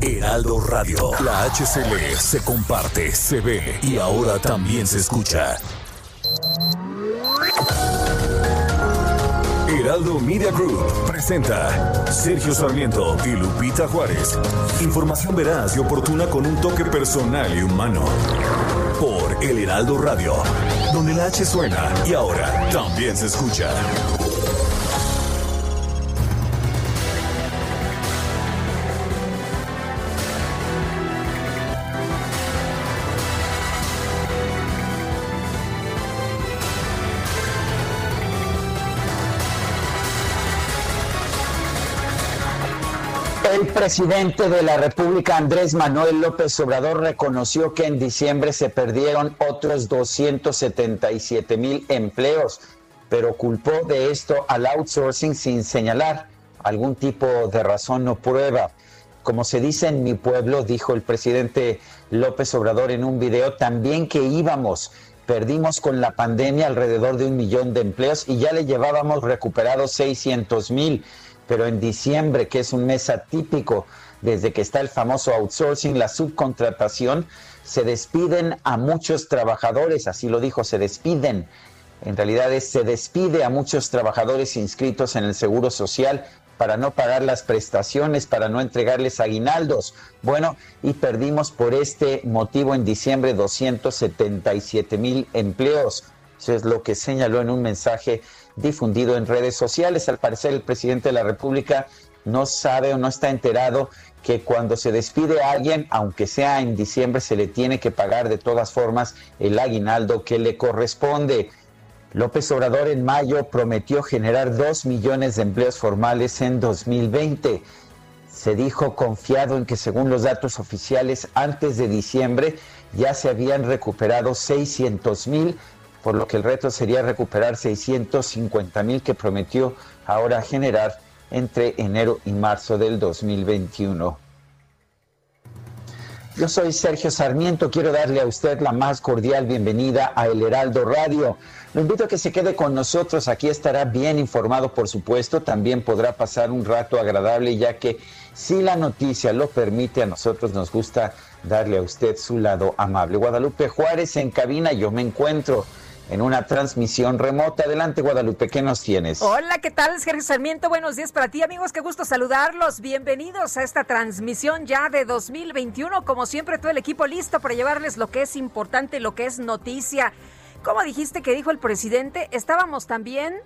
Heraldo Radio, la HCL se comparte, se ve y ahora también se escucha. Heraldo Media Group presenta Sergio Sarmiento y Lupita Juárez. Información veraz y oportuna con un toque personal y humano. Por El Heraldo Radio, donde la H suena y ahora también se escucha. Presidente de la República, Andrés Manuel López Obrador, reconoció que en diciembre se perdieron otros 277 mil empleos, pero culpó de esto al outsourcing sin señalar algún tipo de razón o prueba. Como se dice en mi pueblo, dijo el presidente López Obrador en un video, también que íbamos. Perdimos con la pandemia alrededor de un millón de empleos y ya le llevábamos recuperados 600 mil pero en diciembre, que es un mes atípico, desde que está el famoso outsourcing, la subcontratación, se despiden a muchos trabajadores, así lo dijo, se despiden. En realidad es, se despide a muchos trabajadores inscritos en el Seguro Social para no pagar las prestaciones, para no entregarles aguinaldos. Bueno, y perdimos por este motivo en diciembre 277 mil empleos. Eso es lo que señaló en un mensaje difundido en redes sociales. Al parecer el presidente de la República no sabe o no está enterado que cuando se despide a alguien, aunque sea en diciembre, se le tiene que pagar de todas formas el aguinaldo que le corresponde. López Obrador en mayo prometió generar dos millones de empleos formales en 2020. Se dijo confiado en que según los datos oficiales antes de diciembre ya se habían recuperado 600 mil por lo que el reto sería recuperar 650 mil que prometió ahora generar entre enero y marzo del 2021. Yo soy Sergio Sarmiento, quiero darle a usted la más cordial bienvenida a El Heraldo Radio. Lo invito a que se quede con nosotros, aquí estará bien informado por supuesto, también podrá pasar un rato agradable ya que si la noticia lo permite, a nosotros nos gusta darle a usted su lado amable. Guadalupe Juárez en cabina, yo me encuentro en una transmisión remota. Adelante, Guadalupe, ¿qué nos tienes? Hola, ¿qué tal? Sergio Sarmiento, buenos días para ti, amigos. Qué gusto saludarlos. Bienvenidos a esta transmisión ya de 2021. Como siempre, todo el equipo listo para llevarles lo que es importante, lo que es noticia. ¿Cómo dijiste que dijo el presidente? Estábamos también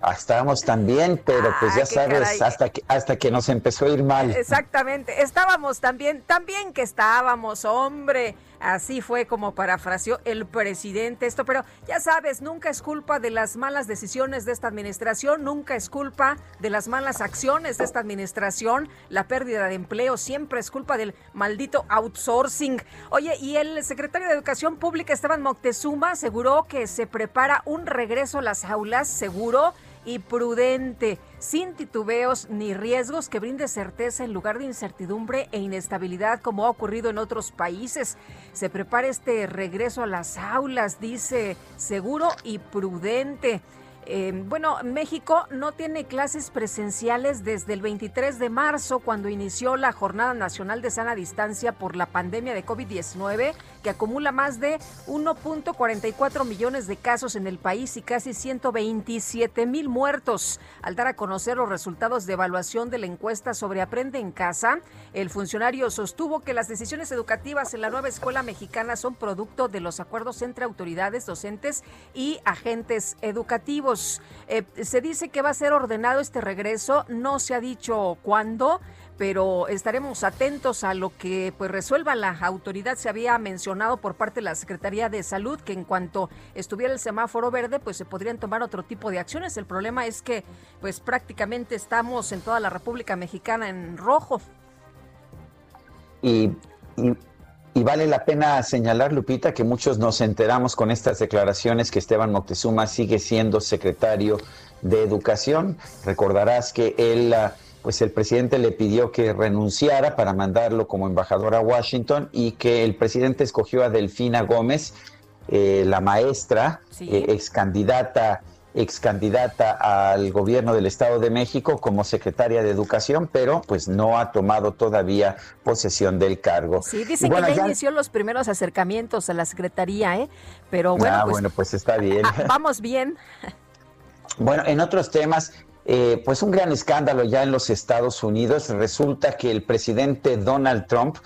Ah, estábamos también, pero pues ya ah, sabes, hasta que, hasta que nos empezó a ir mal. Exactamente, estábamos también, también que estábamos, hombre. Así fue como parafraseó el presidente esto, pero ya sabes, nunca es culpa de las malas decisiones de esta administración, nunca es culpa de las malas acciones de esta administración, la pérdida de empleo siempre es culpa del maldito outsourcing. Oye, y el secretario de Educación Pública, Esteban Moctezuma, aseguró que se prepara un regreso a las aulas seguro y prudente, sin titubeos ni riesgos que brinde certeza en lugar de incertidumbre e inestabilidad como ha ocurrido en otros países. Se prepara este regreso a las aulas, dice, seguro y prudente. Eh, bueno, México no tiene clases presenciales desde el 23 de marzo, cuando inició la Jornada Nacional de Sana Distancia por la pandemia de COVID-19, acumula más de 1.44 millones de casos en el país y casi 127 mil muertos. Al dar a conocer los resultados de evaluación de la encuesta sobre Aprende en Casa, el funcionario sostuvo que las decisiones educativas en la nueva escuela mexicana son producto de los acuerdos entre autoridades, docentes y agentes educativos. Eh, se dice que va a ser ordenado este regreso, no se ha dicho cuándo, pero estaremos atentos a lo que pues resuelva la autoridad. Se había mencionado por parte de la Secretaría de Salud que en cuanto estuviera el semáforo verde, pues se podrían tomar otro tipo de acciones. El problema es que pues prácticamente estamos en toda la República Mexicana en rojo. Y, vale la pena señalar, Lupita, que muchos nos enteramos con estas declaraciones que Esteban Moctezuma sigue siendo secretario de Educación. Recordarás que él, ah, pues el presidente le pidió que renunciara para mandarlo como embajador a Washington y que el presidente escogió a Delfina Gómez, eh, la maestra, eh, ex candidata ex candidata al gobierno del Estado de México como secretaria de Educación, pero pues no ha tomado todavía posesión del cargo. Sí, dice que ya, inició los primeros acercamientos a la secretaría, ¿eh? Pero bueno, ah, pues, bueno, pues está bien. Ah, vamos bien. Bueno, en otros temas, eh, pues un gran escándalo ya en los Estados Unidos. Resulta que el presidente Donald Trump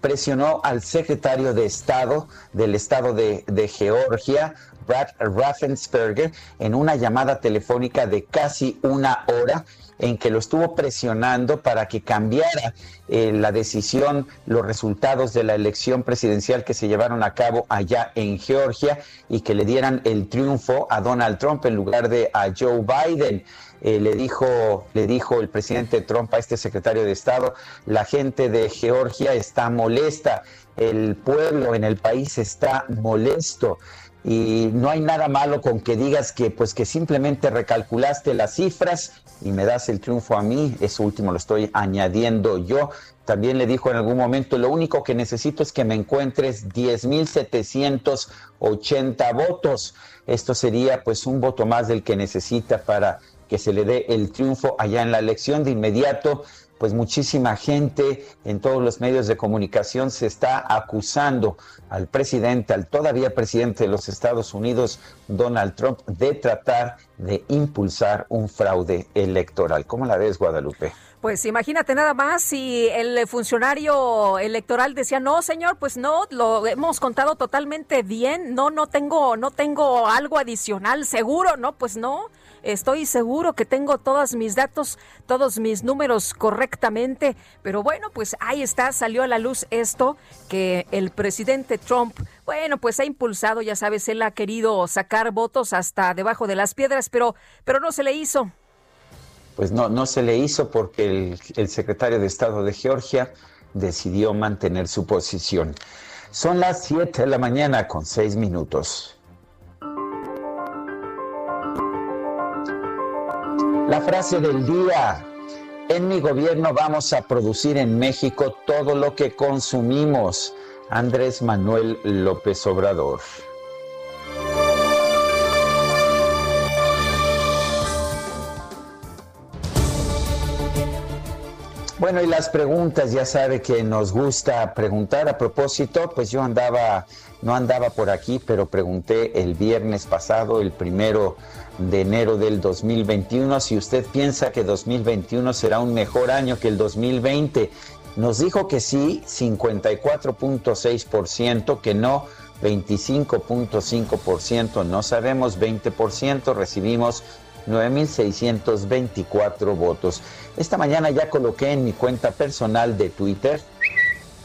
presionó al secretario de Estado del Estado de, Georgia, Brad Raffensperger en una llamada telefónica de casi una hora en que lo estuvo presionando para que cambiara eh, la decisión, los resultados de la elección presidencial que se llevaron a cabo allá en Georgia y que le dieran el triunfo a Donald Trump en lugar de a Joe Biden. Eh, le dijo le dijo el presidente Trump a este secretario de Estado, la gente de Georgia está molesta, el pueblo en el país está molesto y no hay nada malo con que digas que pues que simplemente recalculaste las cifras y me das el triunfo a mí, eso último lo estoy añadiendo yo. También le dijo en algún momento, lo único que necesito es que me encuentres 10.780 votos. Esto sería pues un voto más del que necesita para que se le dé el triunfo allá en la elección. De inmediato pues muchísima gente en todos los medios de comunicación se está acusando al presidente, al todavía presidente de los Estados Unidos, Donald Trump, de tratar de impulsar un fraude electoral. ¿Cómo la ves, Guadalupe? Pues imagínate nada más si el funcionario electoral decía, "No, señor, pues no, lo hemos contado totalmente bien. No, no tengo no tengo algo adicional, seguro, no, pues no." Estoy seguro que tengo todos mis datos, todos mis números correctamente, pero bueno, pues ahí está, salió a la luz esto que el presidente Trump, bueno, pues ha impulsado, ya sabes, él ha querido sacar votos hasta debajo de las piedras, pero pero no se le hizo. Pues no, no se le hizo porque el, el secretario de Estado de Georgia decidió mantener su posición. Son las 7 de la mañana con 6 minutos. La frase del día. En mi gobierno vamos a producir en México todo lo que consumimos. Andrés Manuel López Obrador. Bueno, y las preguntas, ya sabe que nos gusta preguntar. A propósito, pues yo andaba, no andaba por aquí, pero pregunté el viernes pasado, el primero de enero del 2021. Si usted piensa que 2021 será un mejor año que el 2020, nos dijo que sí, 54.6%, que no, 25.5%, no sabemos, 20%, recibimos 9.624 votos. Esta mañana ya coloqué en mi cuenta personal de Twitter,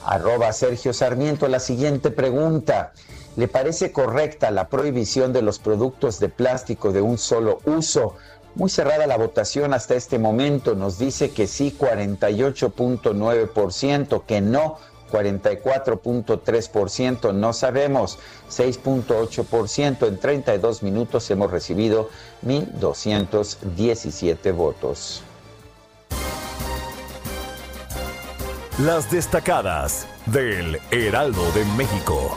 arroba Sergio Sarmiento, la siguiente pregunta. ¿Le parece correcta la prohibición de los productos de plástico de un solo uso? Muy cerrada la votación hasta este momento. Nos dice que sí 48.9%, que no 44.3%, no sabemos 6.8%. En 32 minutos hemos recibido 1.217 votos. Las destacadas del Heraldo de México.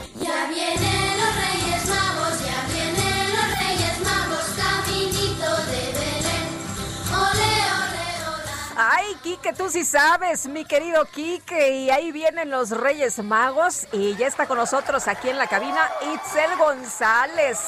Quique, tú sí sabes, mi querido Quique. Y ahí vienen los Reyes Magos. Y ya está con nosotros aquí en la cabina Itzel González.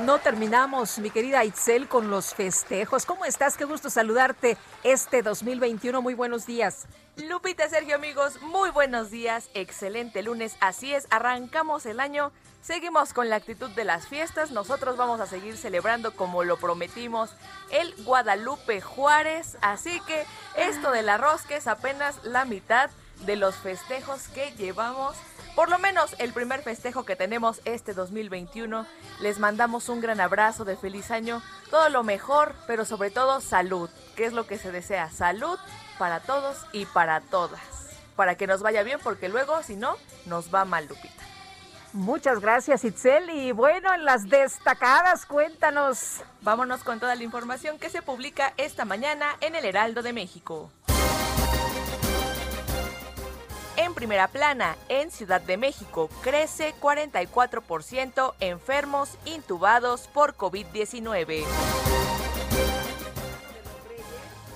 No terminamos, mi querida Itzel, con los festejos. ¿Cómo estás? Qué gusto saludarte este 2021. Muy buenos días. Lupita, Sergio, amigos, muy buenos días. Excelente lunes. Así es, arrancamos el año Seguimos con la actitud de las fiestas, nosotros vamos a seguir celebrando como lo prometimos el Guadalupe Juárez, así que esto del arroz que es apenas la mitad de los festejos que llevamos, por lo menos el primer festejo que tenemos este 2021. Les mandamos un gran abrazo de feliz año, todo lo mejor, pero sobre todo salud, que es lo que se desea, salud para todos y para todas. para que nos vaya bien, porque luego, si no, nos va mal, Lupita. Muchas gracias, Itzel. Y bueno, en las destacadas, cuéntanos. Vámonos con toda la información que se publica esta mañana en el Heraldo de México. En primera plana, en Ciudad de México, crece 44% enfermos intubados por COVID-19.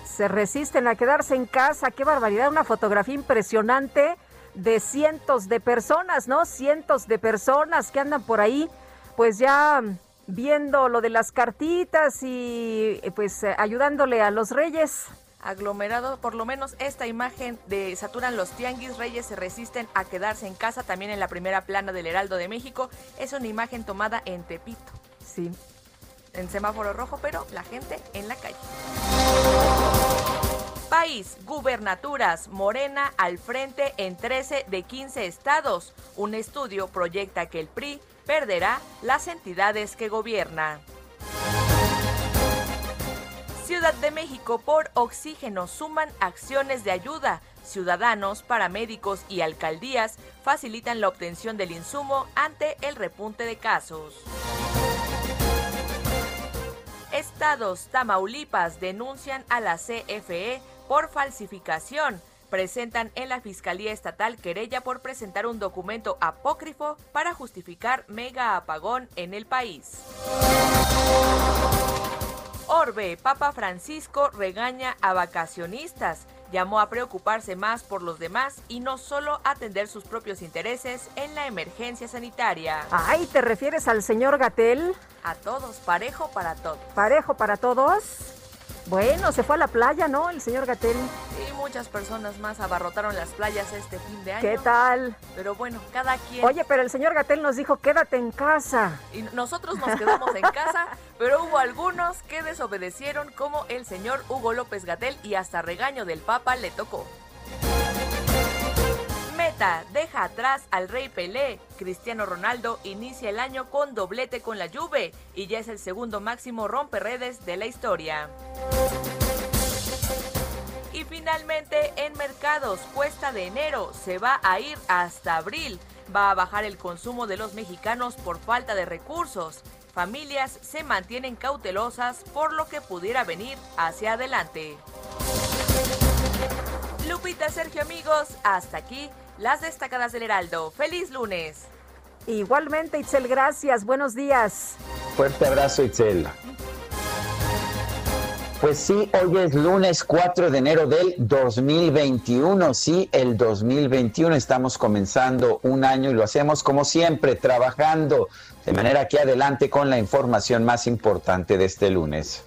Se resisten a quedarse en casa. Qué barbaridad, una fotografía impresionante de cientos de personas, ¿no? Cientos de personas que andan por ahí, pues ya viendo lo de las cartitas y pues ayudándole a los reyes aglomerado, por lo menos esta imagen de saturan los tianguis, reyes se resisten a quedarse en casa, también en la primera plana del Heraldo de México, es una imagen tomada en Tepito. Sí. En semáforo rojo, pero la gente en la calle. País, gubernaturas, Morena al frente en 13 de 15 estados. Un estudio proyecta que el PRI perderá las entidades que gobierna. Ciudad de México por oxígeno suman acciones de ayuda. Ciudadanos, paramédicos y alcaldías facilitan la obtención del insumo ante el repunte de casos. Estados Tamaulipas denuncian a la CFE por falsificación. Presentan en la Fiscalía Estatal querella por presentar un documento apócrifo para justificar mega apagón en el país. Orbe, Papa Francisco regaña a vacacionistas. Llamó a preocuparse más por los demás y no solo atender sus propios intereses en la emergencia sanitaria. Ay, ¿te refieres al señor Gatel? A todos, parejo para todos. ¿Parejo para todos? Bueno, se fue a la playa, ¿no? El señor Gatel. Y muchas personas más abarrotaron las playas este fin de año. ¿Qué tal? Pero bueno, cada quien. Oye, pero el señor Gatel nos dijo, quédate en casa. Y nosotros nos quedamos en casa, pero hubo algunos que desobedecieron, como el señor Hugo López Gatel, y hasta regaño del Papa le tocó. Deja atrás al Rey Pelé. Cristiano Ronaldo inicia el año con doblete con la Juve y ya es el segundo máximo romperredes de la historia. Y finalmente en mercados, cuesta de enero se va a ir hasta abril. Va a bajar el consumo de los mexicanos por falta de recursos. Familias se mantienen cautelosas por lo que pudiera venir hacia adelante. Lupita, Sergio, amigos, hasta aquí las destacadas del Heraldo. ¡Feliz lunes! Igualmente, Itzel, gracias. Buenos días. Fuerte abrazo, Itzel. Pues sí, hoy es lunes 4 de enero del 2021. Sí, el 2021 estamos comenzando un año y lo hacemos como siempre, trabajando de manera que adelante con la información más importante de este lunes.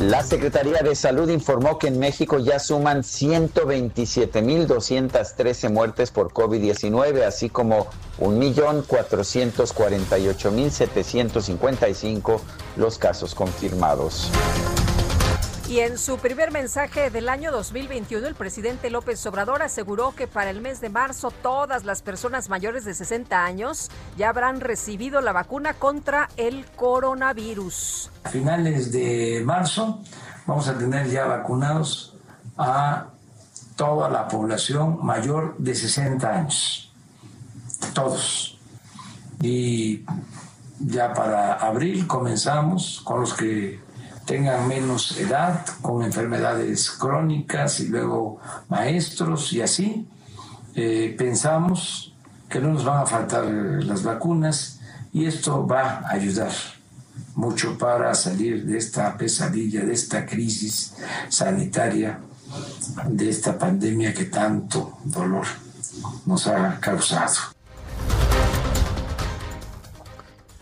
La Secretaría de Salud informó que en México ya suman 127.213 muertes por COVID-19, así como 1.448.755 los casos confirmados. Y en su primer mensaje del año 2021, el presidente López Obrador aseguró que para el mes de marzo todas las personas mayores de 60 años ya habrán recibido la vacuna contra el coronavirus. A finales de marzo vamos a tener ya vacunados a toda la población mayor de 60 años. Todos. Y ya para abril comenzamos con los que tengan menos edad, con enfermedades crónicas y luego maestros y así. Eh, pensamos que no nos van a faltar las vacunas y esto va a ayudar mucho para salir de esta pesadilla, de esta crisis sanitaria, de esta pandemia que tanto dolor nos ha causado.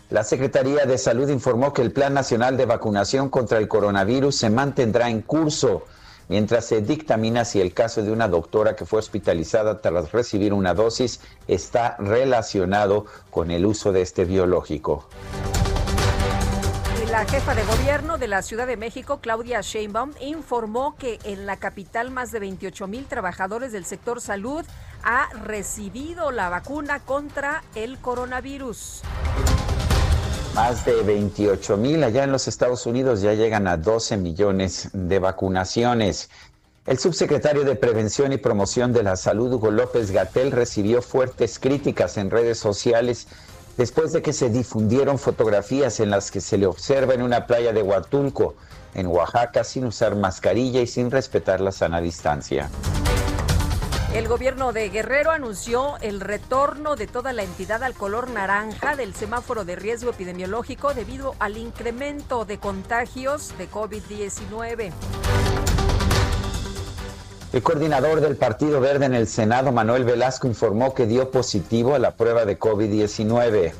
La Secretaría de Salud informó que el Plan Nacional de Vacunación contra el Coronavirus se mantendrá en curso mientras se dictamina si el caso de una doctora que fue hospitalizada tras recibir una dosis está relacionado con el uso de este biológico. La jefa de gobierno de la Ciudad de México, Claudia Sheinbaum, informó que en la capital más de 28 mil trabajadores del sector salud ha recibido la vacuna contra el coronavirus. Más de 28 mil allá en los Estados Unidos ya llegan a 12 millones de vacunaciones. El subsecretario de Prevención y Promoción de la Salud, Hugo López Gatel, recibió fuertes críticas en redes sociales después de que se difundieron fotografías en las que se le observa en una playa de Huatulco, en Oaxaca, sin usar mascarilla y sin respetar la sana distancia. El gobierno de Guerrero anunció el retorno de toda la entidad al color naranja del semáforo de riesgo epidemiológico debido al incremento de contagios de COVID-19. El coordinador del Partido Verde en el Senado, Manuel Velasco, informó que dio positivo a la prueba de COVID-19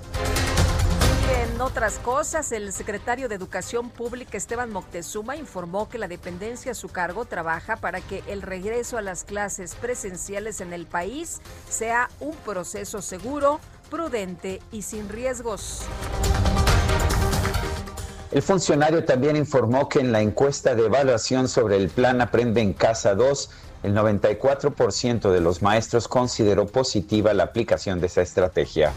otras cosas, el secretario de Educación Pública Esteban Moctezuma informó que la dependencia a su cargo trabaja para que el regreso a las clases presenciales en el país sea un proceso seguro, prudente y sin riesgos. El funcionario también informó que en la encuesta de evaluación sobre el plan Aprende en Casa 2, el 94% de los maestros consideró positiva la aplicación de esa estrategia.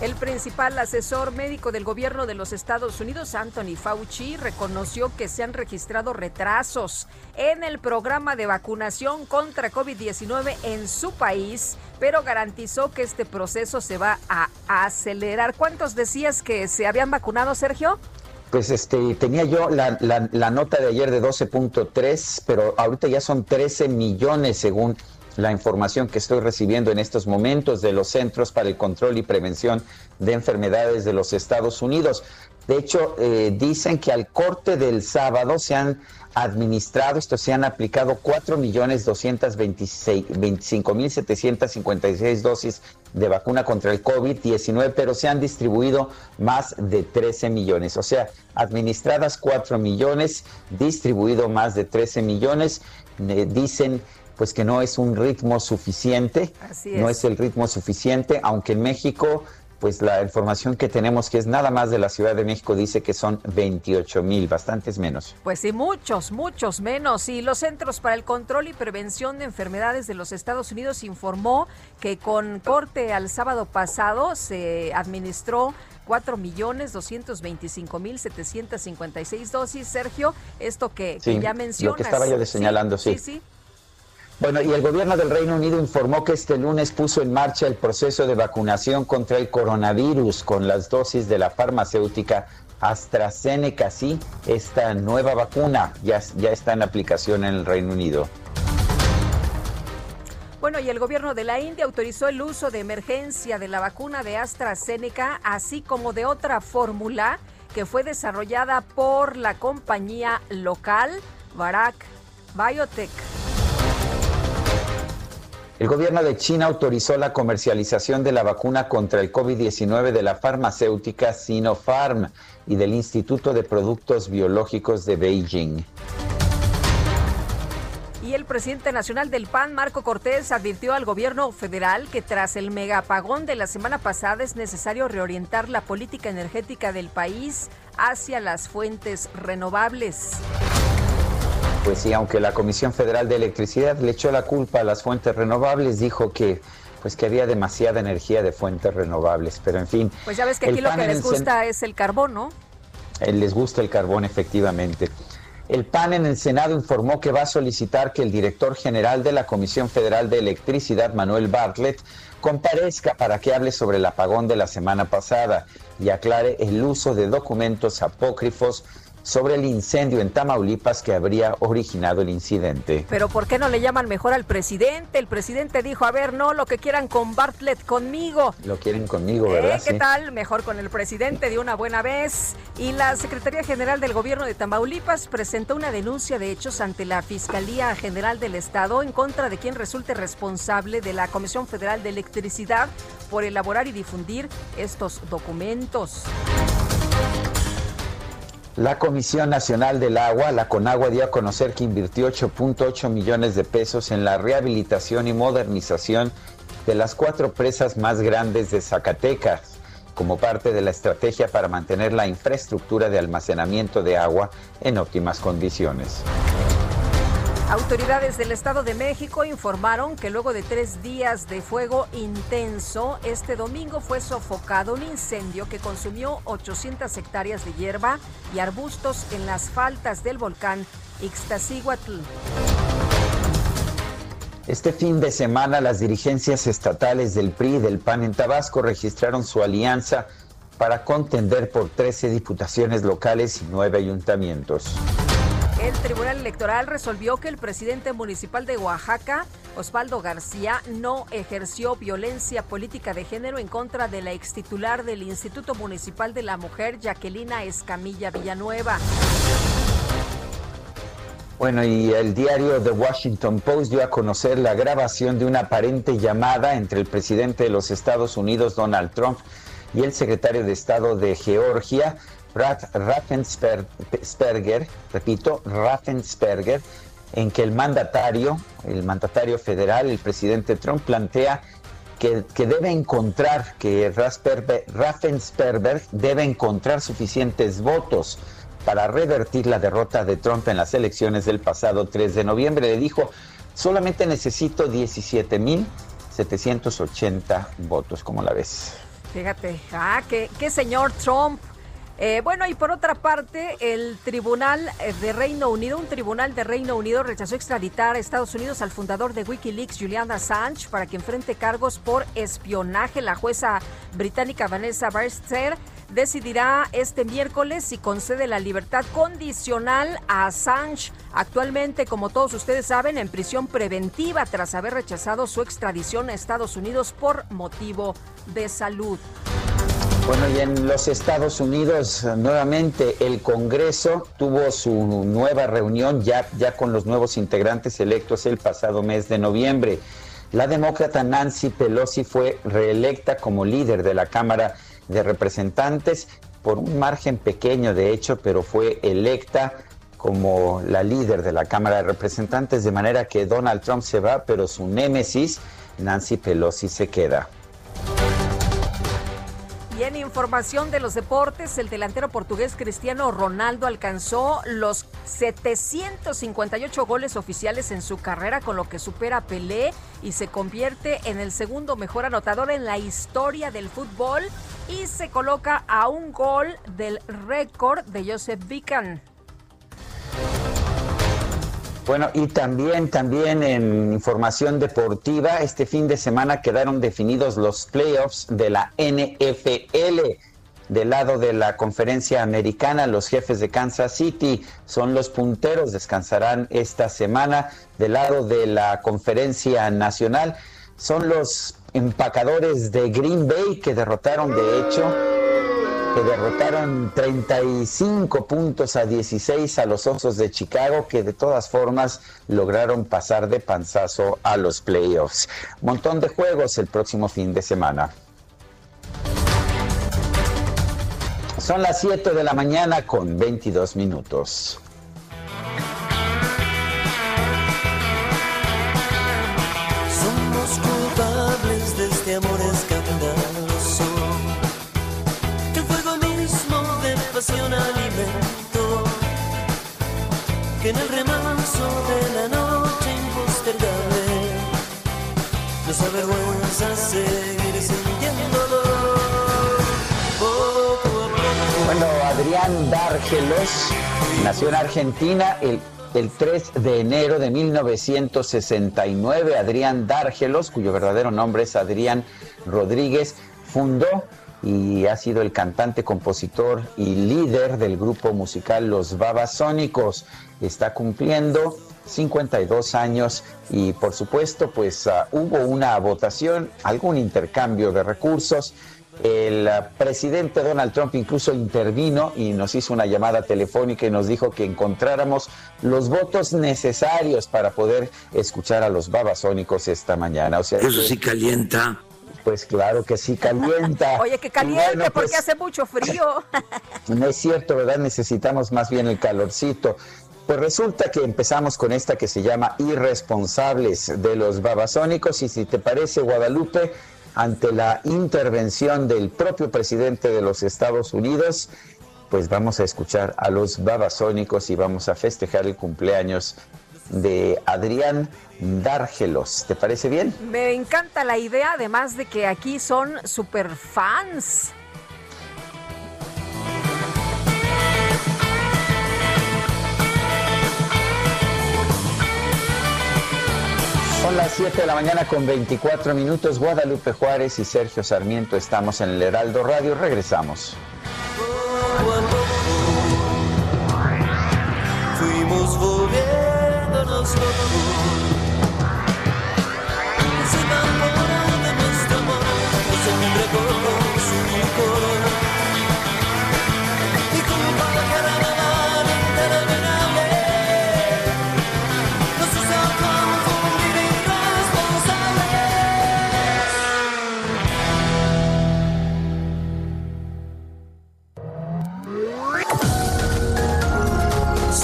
El principal asesor médico del gobierno de los Estados Unidos, Anthony Fauci, reconoció que se han registrado retrasos en el programa de vacunación contra COVID-19 en su país, pero garantizó que este proceso se va a acelerar. ¿Cuántos decías que se habían vacunado, Sergio? Pues este, tenía yo la, la nota de ayer de 12.3, pero ahorita ya son 13 millones según la información que estoy recibiendo en estos momentos de los Centros para el Control y Prevención de Enfermedades de los Estados Unidos. De hecho, eh, dicen que al corte del sábado se han administrado, esto se han aplicado 4.225.756 dosis de vacuna contra el COVID-19, pero se han distribuido más de 13 millones. O sea, administradas 4 millones, distribuido más de 13 millones. Eh, dicen pues que no es un ritmo suficiente, no es el ritmo suficiente, aunque en México pues la información que tenemos, que es nada más de la Ciudad de México, dice que son 28 mil, bastantes menos. Pues sí, muchos, muchos menos. Y los Centros para el Control y Prevención de Enfermedades de los Estados Unidos informó que con corte al sábado pasado se administró 4.225.756 dosis. Sergio, esto que, ya mencionas. Lo que estaba yo señalando, sí. Sí, sí. Bueno, y el gobierno del Reino Unido informó que este lunes puso en marcha el proceso de vacunación contra el coronavirus con las dosis de la farmacéutica AstraZeneca. Sí, esta nueva vacuna ya, está en aplicación en el Reino Unido. Bueno, y el gobierno de la India autorizó el uso de emergencia de la vacuna de AstraZeneca, así como de otra fórmula que fue desarrollada por la compañía local Bharat Biotech. El gobierno de China autorizó la comercialización de la vacuna contra el COVID-19 de la farmacéutica Sinopharm y del Instituto de Productos Biológicos de Beijing. Y el presidente nacional del PAN, Marco Cortés, advirtió al gobierno federal que tras el megapagón de la semana pasada es necesario reorientar la política energética del país hacia las fuentes renovables. Pues sí, aunque la Comisión Federal de Electricidad le echó la culpa a las fuentes renovables, dijo que pues que había demasiada energía de fuentes renovables, pero en fin. Pues ya ves que aquí lo que les gusta es el carbón, ¿no? Eh, les gusta el carbón, efectivamente. El PAN en el Senado informó que va a solicitar que el director general de la Comisión Federal de Electricidad, Manuel Bartlett, comparezca para que hable sobre el apagón de la semana pasada y aclare el uso de documentos apócrifos sobre el incendio en Tamaulipas que habría originado el incidente. Pero ¿por qué no le llaman mejor al presidente? El presidente dijo, a ver, no, lo que quieran con Bartlett, conmigo. Lo quieren conmigo, ¿verdad? ¿Eh? ¿Qué tal? Mejor con el presidente de una buena vez. Y la Secretaría General del Gobierno de Tamaulipas presentó una denuncia de hechos ante la Fiscalía General del Estado en contra de quien resulte responsable de la Comisión Federal de Electricidad por elaborar y difundir estos documentos. La Comisión Nacional del Agua, la CONAGUA, dio a conocer que invirtió 8.8 millones de pesos en la rehabilitación y modernización de las cuatro presas más grandes de Zacatecas, como parte de la estrategia para mantener la infraestructura de almacenamiento de agua en óptimas condiciones. Autoridades del Estado de México informaron que luego de tres días de fuego intenso, este domingo fue sofocado un incendio que consumió 800 hectáreas de hierba y arbustos en las faltas del volcán Ixtaccíhuatl. Este fin de semana las dirigencias estatales del PRI y del PAN en Tabasco registraron su alianza para contender por 13 diputaciones locales y 9 ayuntamientos. El Tribunal Electoral resolvió que el presidente municipal de Oaxaca, Osvaldo García, no ejerció violencia política de género en contra de la extitular del Instituto Municipal de la Mujer, Jacquelina Escamilla Villanueva. Bueno, y el diario The Washington Post dio a conocer la grabación de una aparente llamada entre el presidente de los Estados Unidos, Donald Trump, y el secretario de Estado de Georgia, Raffensperger, repito, Raffensperger, en que el mandatario, el mandatario federal, el presidente Trump, plantea que, debe encontrar, que Raffensperger debe encontrar suficientes votos para revertir la derrota de Trump en las elecciones del pasado 3 de noviembre. Le dijo, solamente necesito 17.780 votos, como la ves. Fíjate, ah, qué, qué señor Trump. Eh, bueno, y por otra parte, el Tribunal eh, de Reino Unido, un tribunal de Reino Unido rechazó extraditar a Estados Unidos al fundador de Wikileaks, Julian Assange, para que enfrente cargos por espionaje. La jueza británica Vanessa Barster decidirá este miércoles si concede la libertad condicional a Assange, actualmente, como todos ustedes saben, en prisión preventiva tras haber rechazado su extradición a Estados Unidos por motivo de salud. Bueno, y en los Estados Unidos nuevamente el Congreso tuvo su nueva reunión ya, ya con los nuevos integrantes electos el pasado mes de noviembre. La demócrata Nancy Pelosi fue reelecta como líder de la Cámara de Representantes por un margen pequeño, de hecho, pero fue electa como la líder de la Cámara de Representantes, de manera que Donald Trump se va, pero su némesis, Nancy Pelosi, se queda. Y en información de los deportes, el delantero portugués Cristiano Ronaldo alcanzó los 758 goles oficiales en su carrera, con lo que supera a Pelé y se convierte en el segundo mejor anotador en la historia del fútbol y se coloca a un gol del récord de Joseph Bican. Bueno, y también, también en información deportiva, este fin de semana quedaron definidos los playoffs de la NFL. Del lado de la conferencia americana, los jefes de Kansas City son los punteros, descansarán esta semana. Del lado de la conferencia nacional, son los empacadores de Green Bay que derrotaron de hecho derrotaron 35 puntos a 16 a los Osos de Chicago, que de todas formas lograron pasar de panzazo a los playoffs. Montón de juegos el próximo fin de semana. Son las 7 de la mañana con 22 minutos. Somos culpables este que en el remanso de la noche impostergable nos avergüenza seguir. Bueno, Adrián Dárgelos nació en Argentina el el 3 de enero de 1969, Adrián Dárgelos, cuyo verdadero nombre es Adrián Rodríguez, fundó y ha sido el cantante, compositor y líder del grupo musical Los Babasónicos. Está cumpliendo 52 años y por supuesto pues ah, hubo una votación, algún intercambio de recursos. El ah, presidente Donald Trump incluso intervino y nos hizo una llamada telefónica y nos dijo que encontráramos los votos necesarios para poder escuchar a los babasónicos esta mañana. O sea, Eso sí calienta pues claro que sí calienta. Oye, que caliente porque pues, hace mucho frío. no es cierto, ¿verdad? Necesitamos más bien el calorcito. Pues resulta que empezamos con esta que se llama Irresponsables de los Babasónicos y si te parece, Guadalupe, ante la intervención del propio presidente de los Estados Unidos, pues vamos a escuchar a los Babasónicos y vamos a festejar el cumpleaños de Adrián Dárgelos. ¿Te parece bien? Me encanta la idea, además de que aquí son super fans. Son las 7 de la mañana con 24 minutos. Guadalupe Juárez y Sergio Sarmiento estamos en el Heraldo Radio. Regresamos. Fuimos loves what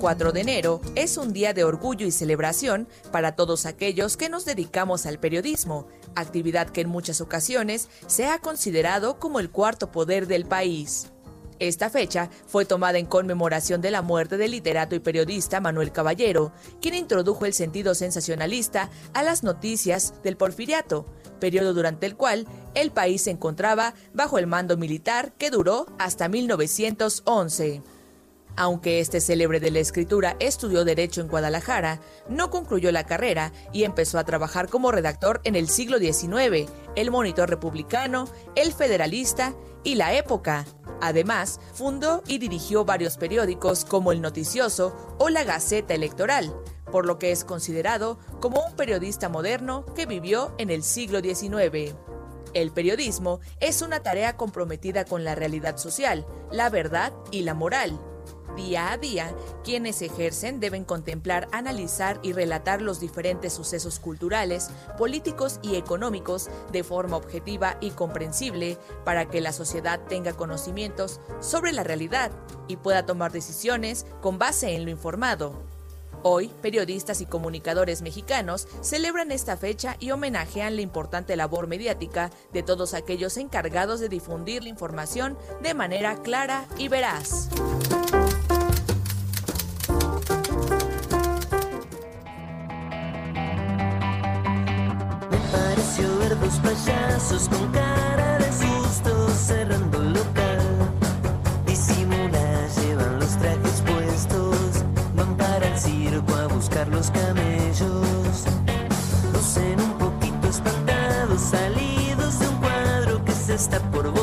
4 de enero es un día de orgullo y celebración para todos aquellos que nos dedicamos al periodismo, actividad que en muchas ocasiones se ha considerado como el cuarto poder del país. Esta fecha fue tomada en conmemoración de la muerte del literato y periodista Manuel Caballero, quien introdujo el sentido sensacionalista a las noticias del porfiriato, periodo durante el cual el país se encontraba bajo el mando militar que duró hasta 1911. Aunque este célebre de la escritura estudió Derecho en Guadalajara, no concluyó la carrera y empezó a trabajar como redactor en el siglo XIX, El Monitor Republicano, El Federalista y La Época. Además, fundó y dirigió varios periódicos como El Noticioso o La Gaceta Electoral, por lo que es considerado como un periodista moderno que vivió en el siglo XIX. El periodismo es una tarea comprometida con la realidad social, la verdad y la moral. Día a día, quienes ejercen deben contemplar, analizar y relatar los diferentes sucesos culturales, políticos y económicos de forma objetiva y comprensible para que la sociedad tenga conocimientos sobre la realidad y pueda tomar decisiones con base en lo informado. Hoy, periodistas y comunicadores mexicanos celebran esta fecha y homenajean la importante labor mediática de todos aquellos encargados de difundir la información de manera clara y veraz. Pareció ver dos payasos con cara de susto cerrando el local. Disimula, llevan los trajes puestos, van para el circo a buscar los camellos. Lucen un poquito espantados, salidos de un cuadro que se está por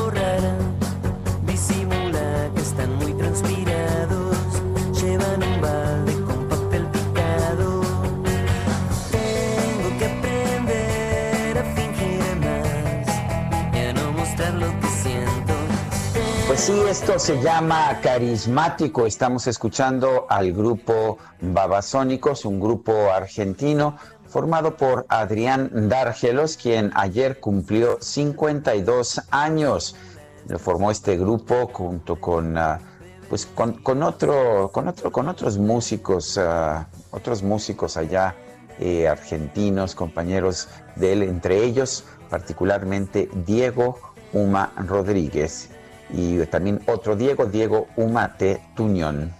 sí, esto se llama carismático. Estamos escuchando al grupo Babasónicos, un grupo argentino formado por Adrián Dárgelos, quien ayer cumplió 52 años. Lo formó este grupo junto con ah, pues con, con otro, con otro, con otros músicos, ah, otros músicos allá eh, argentinos, compañeros de él, entre ellos particularmente Diego Uma Rodríguez y también otro Diego, Diego Umate Tuñón.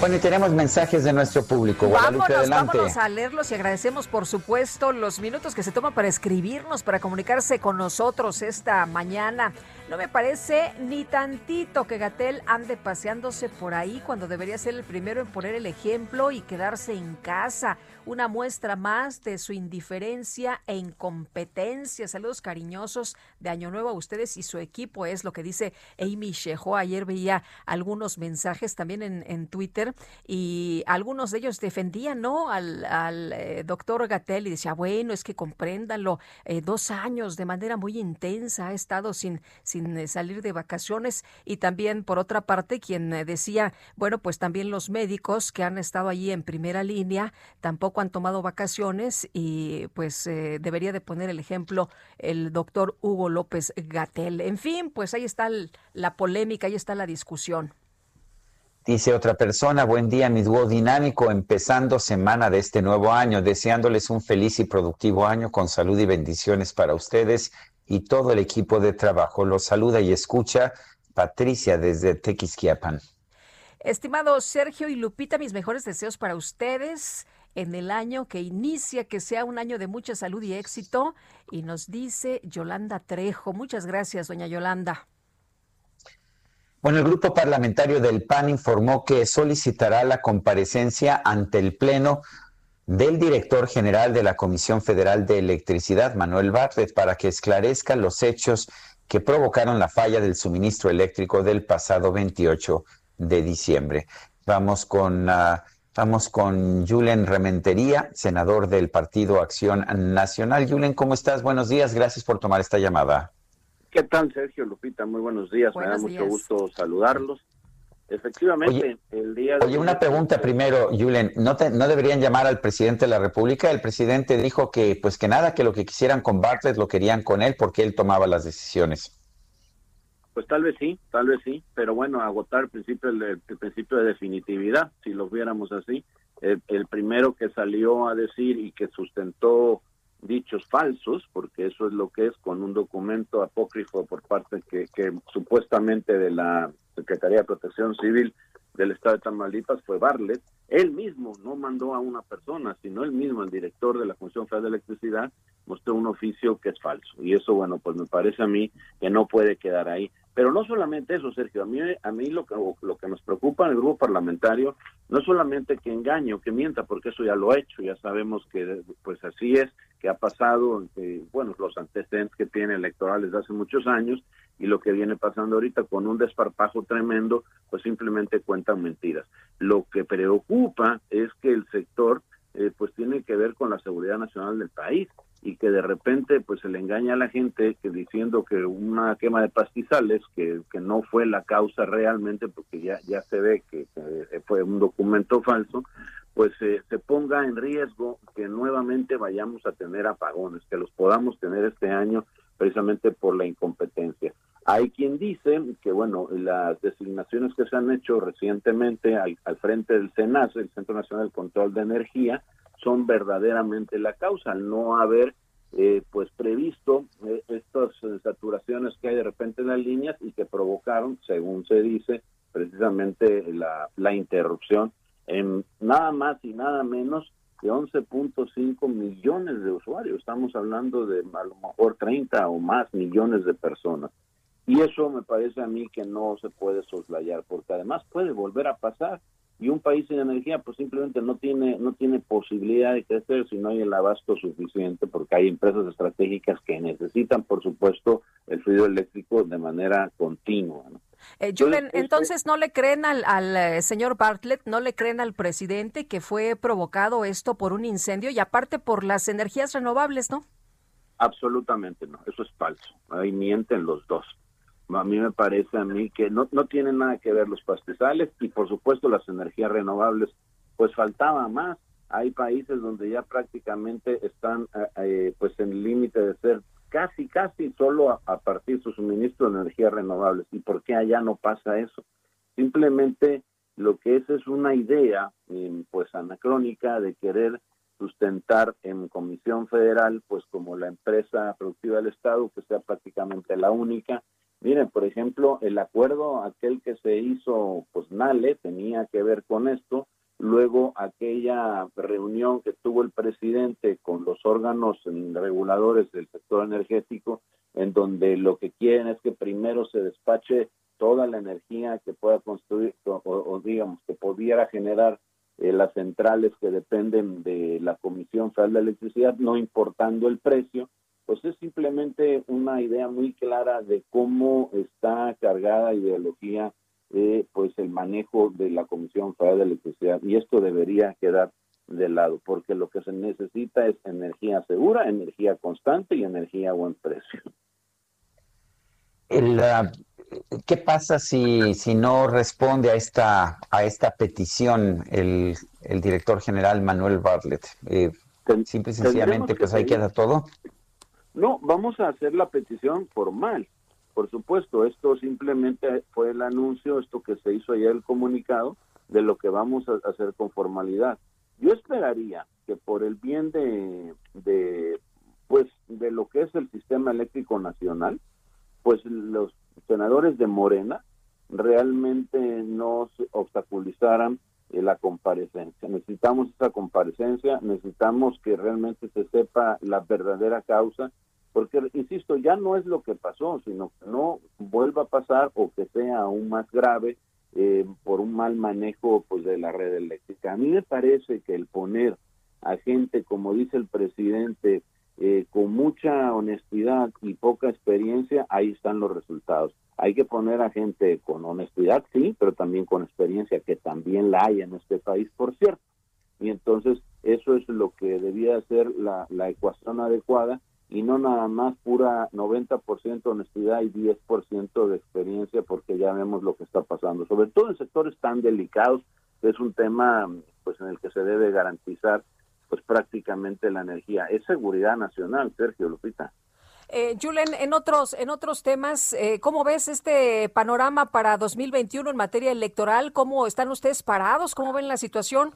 Bueno, y tenemos mensajes de nuestro público. Vámonos, adelante. vámonos a leerlos y agradecemos por supuesto los minutos que se toman para escribirnos, para comunicarse con nosotros esta mañana. No me parece ni tantito que Gatel ande paseándose por ahí cuando debería ser el primero en poner el ejemplo y quedarse en casa. Una muestra más de su indiferencia e incompetencia. Saludos cariñosos de Año Nuevo a ustedes y su equipo, es lo que dice Amy Sheho. Ayer veía algunos mensajes también en, Twitter y algunos de ellos defendían ¿no? al, eh, doctor Gatel y decía, bueno, es que compréndanlo, eh, dos años de manera muy intensa ha estado sin sin eh, salir de vacaciones y también por otra parte quien eh, decía, bueno, pues también los médicos que han estado allí en primera línea tampoco han tomado vacaciones y pues eh, debería de poner el ejemplo el doctor Hugo López Gatel. En fin, pues ahí está la polémica, ahí está la discusión. Dice otra persona, buen día, mi dúo dinámico, empezando semana de este nuevo año, deseándoles un feliz y productivo año con salud y bendiciones para ustedes y todo el equipo de trabajo. Los saluda y escucha Patricia desde Tequisquiapan. Estimado Sergio y Lupita, mis mejores deseos para ustedes en el año que inicia, que sea un año de mucha salud y éxito. Y nos dice Yolanda Trejo. Muchas gracias, doña Yolanda. Bueno, el grupo parlamentario del PAN informó que solicitará la comparecencia ante el Pleno del director general de la Comisión Federal de Electricidad, Manuel Bartlett, para que esclarezca los hechos que provocaron la falla del suministro eléctrico del pasado 28 de diciembre. Vamos con, uh, vamos con Julen Rementería, senador del Partido Acción Nacional. Julen, ¿cómo estás? Buenos días, gracias por tomar esta llamada. ¿Qué tal, Sergio Lupita? Muy buenos días, me da mucho gusto saludarlos. Efectivamente, el día de Oye, una pregunta primero, Julen, ¿no, ¿no deberían llamar al presidente de la República? El presidente dijo que, pues que nada, que lo que quisieran con Bartlett lo querían con él porque él tomaba las decisiones. Pues tal vez sí, tal vez sí, pero bueno, agotar el principio, el, principio de definitividad, si lo viéramos así. El, primero que salió a decir y que sustentó dichos falsos, porque eso es lo que es con un documento apócrifo por parte que, que supuestamente de la Secretaría de Protección Civil del Estado de Tamaulipas fue Barlet. Él mismo no mandó a una persona, sino él mismo, el director de la Comisión Federal de Electricidad, mostró un oficio que es falso. Y eso, bueno, pues me parece a mí que no puede quedar ahí. Pero no solamente eso, Sergio, a mí, a mí lo, que, lo que nos preocupa en el grupo parlamentario no es solamente que engañe o que mienta, porque eso ya lo ha hecho, ya sabemos que pues así es, que ha pasado, bueno, los antecedentes que tiene electorales hace muchos años y lo que viene pasando ahorita con un desparpajo tremendo, pues simplemente cuentan mentiras. Lo que preocupa es que el sector eh, pues tiene que ver con la seguridad nacional del país y que de repente pues se le engaña a la gente que diciendo que una quema de pastizales que, que no fue la causa realmente porque ya ya se ve que, fue un documento falso pues eh, se ponga en riesgo que nuevamente vayamos a tener apagones que los podamos tener este año precisamente por la incompetencia hay quien dice que, bueno, las designaciones que se han hecho recientemente al, frente del CENAS, el Centro Nacional de Control de Energía, son verdaderamente la causa, al no haber eh, pues previsto eh, estas eh, saturaciones que hay de repente en las líneas y que provocaron, según se dice, precisamente la, la interrupción en nada más y nada menos que 11.5 millones de usuarios. Estamos hablando de a lo mejor 30 o más millones de personas. Y eso me parece a mí que no se puede soslayar, porque además puede volver a pasar y un país sin energía pues simplemente no tiene no tiene posibilidad de crecer si no hay el abasto suficiente porque hay empresas estratégicas que necesitan por supuesto el fluido eléctrico de manera continua eh, Julen, entonces no le creen al, al eh, señor Bartlett, no le creen al presidente que fue provocado esto por un incendio y aparte por las energías renovables, ¿no? Absolutamente no, eso es falso. Ahí mienten los dos a mí me parece a mí que no, no tienen nada que ver los pastizales y por supuesto las energías renovables, pues faltaba más. Hay países donde ya prácticamente están eh, eh, pues en límite de ser casi, casi solo a, partir de su suministro de energías renovables. ¿Y por qué allá no pasa eso? Simplemente lo que es es una idea em, pues anacrónica de querer sustentar en Comisión Federal pues como la empresa productiva del Estado que sea prácticamente la única Miren, por ejemplo, el acuerdo aquel que se hizo, pues Nale, tenía que ver con esto. Luego, aquella reunión que tuvo el presidente con los órganos reguladores del sector energético, en donde lo que quieren es que primero se despache toda la energía que pueda construir o, digamos que pudiera generar eh, las centrales que dependen de la Comisión Federal de Electricidad, no importando el precio, pues es simplemente una idea muy clara de cómo está cargada ideología eh, pues el manejo de la Comisión Federal de Electricidad y esto debería quedar de lado porque lo que se necesita es energía segura, energía constante y energía a buen precio. El, ¿Qué pasa si, si no responde a esta, a esta petición el, el director general Manuel Bartlett? Eh, simple y sencillamente, pues ahí queda todo. No, vamos a hacer la petición formal. Por supuesto, esto simplemente fue el anuncio, esto que se hizo ayer el comunicado, de lo que vamos a hacer con formalidad. Yo esperaría que por el bien de, de pues de lo que es el sistema eléctrico nacional, pues los senadores de Morena realmente no obstaculizaran eh, la comparecencia. Necesitamos esa comparecencia, necesitamos que realmente se sepa la verdadera causa, porque, insisto, ya no es lo que pasó, sino que no vuelva a pasar o que sea aún más grave eh, por un mal manejo pues, de la red eléctrica. A mí me parece que el poner a gente, como dice el presidente, eh, con mucha honestidad y poca experiencia, ahí están los resultados. Hay que poner a gente con honestidad, sí, pero también con experiencia, que también la hay en este país, por cierto. Y entonces eso es lo que debía ser la, la ecuación adecuada y no nada más pura 90% honestidad y 10% de experiencia, porque ya vemos lo que está pasando, sobre todo en sectores tan delicados, es un tema pues en el que se debe garantizar pues prácticamente la energía. Es seguridad nacional, Sergio Lupita. Eh, Julen, en otros, en otros temas, eh, ¿cómo ves este panorama para 2021 en materia electoral? ¿Cómo están ustedes parados? ¿Cómo ven la situación?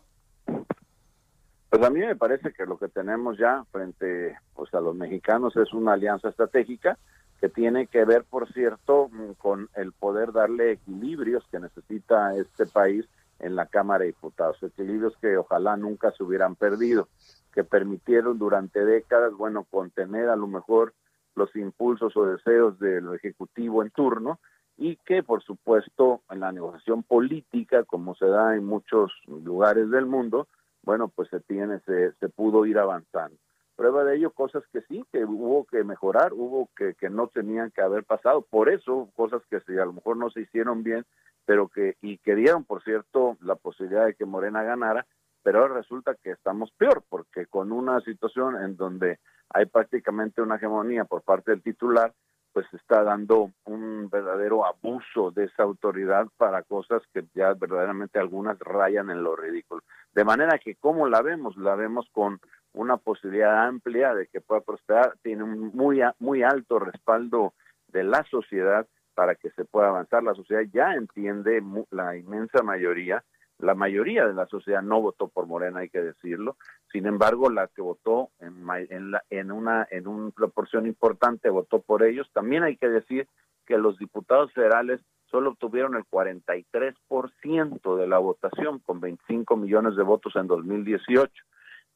Pues a mí me parece que lo que tenemos ya frente pues, a los mexicanos es una alianza estratégica que tiene que ver, por cierto, con el poder darle equilibrios que necesita este país en la Cámara de Diputados, equilibrios que ojalá nunca se hubieran perdido, que permitieron durante décadas, bueno, contener a lo mejor los impulsos o deseos del Ejecutivo en turno y que, por supuesto, en la negociación política, como se da en muchos lugares del mundo, bueno, pues se tiene, se, se pudo ir avanzando. Prueba de ello, cosas que sí, que hubo que mejorar, hubo que, que no tenían que haber pasado. Por eso, cosas que sí, a lo mejor no se hicieron bien, pero que, y que dieron, por cierto, la posibilidad de que Morena ganara, pero ahora resulta que estamos peor, porque con una situación en donde hay prácticamente una hegemonía por parte del titular, pues está dando un verdadero abuso de esa autoridad para cosas que ya verdaderamente algunas rayan en lo ridículo. De manera que, ¿cómo la vemos? La vemos con una posibilidad amplia de que pueda prosperar, tiene un muy, muy alto respaldo de la sociedad para que se pueda avanzar. La sociedad ya entiende, la inmensa mayoría, la mayoría de la sociedad no votó por Morena, hay que decirlo. Sin embargo, la que votó en, en, en una en una proporción importante votó por ellos. También hay que decir que los diputados federales solo obtuvieron el 43% de la votación con 25 millones de votos en 2018.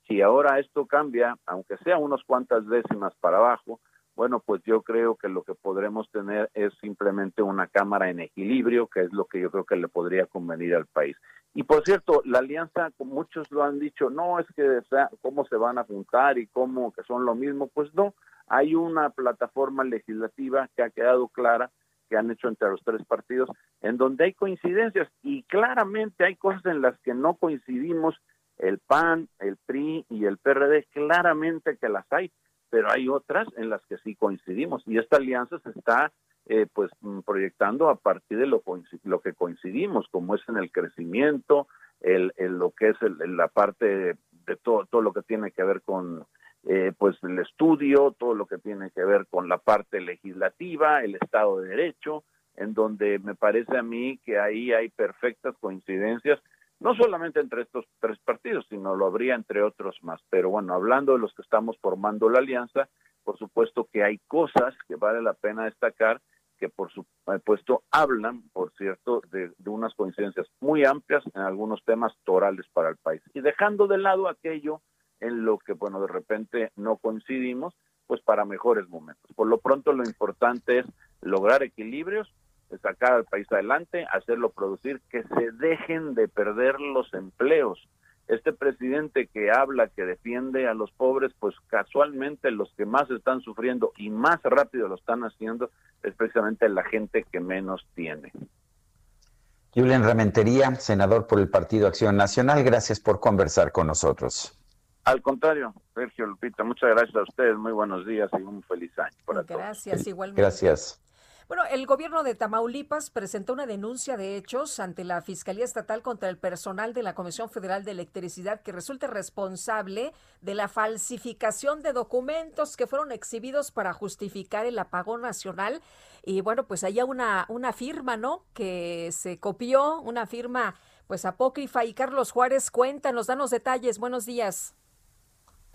Si ahora esto cambia, aunque sea unas cuantas décimas para abajo, bueno, pues yo creo que lo que podremos tener es simplemente una Cámara en equilibrio, que es lo que yo creo que le podría convenir al país. Y por cierto, la alianza, muchos lo han dicho, no es que sea, cómo se van a juntar y cómo que son lo mismo, pues no, hay una plataforma legislativa que ha quedado clara, que han hecho entre los tres partidos, en donde hay coincidencias y claramente hay cosas en las que no coincidimos, el PAN, el PRI y el PRD, claramente que las hay pero hay otras en las que sí coincidimos y esta alianza se está eh, pues mm, proyectando a partir de lo, lo que coincidimos, como es en el crecimiento, el, lo que es la parte de, todo, todo lo que tiene que ver con eh, pues el estudio, todo lo que tiene que ver con la parte legislativa, el Estado de Derecho, en donde me parece a mí que ahí hay perfectas coincidencias no solamente entre estos tres partidos, sino lo habría entre otros más. Pero bueno, hablando de los que estamos formando la alianza, por supuesto que hay cosas que vale la pena destacar que por supuesto hablan, por cierto, de, unas coincidencias muy amplias en algunos temas torales para el país. Y dejando de lado aquello en lo que, bueno, de repente no coincidimos, pues para mejores momentos. Por lo pronto lo importante es lograr equilibrios, sacar al país adelante, hacerlo producir, que se dejen de perder los empleos. Este presidente que habla, que defiende a los pobres, pues casualmente los que más están sufriendo y más rápido lo están haciendo es precisamente la gente que menos tiene. Julián Ramentería, senador por el Partido Acción Nacional, gracias por conversar con nosotros. Al contrario, Sergio Lupita, muchas gracias a ustedes, muy buenos días y un feliz año para Gracias, igualmente. Gracias. Bueno, el gobierno de Tamaulipas presentó una denuncia de hechos ante la Fiscalía Estatal contra el personal de la Comisión Federal de Electricidad que resulta responsable de la falsificación de documentos que fueron exhibidos para justificar el apagón nacional. Y bueno, pues hay una, una firma, ¿no? Que se copió, una firma pues apócrifa. Y Carlos Juárez, cuéntanos, danos detalles. Buenos días.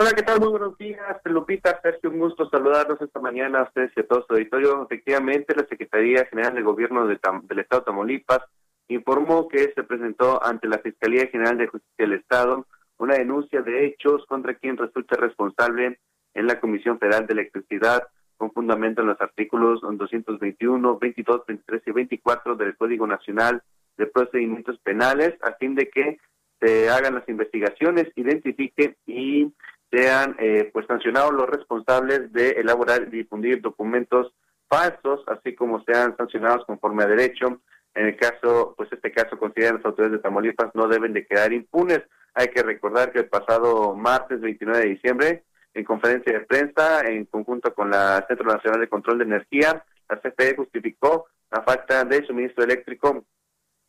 Hola, ¿qué tal? Muy buenos días, Lupita, Sergio, un gusto saludarlos esta mañana a ustedes y a todo su auditorio. Efectivamente, la Secretaría General de Gobierno del Estado de Tamaulipas informó que se presentó ante la Fiscalía General de Justicia del Estado una denuncia de hechos contra quien resulta responsable en la Comisión Federal de Electricidad con fundamento en los artículos 221, 22, 23 y 24 del Código Nacional de Procedimientos Penales, a fin de que se hagan las investigaciones, identifique y sean eh, pues sancionados los responsables de elaborar y difundir documentos falsos, así como sean sancionados conforme a derecho. En el caso, pues este caso consideran las autoridades de Tamaulipas no deben de quedar impunes. Hay que recordar que el pasado martes 29 de diciembre, en conferencia de prensa, en conjunto con la Centro Nacional de Control de Energía, la CFE justificó la falta de suministro eléctrico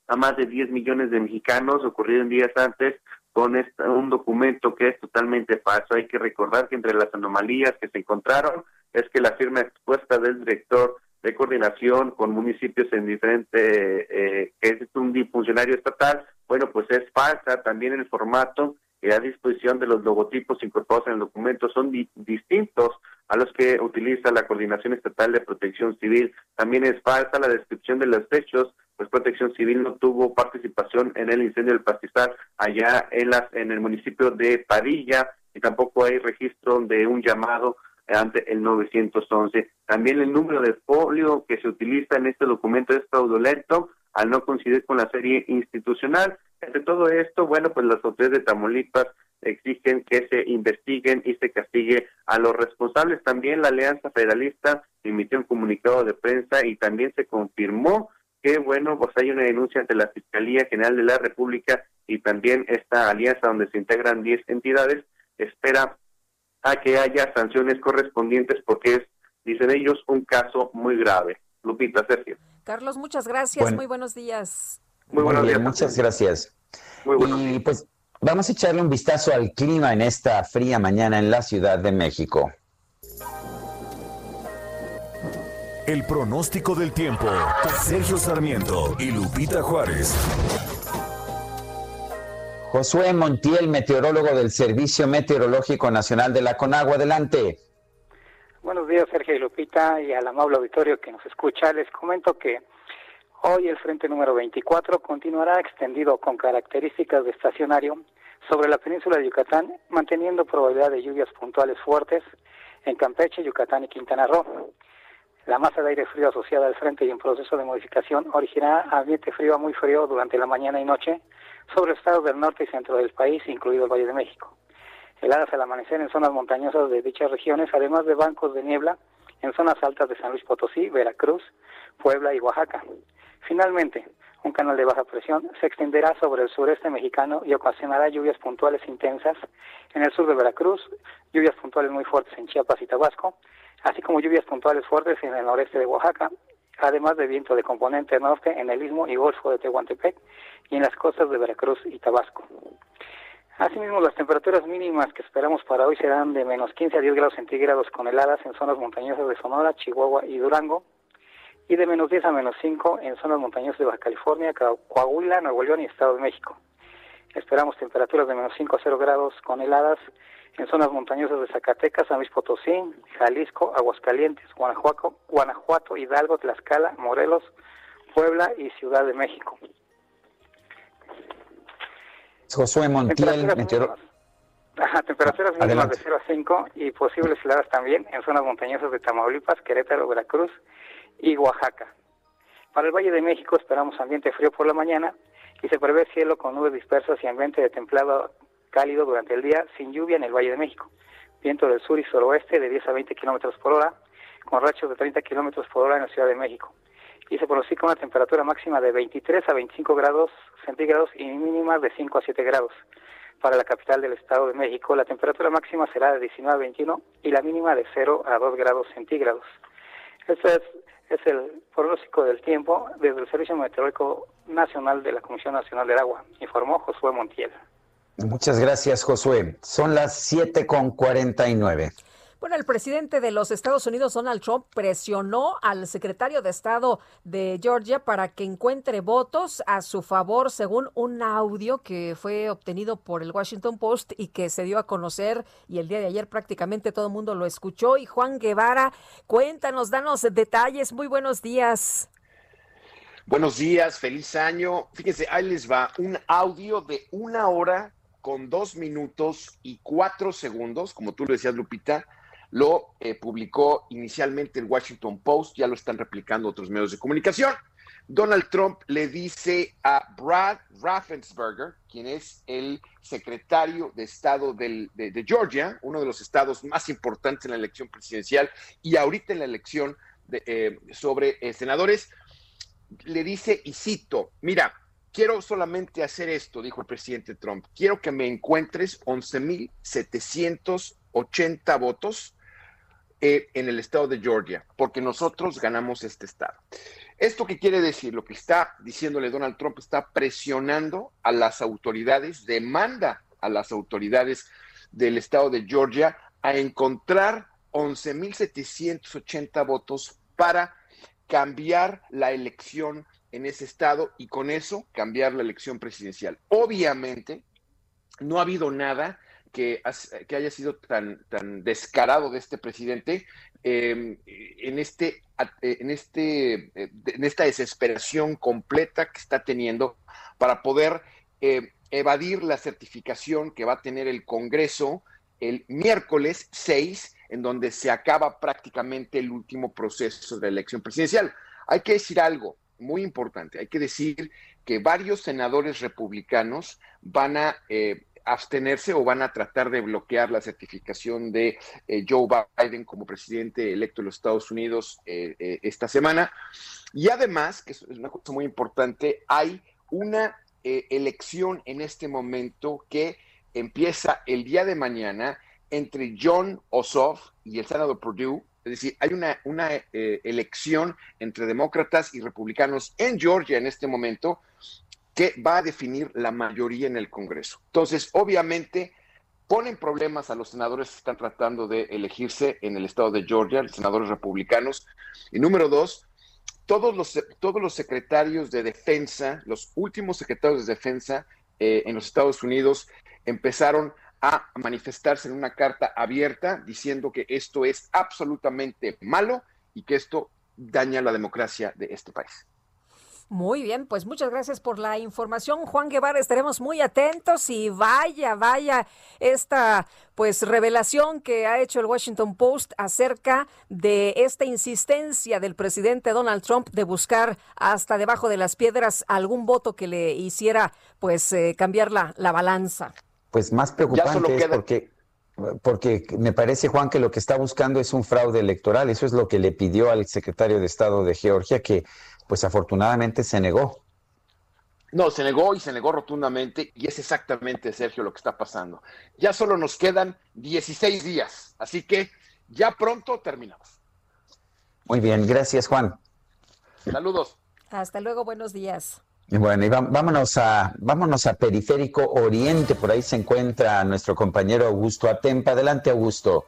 a más de 10 millones de mexicanos ocurrido días antes con un documento que es totalmente falso. Hay que recordar que entre las anomalías que se encontraron es que la firma expuesta del director de coordinación con municipios en diferente, eh, que es un funcionario estatal, bueno, pues es falsa. También el formato la disposición de los logotipos incorporados en el documento son distintos a los que utiliza la Coordinación Estatal de Protección Civil. También es falsa la descripción de los hechos pues Protección Civil no tuvo participación en el incendio del pastizal allá en las en el municipio de Padilla y tampoco hay registro de un llamado ante el 911. También el número de folio que se utiliza en este documento es fraudulento al no coincidir con la serie institucional. Entre todo esto, bueno, pues las autoridades de Tamaulipas exigen que se investiguen y se castigue a los responsables. También la Alianza Federalista emitió un comunicado de prensa y también se confirmó que, bueno, pues hay una denuncia ante la Fiscalía General de la República y también esta alianza donde se integran 10 entidades espera a que haya sanciones correspondientes porque es, dicen ellos, un caso muy grave. Lupita, Sergio. Carlos, muchas gracias. muy buenos días. Muy buenos días. Muchas gracias. y pues vamos a echarle un vistazo al clima en esta fría mañana en la Ciudad de México. El pronóstico del tiempo. Sergio Sarmiento y Lupita Juárez. Josué Montiel, meteorólogo del Servicio Meteorológico Nacional de la Conagua. Adelante. Buenos días, Sergio y Lupita, y al amable auditorio que nos escucha. Les comento que hoy el frente número 24 continuará extendido con características de estacionario sobre la península de Yucatán, manteniendo probabilidad de lluvias puntuales fuertes en Campeche, Yucatán y Quintana Roo. La masa de aire frío asociada al frente y en proceso de modificación originará ambiente frío a muy frío durante la mañana y noche sobre estados del norte y centro del país, incluido el Valle de México. Heladas al amanecer en zonas montañosas de dichas regiones, además de bancos de niebla en zonas altas de San Luis Potosí, Veracruz, Puebla y Oaxaca. Finalmente, un canal de baja presión se extenderá sobre el sureste mexicano y ocasionará lluvias puntuales intensas en el sur de Veracruz, lluvias puntuales muy fuertes en Chiapas y Tabasco, así como lluvias puntuales fuertes en el noreste de Oaxaca, además de viento de componente norte en el istmo y golfo de Tehuantepec y en las costas de Veracruz y Tabasco. Asimismo, las temperaturas mínimas que esperamos para hoy serán de menos 15 a 10 grados centígrados con heladas en zonas montañosas de Sonora, Chihuahua y Durango, y de menos 10 a menos 5 en zonas montañosas de Baja California, Coahuila, Nuevo León y Estado de México. Esperamos temperaturas de menos 5 a 0 grados con heladas en zonas montañosas de Zacatecas, San Luis Potosí, Jalisco, Aguascalientes, Guanajuato, Guanajuato, Hidalgo, Tlaxcala, Morelos, Puebla y Ciudad de México. Josué Montiel, Ajá, temperaturas mínimas de 0 a 5 y posibles heladas también en zonas montañosas de Tamaulipas, Querétaro, Veracruz y Oaxaca. Para el Valle de México esperamos ambiente frío por la mañana y se prevé cielo con nubes dispersas y ambiente de templado cálido durante el día, sin lluvia en el Valle de México. Viento del sur y suroeste de 10 a 20 kilómetros por hora, con rachos de 30 kilómetros por hora en la Ciudad de México. Y se pronostica una temperatura máxima de 23 a 25 grados centígrados y mínima de 5 a 7 grados. Para la capital del Estado de México, la temperatura máxima será de 19 a 21 y la mínima de 0 a 2 grados centígrados. Este es, el pronóstico del tiempo desde el Servicio Meteorológico Nacional de la Comisión Nacional del Agua, informó Josué Montiel. Muchas gracias, Josué. Son las 7 con 49. Bueno, el presidente de los Estados Unidos, Donald Trump, presionó al secretario de Estado de Georgia para que encuentre votos a su favor, según un audio que fue obtenido por el Washington Post y que se dio a conocer y el día de ayer prácticamente todo el mundo lo escuchó. Y Juan Guevara, cuéntanos, danos detalles. Muy buenos días. Buenos días, feliz año. Fíjense, ahí les va un audio de una hora con dos minutos y cuatro segundos, como tú lo decías, Lupita, lo eh, publicó inicialmente el Washington Post, ya lo están replicando otros medios de comunicación. Donald Trump le dice a Brad Raffensperger, quien es el secretario de Estado de, Georgia, uno de los estados más importantes en la elección presidencial y ahorita en la elección eh, sobre eh, senadores, le dice, y cito, mira, quiero solamente hacer esto, dijo el presidente Trump, quiero que me encuentres 11.780 votos eh, en el estado de Georgia, porque nosotros ganamos este estado. ¿Esto qué quiere decir? Lo que está diciéndole Donald Trump está presionando a las autoridades, demanda a las autoridades del estado de Georgia a encontrar 11.780 votos para cambiar la elección en ese estado y con eso cambiar la elección presidencial. Obviamente, no ha habido nada que, haya sido tan, tan descarado de este presidente em, en, este, en, este, eh, en esta desesperación completa que está teniendo para poder eh, evadir la certificación que va a tener el Congreso el miércoles 6, en donde se acaba prácticamente el último proceso de elección presidencial. Hay que decir algo muy importante, hay que decir que varios senadores republicanos van a eh, abstenerse o van a tratar de bloquear la certificación de eh, Joe Biden como presidente electo de los Estados Unidos eh, eh, esta semana. Y además, que es una cosa muy importante, hay una elección en este momento que empieza el día de mañana entre John Ossoff y el senador Purdue. Es decir, hay una, una elección entre demócratas y republicanos en Georgia en este momento que va a definir la mayoría en el Congreso. Entonces, obviamente, ponen problemas a los senadores que están tratando de elegirse en el estado de Georgia, los senadores republicanos. Y número dos, todos los, todos los secretarios de defensa, los últimos secretarios de defensa eh, en los Estados Unidos empezaron a manifestarse en una carta abierta diciendo que esto es absolutamente malo y que esto daña la democracia de este país. Muy bien, pues muchas gracias por la información, Juan Guevara. Estaremos muy atentos y vaya, vaya esta pues revelación que ha hecho el Washington Post acerca de esta insistencia del presidente Donald Trump de buscar hasta debajo de las piedras algún voto que le hiciera pues eh, cambiar la, la balanza. Pues más preocupante es porque porque me parece, Juan, que lo que está buscando es un fraude electoral. Eso es lo que le pidió al secretario de Estado de Georgia, que pues afortunadamente se negó. No, se negó y se negó rotundamente y es exactamente, Sergio, lo que está pasando. Ya solo nos quedan 16 días, así que ya pronto terminamos. Muy bien, gracias Juan. Saludos. Hasta luego, buenos días. Bueno, y vámonos a, vámonos a Periférico Oriente, por ahí se encuentra nuestro compañero Augusto Atempa. Adelante, Augusto.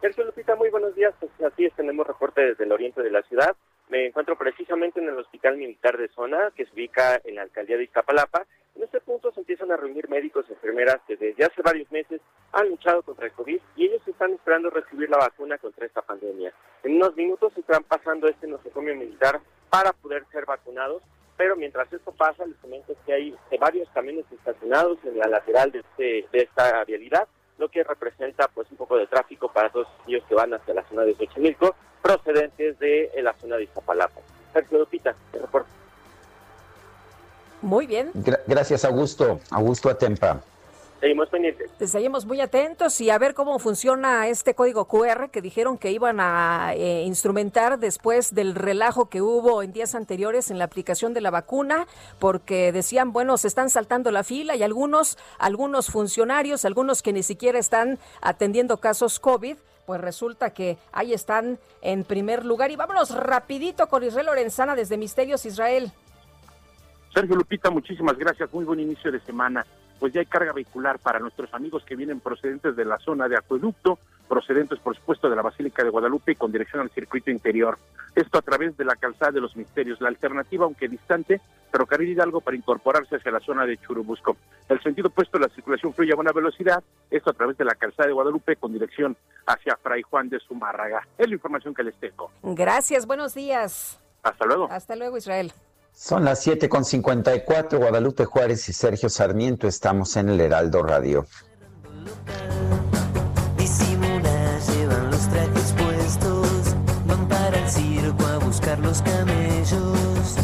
Sergio Lupita, muy buenos días. Pues así es, tenemos reporte desde el oriente de la ciudad. Me encuentro precisamente en el Hospital Militar de Zona, que se ubica en la alcaldía de Iztapalapa. En este punto se empiezan a reunir médicos y enfermeras que desde hace varios meses han luchado contra el COVID y ellos están esperando recibir la vacuna contra esta pandemia. En unos minutos estarán pasando este nosocomio militar para poder ser vacunados, pero mientras esto pasa, les comento que hay varios camiones estacionados en la lateral de, este, de esta vialidad lo que representa pues un poco de tráfico para todos ellos que van hacia la zona de Xochimilco, procedentes de la zona de Iztapalapa. Sergio Lupita, te reporto. Muy bien. Gra- gracias, Augusto. Augusto Atempa. Seguimos pendientes. Seguimos muy atentos y a ver cómo funciona este código QR que dijeron que iban a eh, instrumentar después del relajo que hubo en días anteriores en la aplicación de la vacuna, porque decían, bueno, se están saltando la fila y algunos, algunos funcionarios, algunos que ni siquiera están atendiendo casos COVID, pues resulta que ahí están en primer lugar. Y vámonos rapidito con Israel Lorenzana desde Misterios Israel. Sergio Lupita, muchísimas gracias. Muy buen inicio de semana. Pues ya hay carga vehicular para nuestros amigos que vienen procedentes de la zona de acueducto, procedentes, por supuesto, de la Basílica de Guadalupe y con dirección al circuito interior. Esto a través de la calzada de los misterios. La alternativa, aunque distante, ferrocarril Hidalgo para incorporarse hacia la zona de Churubusco. El sentido opuesto, la circulación fluye a buena velocidad. Esto a través de la calzada de Guadalupe con dirección hacia Fray Juan de Zumárraga. Es la información que les tengo. Gracias, buenos días. Hasta luego. Hasta luego, Israel. Son las 7.54, Guadalupe Juárez y Sergio Sarmiento. Estamos en el Heraldo Radio. Disimulas, llevan los trajes puestos, van para el circo a buscar los camellos.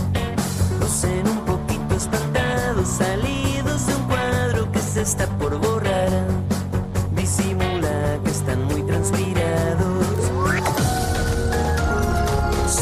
Lucen un poquito espantados, salidos de un cuadro que se está por borrar.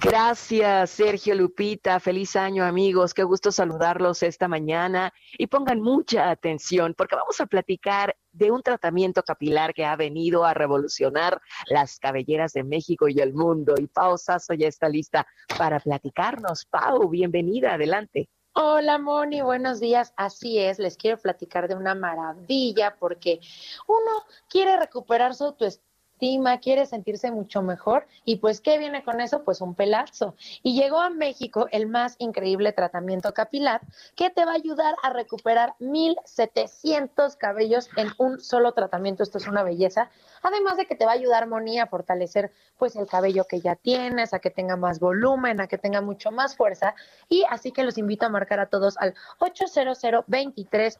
Gracias, Sergio Lupita. Feliz año, amigos. Qué gusto saludarlos esta mañana. Y pongan mucha atención porque vamos a platicar de un tratamiento capilar que ha venido a revolucionar las cabelleras de México y el mundo. Y Pau Sasso ya está lista para platicarnos. Pau, bienvenida. Adelante. Hola Moni, buenos días. Así es, les quiero platicar de una maravilla porque uno quiere recuperar su autoestima, quiere sentirse mucho mejor y pues ¿qué viene con eso? Pues un pelazo. Y llegó a México el más increíble tratamiento capilar que te va a ayudar a recuperar 1700 cabellos en un solo tratamiento. Esto es una belleza. Además de que te va a ayudar Moni a fortalecer pues el cabello que ya tienes, a que tenga más volumen, a que tenga mucho más fuerza y así que los invito a marcar a todos al 800 230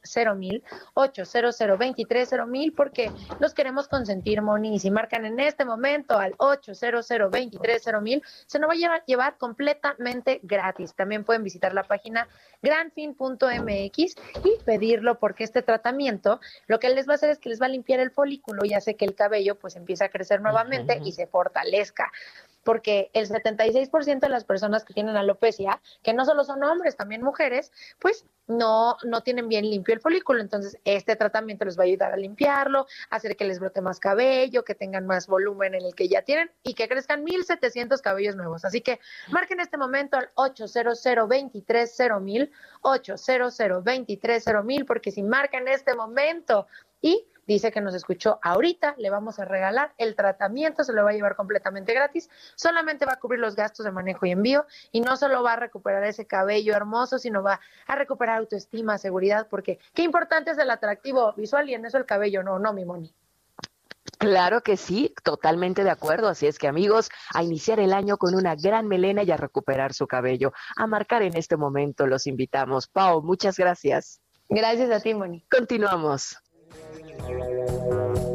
800 230 porque los queremos consentir Moni y si marcan en este momento al 800 230 se nos va a llevar, llevar completamente gratis. También pueden visitar la página granfin.mx y pedirlo porque este tratamiento lo que les va a hacer es que les va a limpiar el folículo y hace que el cabello pues empiece a crecer nuevamente y se fortalezca porque el 76% de las personas que tienen alopecia, que no solo son hombres, también mujeres, pues no, no tienen bien limpio el folículo. Entonces, este tratamiento les va a ayudar a limpiarlo, hacer que les brote más cabello, que tengan más volumen en el que ya tienen y que crezcan 1700 cabellos nuevos. Así que marquen este momento al 800 230 800 230 porque si marcan este momento y dice que nos escuchó ahorita, le vamos a regalar el tratamiento, se lo va a llevar completamente gratis, solamente va a cubrir los gastos de manejo y envío y no solo va a recuperar ese cabello hermoso, sino va a recuperar autoestima, seguridad, porque qué importante es el atractivo visual y en eso el cabello, no, no, mi Moni. Claro que sí, totalmente de acuerdo. Así es que amigos, a iniciar el año con una gran melena y a recuperar su cabello. A marcar en este momento los invitamos. Pau, muchas gracias. Gracias a ti, Moni. Continuamos. Si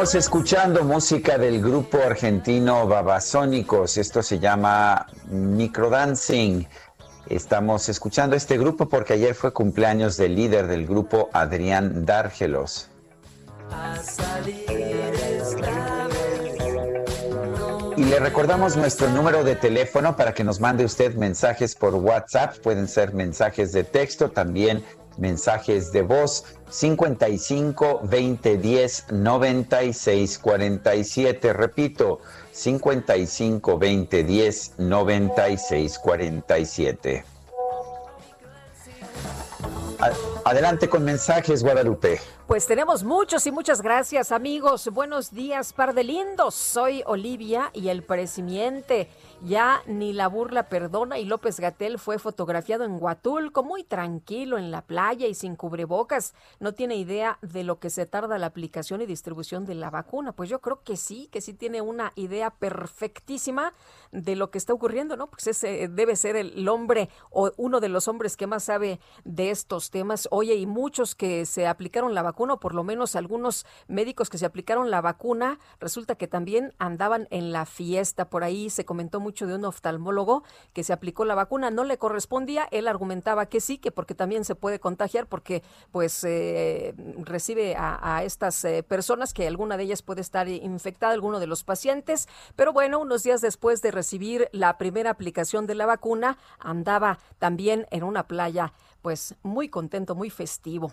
Seguimos escuchando música del grupo argentino Babasónicos. Esto se llama Microdancing. Estamos escuchando este grupo porque ayer fue cumpleaños del líder del grupo, Adrián Dárgelos. Y le recordamos nuestro número de teléfono para que nos mande usted mensajes por WhatsApp. Pueden ser mensajes de texto, también mensajes de voz 55 20 10 96 47. Repito, 55 20 10 96 47. Adelante con mensajes, Guadalupe. Pues tenemos muchos y muchas gracias, amigos. Buenos días, par de lindos. Soy Olivia y el presimiente. Ya ni la burla perdona y López Gatel fue fotografiado en Huatulco, muy tranquilo en la playa y sin cubrebocas. No tiene idea de lo que se tarda la aplicación y distribución de la vacuna. Pues yo creo que sí, que sí tiene una idea perfectísima de lo que está ocurriendo, ¿no? Pues ese debe ser el hombre o uno de los hombres que más sabe de estos temas. Oye, y muchos que se aplicaron la vacuna, o por lo menos algunos médicos que se aplicaron la vacuna, resulta que también andaban en la fiesta. Por ahí se comentó mucho de un oftalmólogo que se aplicó la vacuna, no le correspondía, él argumentaba que sí, que porque también se puede contagiar, porque pues eh, recibe a, estas eh, personas que alguna de ellas puede estar infectada, alguno de los pacientes, pero bueno, unos días después de recibir la primera aplicación de la vacuna, andaba también en una playa pues muy contento, muy festivo.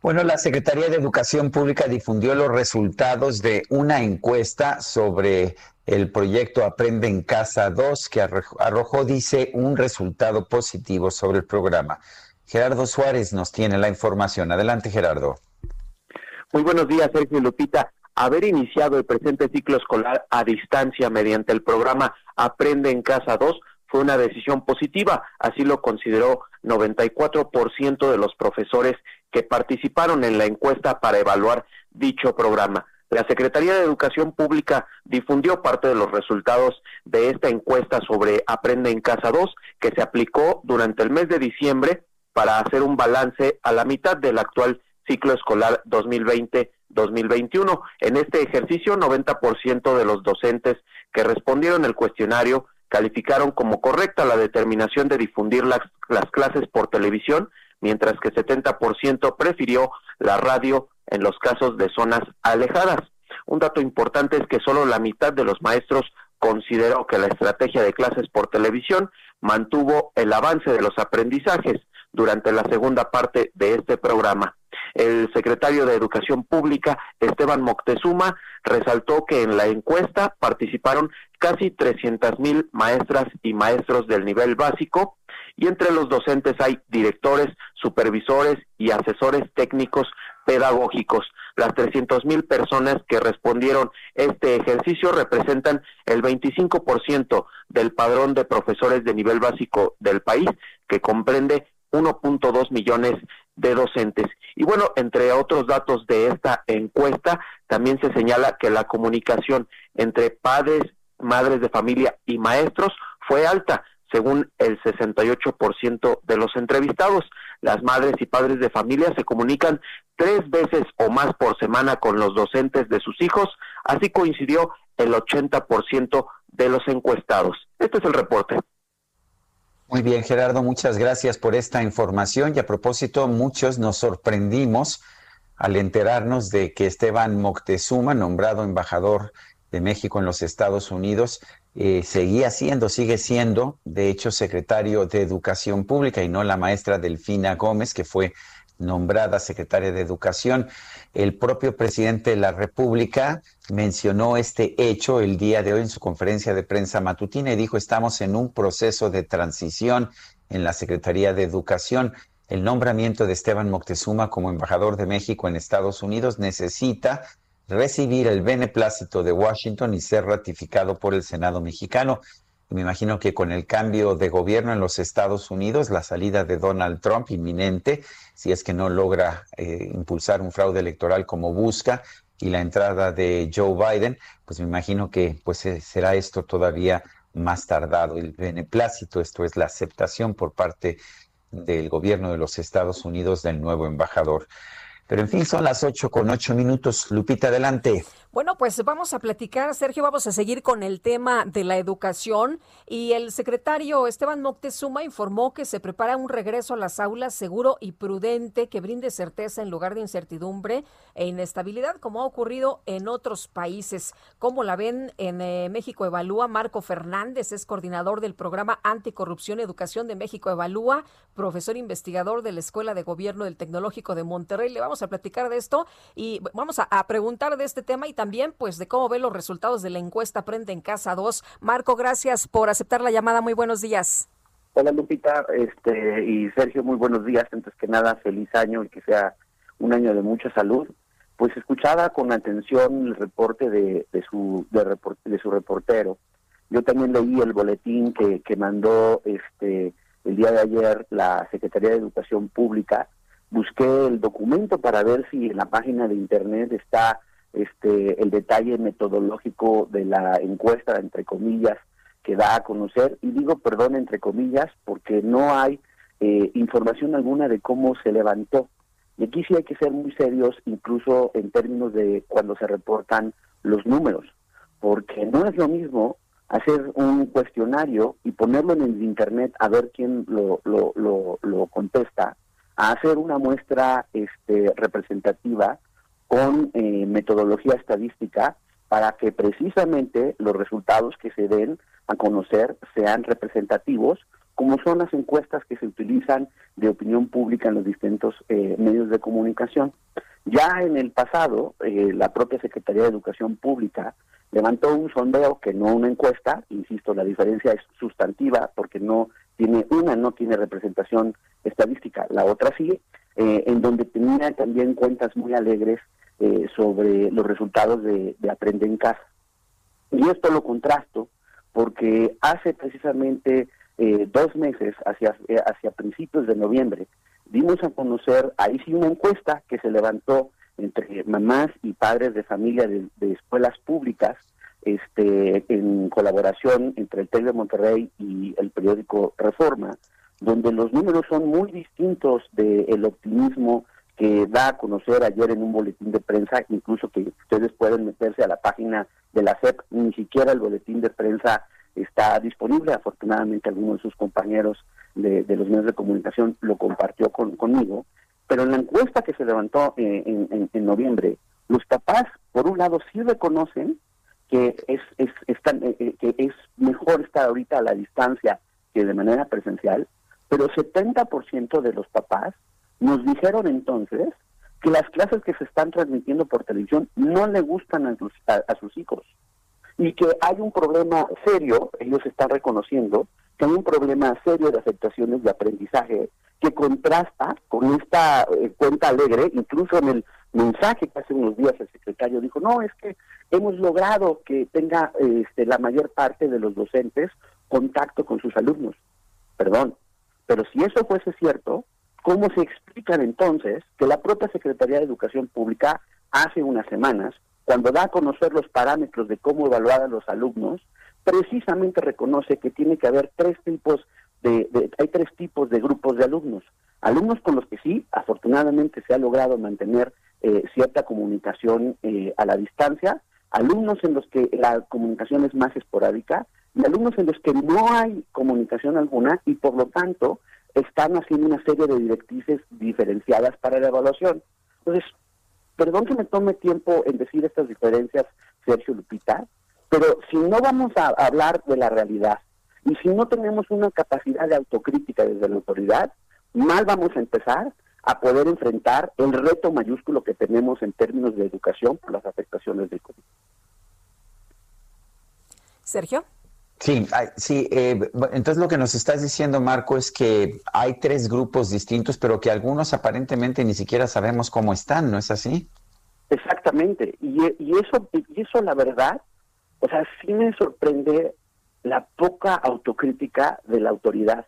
Bueno, la Secretaría de Educación Pública difundió los resultados de una encuesta sobre el proyecto Aprende en Casa 2, que arrojó, dice, un resultado positivo sobre el programa. Gerardo Suárez nos tiene la información. Adelante, Gerardo. Muy buenos días, Sergio Lupita. Haber iniciado el presente ciclo escolar a distancia mediante el programa Aprende en Casa 2 fue una decisión positiva, así lo consideró 94% de los profesores que participaron en la encuesta para evaluar dicho programa. La Secretaría de Educación Pública difundió parte de los resultados de esta encuesta sobre Aprende en Casa 2, que se aplicó durante el mes de diciembre para hacer un balance a la mitad del actual ciclo escolar 2020-2021. En este ejercicio, 90% de los docentes que respondieron el cuestionario calificaron como correcta la determinación de difundir las, las clases por televisión, mientras que 70% prefirió la radio en los casos de zonas alejadas. Un dato importante es que solo la mitad de los maestros consideró que la estrategia de clases por televisión mantuvo el avance de los aprendizajes durante la segunda parte de este programa. El secretario de Educación Pública, Esteban Moctezuma, resaltó que en la encuesta participaron casi 300 mil maestras y maestros del nivel básico y entre los docentes hay directores, supervisores y asesores técnicos pedagógicos. Las 300 mil personas que respondieron este ejercicio representan el 25% del padrón de profesores de nivel básico del país, que comprende 1.2 millones de docentes. Y bueno, entre otros datos de esta encuesta, también se señala que la comunicación entre padres, madres de familia y maestros fue alta, según el 68% de los entrevistados. Las madres y padres de familia se comunican tres veces o más por semana con los docentes de sus hijos, así coincidió el 80% de los encuestados. Este es el reporte. Muy bien, Gerardo, muchas gracias por esta información y a propósito, muchos nos sorprendimos al enterarnos de que Esteban Moctezuma, nombrado embajador de México en los Estados Unidos, eh, seguía siendo, sigue siendo, de hecho, secretario de Educación Pública y no la maestra Delfina Gómez, que fue nombrada secretaria de Educación. El propio presidente de la República mencionó este hecho el día de hoy en su conferencia de prensa matutina y dijo, estamos en un proceso de transición en la Secretaría de Educación. El nombramiento de Esteban Moctezuma como embajador de México en Estados Unidos necesita recibir el beneplácito de Washington y ser ratificado por el Senado mexicano. Me imagino que con el cambio de gobierno en los Estados Unidos, la salida de Donald Trump inminente, si es que no logra eh, impulsar un fraude electoral como busca, y la entrada de Joe Biden, pues me imagino que pues eh, será esto todavía más tardado. El beneplácito, esto es la aceptación por parte del gobierno de los Estados Unidos del nuevo embajador. Pero en fin, son las ocho con ocho minutos. Lupita, adelante. Bueno, pues vamos a platicar, Sergio, vamos a seguir con el tema de la educación y el secretario Esteban Moctezuma informó que se prepara un regreso a las aulas seguro y prudente que brinde certeza en lugar de incertidumbre e inestabilidad como ha ocurrido en otros países. Como la ven en eh, México Evalúa, Marco Fernández es coordinador del programa Anticorrupción Educación de México Evalúa, profesor investigador de la Escuela de Gobierno del Tecnológico de Monterrey. Le vamos a platicar de esto y vamos a, a preguntar de este tema y también también pues de cómo ve los resultados de la encuesta Prende en Casa 2. Marco, gracias por aceptar la llamada. Muy buenos días. Hola Lupita este, y Sergio, muy buenos días. Antes que nada, feliz año y que sea un año de mucha salud. Pues escuchaba con atención el reporte de, de su, de, de su reportero. Yo también leí el boletín que, que mandó este el día de ayer la Secretaría de Educación Pública. Busqué el documento para ver si en la página de internet está este, el detalle metodológico de la encuesta, entre comillas, que da a conocer, y digo perdón entre comillas, porque no hay eh, información alguna de cómo se levantó. Y aquí sí hay que ser muy serios, incluso en términos de cuando se reportan los números, porque no es lo mismo hacer un cuestionario y ponerlo en el internet a ver quién lo, lo, lo, lo contesta, a hacer una muestra este, representativa con eh, metodología estadística para que precisamente los resultados que se den a conocer sean representativos, como son las encuestas que se utilizan de opinión pública en los distintos eh, medios de comunicación. Ya en el pasado, eh, la propia Secretaría de Educación Pública levantó un sondeo que no una encuesta, insisto, la diferencia es sustantiva porque no tiene una no tiene representación estadística, la otra sí, en donde tenía también cuentas muy alegres eh, sobre los resultados de, de Aprende en Casa. Y esto lo contrasto porque hace precisamente eh, dos meses, hacia, eh, hacia principios de noviembre, dimos a conocer, ahí sí una encuesta que se levantó entre mamás y padres de familia de, escuelas públicas, este, en colaboración entre el TEC de Monterrey y el periódico Reforma, donde los números son muy distintos del optimismo que da a conocer ayer en un boletín de prensa, incluso que ustedes pueden meterse a la página de la CEP, ni siquiera el boletín de prensa está disponible, afortunadamente alguno de sus compañeros de, los medios de comunicación lo compartió conmigo, pero en la encuesta que se levantó eh, en, noviembre, los papás, por un lado, sí reconocen que es, es, eh, eh, que es mejor estar ahorita a la distancia que de manera presencial, pero 70% de los papás nos dijeron entonces que las clases que se están transmitiendo por televisión no le gustan a sus, a, sus hijos y que hay un problema serio, ellos están reconociendo que hay un problema serio de afectaciones de aprendizaje que contrasta con esta eh, cuenta alegre, incluso en el mensaje que hace unos días el secretario dijo, no, es que hemos logrado que tenga este, la mayor parte de los docentes contacto con sus alumnos. Perdón, pero si eso fuese cierto, ¿Cómo se explican entonces que la propia Secretaría de Educación Pública hace unas semanas, cuando da a conocer los parámetros de cómo evaluar a los alumnos, precisamente reconoce que tiene que haber tres tipos de, hay tres tipos de grupos de alumnos. Alumnos con los que sí, afortunadamente se ha logrado mantener eh, cierta comunicación eh, a la distancia, alumnos en los que la comunicación es más esporádica y alumnos en los que no hay comunicación alguna y por lo tanto están haciendo una serie de directrices diferenciadas para la evaluación. Entonces, perdón que me tome tiempo en decir estas diferencias, Sergio Lupita, pero si no vamos a hablar de la realidad y si no tenemos una capacidad de autocrítica desde la autoridad, mal vamos a empezar a poder enfrentar el reto mayúsculo que tenemos en términos de educación por las afectaciones del COVID. Sergio. Sí, sí. Eh, entonces lo que nos estás diciendo, Marco, es que hay tres grupos distintos, pero que algunos aparentemente ni siquiera sabemos cómo están, ¿no es así? Exactamente. Y, eso, y eso la verdad, o sea, sí me sorprende la poca autocrítica de la autoridad.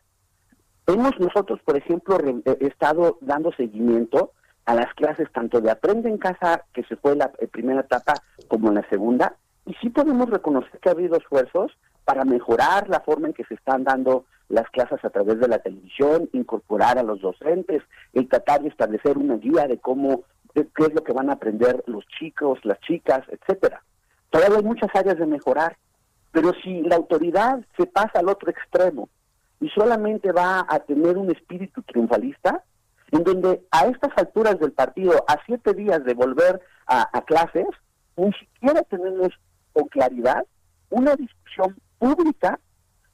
Hemos nosotros, por ejemplo, estado dando seguimiento a las clases tanto de Aprende en Casa, que se fue la primera etapa, como en la segunda, y sí podemos reconocer que ha habido esfuerzos para mejorar la forma en que se están dando las clases a través de la televisión, incorporar a los docentes, el tratar de establecer una guía de cómo de qué es lo que van a aprender los chicos, las chicas, etcétera. Todavía hay muchas áreas de mejorar, pero si la autoridad se pasa al otro extremo y solamente va a tener un espíritu triunfalista, en donde a estas alturas del partido, a siete días de volver a, a clases, ni siquiera tenemos con claridad una discusión pública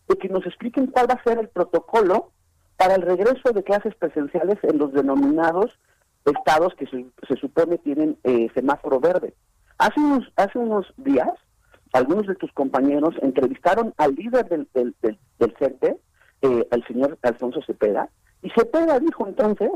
de que nos expliquen cuál va a ser el protocolo para el regreso de clases presenciales en los denominados estados que se, supone tienen eh, semáforo verde. Hace unos, hace unos días, algunos de tus compañeros entrevistaron al líder del, del, del, del CENTE, eh, al señor Alfonso Cepeda, y Cepeda dijo entonces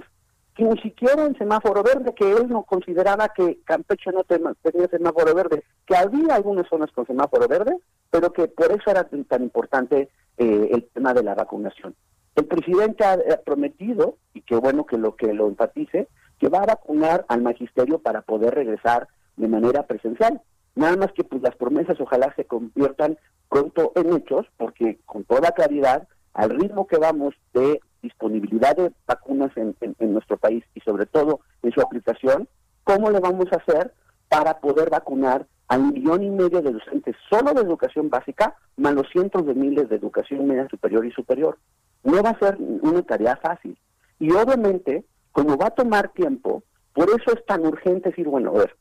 ni siquiera en semáforo verde, que él no consideraba que Campeche no tenía semáforo verde, que había algunas zonas con semáforo verde, pero que por eso era tan importante eh, el tema de la vacunación. El presidente ha, ha prometido, y qué bueno que lo que lo enfatice, que va a vacunar al magisterio para poder regresar de manera presencial. Nada más que pues las promesas ojalá se conviertan pronto en hechos, porque con toda claridad, al ritmo que vamos de disponibilidad de vacunas en, en, nuestro país y sobre todo en su aplicación, ¿cómo le vamos a hacer para poder vacunar a un millón y medio de docentes solo de educación básica, más los cientos de miles de educación media superior y superior? No va a ser una tarea fácil. Y obviamente, como va a tomar tiempo, por eso es tan urgente decir, bueno, a ver,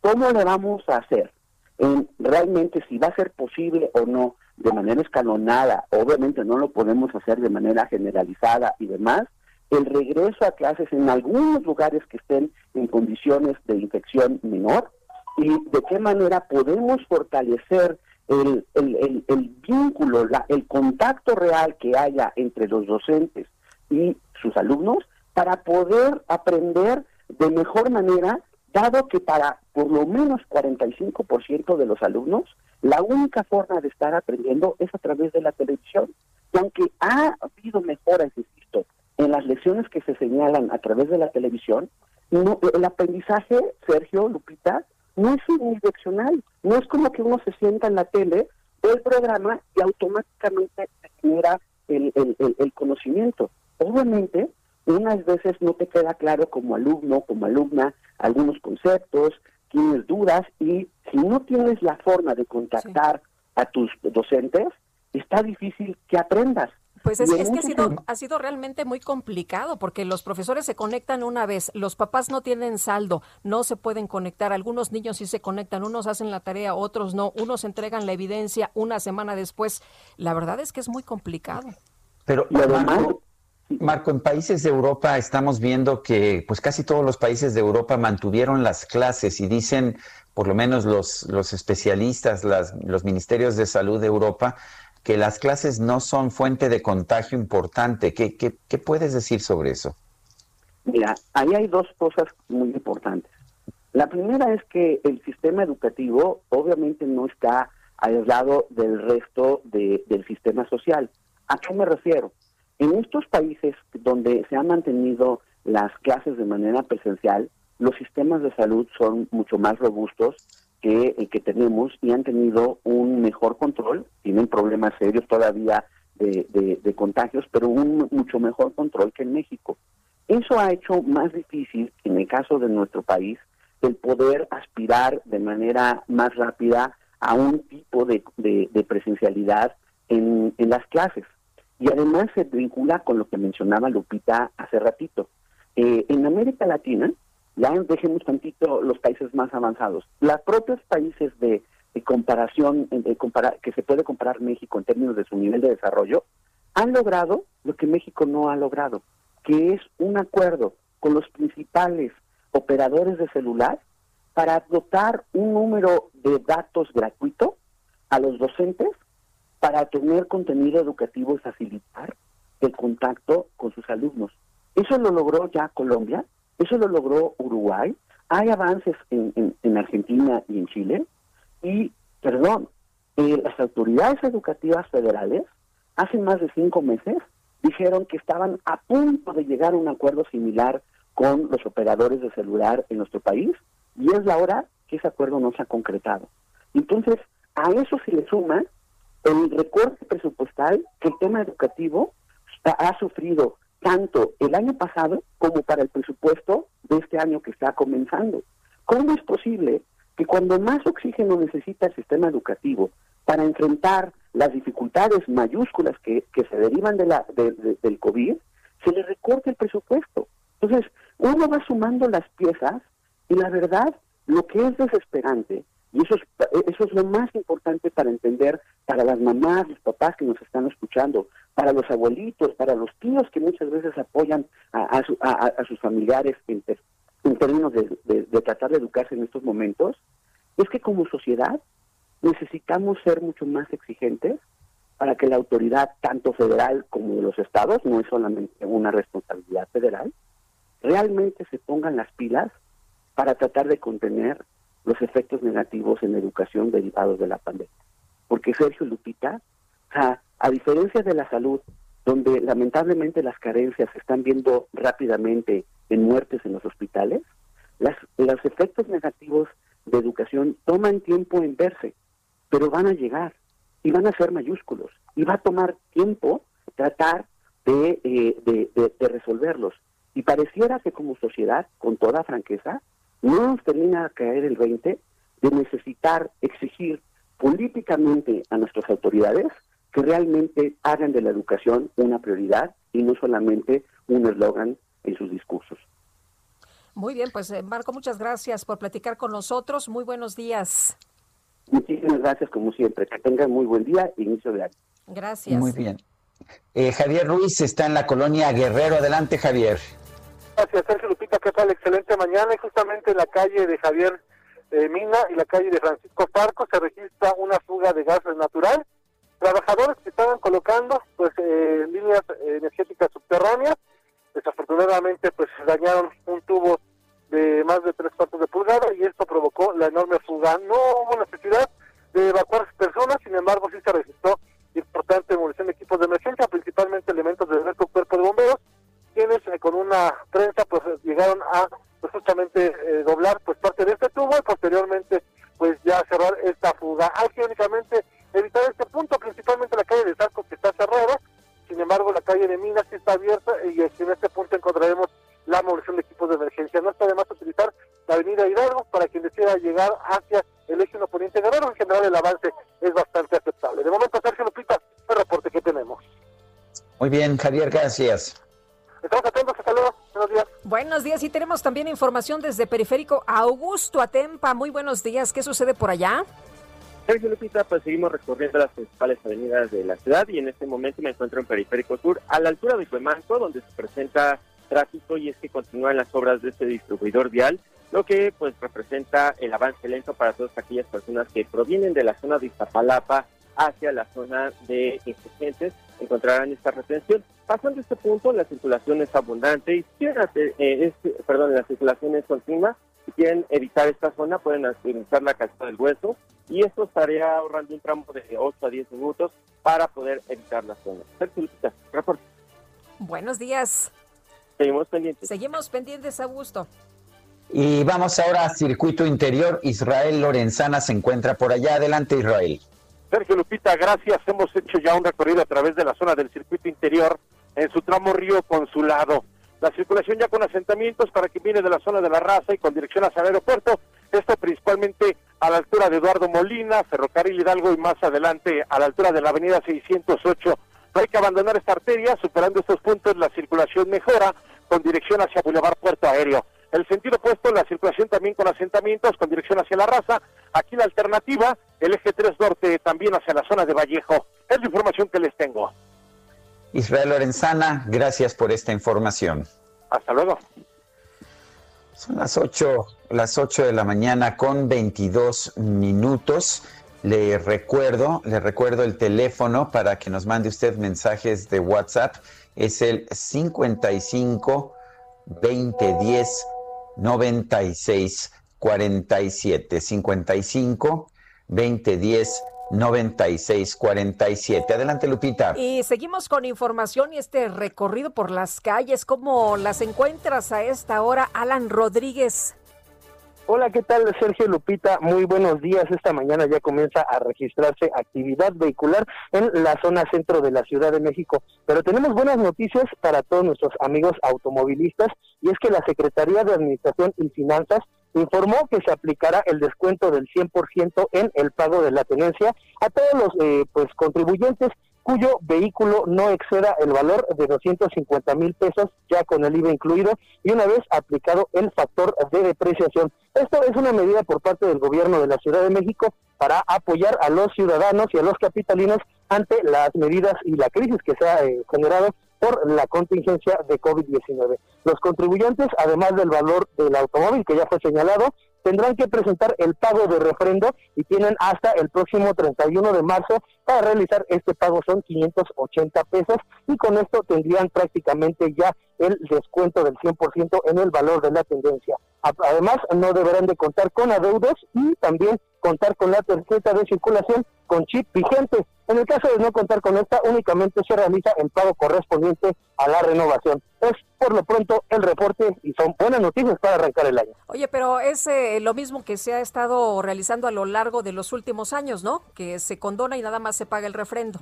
¿cómo le vamos a hacer? En realmente si va a ser posible o no de manera escalonada, obviamente no lo podemos hacer de manera generalizada y demás, el regreso a clases en algunos lugares que estén en condiciones de infección menor y de qué manera podemos fortalecer el, el, el, vínculo, la, el contacto real que haya entre los docentes y sus alumnos para poder aprender de mejor manera, dado que para por lo menos 45% de los alumnos, la única forma de estar aprendiendo es a través de la televisión. Y aunque ha habido mejoras, insisto, en las lecciones que se señalan a través de la televisión, no, el aprendizaje, Sergio, Lupita, no es unidireccional. No es como que uno se sienta en la tele, ve el programa y automáticamente se genera el, el, conocimiento. Obviamente, unas veces no te queda claro como alumno, como alumna, algunos conceptos, tienes dudas y si no tienes la forma de contactar sí. a tus docentes, está difícil que aprendas. Pues es, es que ha sido, ha sido realmente muy complicado porque los profesores se conectan una vez, los papás no tienen saldo, no se pueden conectar, algunos niños sí se conectan, unos hacen la tarea, otros no, unos entregan la evidencia una semana después. La verdad es que es muy complicado. Pero y además, Marco, en países de Europa estamos viendo que pues casi todos los países de Europa mantuvieron las clases y dicen, por lo menos los, los especialistas, los ministerios de salud de Europa, que las clases no son fuente de contagio importante. ¿Qué, qué, qué puedes decir sobre eso? Mira, ahí hay dos cosas muy importantes. La primera es que el sistema educativo obviamente no está aislado del resto de, del sistema social. ¿A qué me refiero? En estos países donde se han mantenido las clases de manera presencial, los sistemas de salud son mucho más robustos que el que tenemos y han tenido un mejor control, tienen problemas serios todavía de, de, contagios, pero un mucho mejor control que en México. Eso ha hecho más difícil, en el caso de nuestro país, el poder aspirar de manera más rápida a un tipo de, de, de presencialidad en, en, las clases. Y además se vincula con lo que mencionaba Lupita hace ratito. Eh, en América Latina, ya dejemos tantito los países más avanzados. Los propios países de, comparación, de comparar, que se puede comparar México en términos de su nivel de desarrollo, han logrado lo que México no ha logrado, que es un acuerdo con los principales operadores de celular para dotar un número de datos gratuito a los docentes para tener contenido educativo y facilitar el contacto con sus alumnos. Eso lo logró ya Colombia, eso lo logró Uruguay. Hay avances en, en, en Argentina y en Chile. Y, perdón, eh, las autoridades educativas federales hace más de cinco meses dijeron que estaban a punto de llegar a un acuerdo similar con los operadores de celular en nuestro país y es la hora que ese acuerdo no se ha concretado. Entonces, a eso se le suma el recorte presupuestal que el tema educativo ha, sufrido tanto el año pasado como para el presupuesto de este año que está comenzando. ¿Cómo es posible que cuando más oxígeno necesita el sistema educativo para enfrentar las dificultades mayúsculas que, que se derivan de la, de- de- del COVID, se le recorte el presupuesto? Entonces, uno va sumando las piezas y la verdad, lo que es desesperante, y eso es, eso es lo más importante para entender para las mamás, los papás que nos están escuchando, para los abuelitos, para los tíos que muchas veces apoyan a, a su- a- a- sus familiares en términos de, de- de tratar de educarse en estos momentos, es que como sociedad necesitamos ser mucho más exigentes para que la autoridad, tanto federal como de los estados, no es solamente una responsabilidad federal, realmente se pongan las pilas para tratar de contener los efectos negativos en educación derivados de la pandemia. Porque Sergio Lupita, o sea, a diferencia de la salud, donde lamentablemente las carencias se están viendo rápidamente en muertes en los hospitales, las, los efectos negativos de educación toman tiempo en verse, pero van a llegar y van a ser mayúsculos y va a tomar tiempo tratar de, eh, de- de resolverlos. Y pareciera que como sociedad, con toda franqueza, no nos termina a caer el 20 de necesitar exigir políticamente a nuestras autoridades que realmente hagan de la educación una prioridad y no solamente un eslogan en sus discursos. Muy bien, pues eh, Marco, muchas gracias por platicar con nosotros. Muy buenos días. Muchísimas gracias como siempre. Que tengan muy buen día e inicio de año. Gracias. Muy bien. Eh, Javier Ruiz está en la colonia Guerrero. Adelante, Javier. Gracias, Sergio Lupita. ¿Qué tal? Excelente mañana. Justamente en la calle de Javier eh, Mina y la calle de Francisco Parco se registra una fuga de gas natural. Trabajadores que estaban colocando pues eh, líneas eh, energéticas subterráneas. Desafortunadamente pues dañaron un tubo de más de tres cuartos de pulgada y esto provocó la enorme fuga. No hubo necesidad de evacuar personas, sin embargo sí se registró importante movilización de equipos de emergencia, principalmente elementos del nuestro cuerpo de bomberos, eh, con una prensa pues eh, llegaron a pues, justamente eh, doblar pues parte de este tubo y posteriormente pues ya cerrar esta fuga. Hay que únicamente evitar este punto, principalmente la calle de Zarco que está cerrada, sin embargo la calle de Minas sí está abierta y en este punto encontraremos la movilización de equipos de emergencia. No está de más utilizar la avenida Hidalgo para quien desea llegar hacia el eje no poniente Guerrero. En general el avance es bastante aceptable. De momento, Sergio Lupita, el reporte que tenemos. Muy bien, Javier, gracias. Buenos días y tenemos también información desde Periférico Augusto Atempa. Muy buenos días. ¿Qué sucede por allá? Sergio Lupita, pues seguimos recorriendo las principales avenidas de la ciudad y en este momento me encuentro en Periférico Sur, a la altura de Cuemanco, donde se presenta tráfico y es que continúan las obras de este distribuidor vial, lo que pues representa el avance lento para todas aquellas personas que provienen de la zona de Iztapalapa hacia la zona de insurgentes, encontrarán esta retención. Pasando este punto, la circulación es abundante y si quieren hacer, eh, es- perdón, la circulación es continua. Si quieren evitar esta zona, pueden utilizar la calzada del hueso y esto estaría ahorrando un tramo de 8 a 10 minutos para poder evitar la zona. Reporte. Buenos días. Seguimos pendientes. Seguimos pendientes, Augusto. Y vamos ahora a Circuito Interior. Israel Lorenzana se encuentra por allá. Adelante, Israel. Sergio Lupita, gracias. Hemos hecho ya un recorrido a través de la zona del circuito interior en su tramo Río Consulado. La circulación ya con asentamientos para quien viene de la zona de la raza y con dirección hacia el aeropuerto. Esto principalmente a la altura de Eduardo Molina, Ferrocarril Hidalgo y más adelante a la altura de la avenida 608. No hay que abandonar esta arteria, superando estos puntos la circulación mejora con dirección hacia Boulevard Puerto Aéreo. El sentido opuesto, la circulación también con asentamientos con dirección hacia la raza. Aquí la alternativa, el eje 3 norte también hacia la zona de Vallejo. Es la información que les tengo. Israel Lorenzana, gracias por esta información. Hasta luego. Son las 8, las 8 de la mañana con 22 minutos. Le recuerdo, le recuerdo el teléfono para que nos mande usted mensajes de WhatsApp. Es el 55 2010 96 47. 55 2010 96 47. Adelante, Lupita. Y seguimos con información y este recorrido por las calles. ¿Cómo las encuentras a esta hora, Alan Rodríguez? Hola, ¿qué tal Sergio Lupita? Muy buenos días. Esta mañana ya comienza a registrarse actividad vehicular en la zona centro de la Ciudad de México. Pero tenemos buenas noticias para todos nuestros amigos automovilistas y es que la Secretaría de Administración y Finanzas informó que se aplicará el descuento del 100% en el pago de la tenencia a todos los eh, pues contribuyentes cuyo vehículo no exceda el valor de 250 mil pesos ya con el IVA incluido y una vez aplicado el factor de depreciación. Esto es una medida por parte del gobierno de la Ciudad de México para apoyar a los ciudadanos y a los capitalinos ante las medidas y la crisis que se ha eh, generado por la contingencia de COVID-19. Los contribuyentes, además del valor del automóvil que ya fue señalado, tendrán que presentar el pago de refrendo y tienen hasta el próximo 31 de marzo para realizar este pago son 580 pesos y con esto tendrían prácticamente ya el descuento del 100% en el valor de la tendencia. Además, no deberán de contar con adeudos y también contar con la tarjeta de circulación con chip vigente. En el caso de no contar con esta, únicamente se realiza el pago correspondiente a la renovación. Es por lo pronto el reporte y son buenas noticias para arrancar el año. Oye, pero es eh, lo mismo que se ha estado realizando a lo largo de los últimos años, ¿no? Que se condona y nada más se paga el refrendo.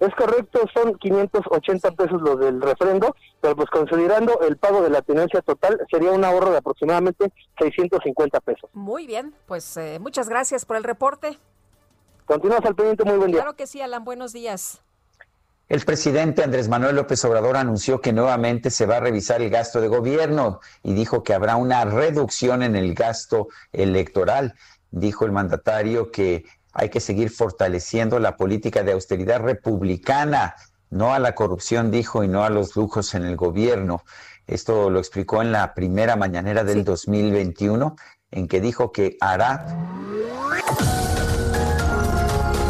Es correcto, son 580 pesos los del refrendo, pero pues considerando el pago de la tenencia total sería un ahorro de aproximadamente 650 pesos. Muy bien, pues eh, muchas gracias por el reporte. Continuamos al pendiente, muy buen día. Claro que sí, Alan, buenos días. El presidente Andrés Manuel López Obrador anunció que nuevamente se va a revisar el gasto de gobierno y dijo que habrá una reducción en el gasto electoral. Dijo el mandatario que hay que seguir fortaleciendo la política de austeridad republicana, no a la corrupción, dijo, y no a los lujos en el gobierno. Esto lo explicó en la primera mañanera del 2021, en que dijo que hará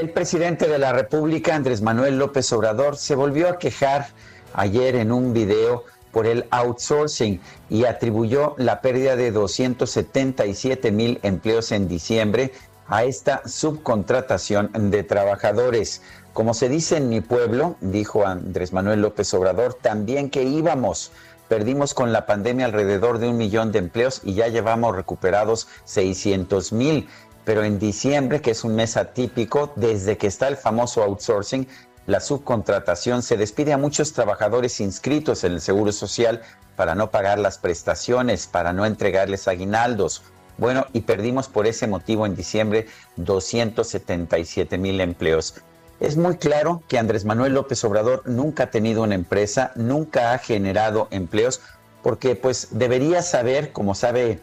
El presidente de la República, Andrés Manuel López Obrador, se volvió a quejar ayer en un video por el outsourcing y atribuyó la pérdida de 277 mil empleos en diciembre a esta subcontratación de trabajadores. Como se dice en mi pueblo, dijo Andrés Manuel López Obrador, también que íbamos. Perdimos con la pandemia alrededor de un millón de empleos y ya llevamos recuperados 600 mil pero en diciembre, que es un mes atípico, desde que está el famoso outsourcing, la subcontratación se despide a muchos trabajadores inscritos en el Seguro Social para no pagar las prestaciones, para no entregarles aguinaldos. Bueno, y perdimos por ese motivo en diciembre 277 mil empleos. Es muy claro que Andrés Manuel López Obrador nunca ha tenido una empresa, nunca ha generado empleos, porque pues debería saber, como sabe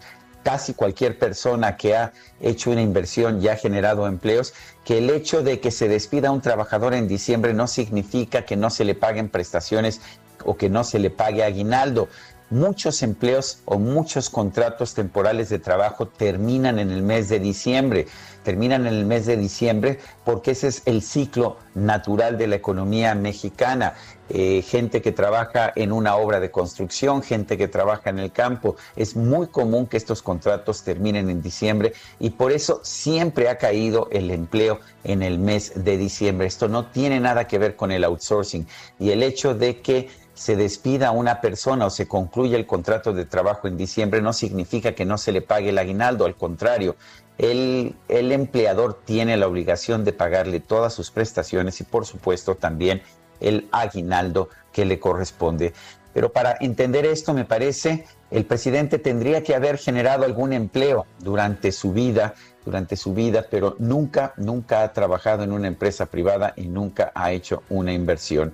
casi cualquier persona que ha hecho una inversión y ha generado empleos, que el hecho de que se despida un trabajador en diciembre no significa que no se le paguen prestaciones o que no se le pague aguinaldo. Muchos empleos o muchos contratos temporales de trabajo terminan en el mes de diciembre terminan en el mes de diciembre porque ese es el ciclo natural de la economía mexicana. Eh, gente que trabaja en una obra de construcción, gente que trabaja en el campo. Es muy común que estos contratos terminen en diciembre y por eso siempre ha caído el empleo en el mes de diciembre. Esto no tiene nada que ver con el outsourcing y el hecho de que se despida a una persona o se concluye el contrato de trabajo en diciembre no significa que no se le pague el aguinaldo, al contrario, el, el empleador tiene la obligación de pagarle todas sus prestaciones y por supuesto también el aguinaldo que le corresponde. Pero para entender esto, me parece, el presidente tendría que haber generado algún empleo durante su vida, durante su vida, pero nunca, nunca ha trabajado en una empresa privada y nunca ha hecho una inversión.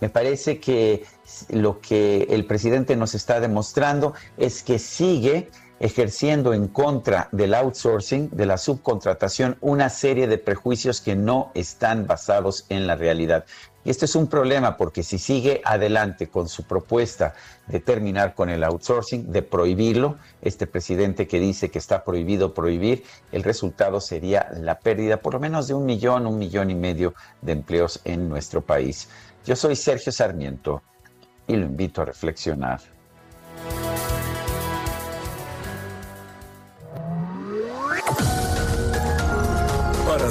Me parece que lo que el presidente nos está demostrando es que sigue ejerciendo en contra del outsourcing, de la subcontratación, una serie de prejuicios que no están basados en la realidad. Y este es un problema porque si sigue adelante con su propuesta de terminar con el outsourcing, de prohibirlo, este presidente que dice que está prohibido prohibir, el resultado sería la pérdida por lo menos de un millón, un millón y medio de empleos en nuestro país. Yo soy Sergio Sarmiento y lo invito a reflexionar.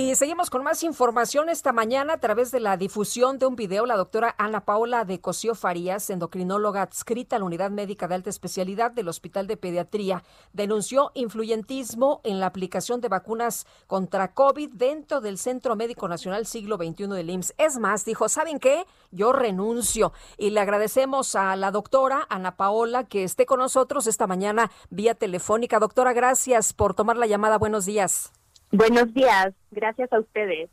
Y seguimos con más información esta mañana a través de la difusión de un video. La doctora Ana Paula de Cosío Farías, endocrinóloga adscrita a la Unidad Médica de Alta Especialidad del Hospital de Pediatría, denunció influyentismo en la aplicación de vacunas contra COVID dentro del Centro Médico Nacional Siglo XXI del IMSS. Es más, dijo, ¿saben qué? Yo renuncio. Y le agradecemos a la doctora Ana Paola que esté con nosotros esta mañana vía telefónica. Doctora, gracias por tomar la llamada. Buenos días. Buenos días, gracias a ustedes.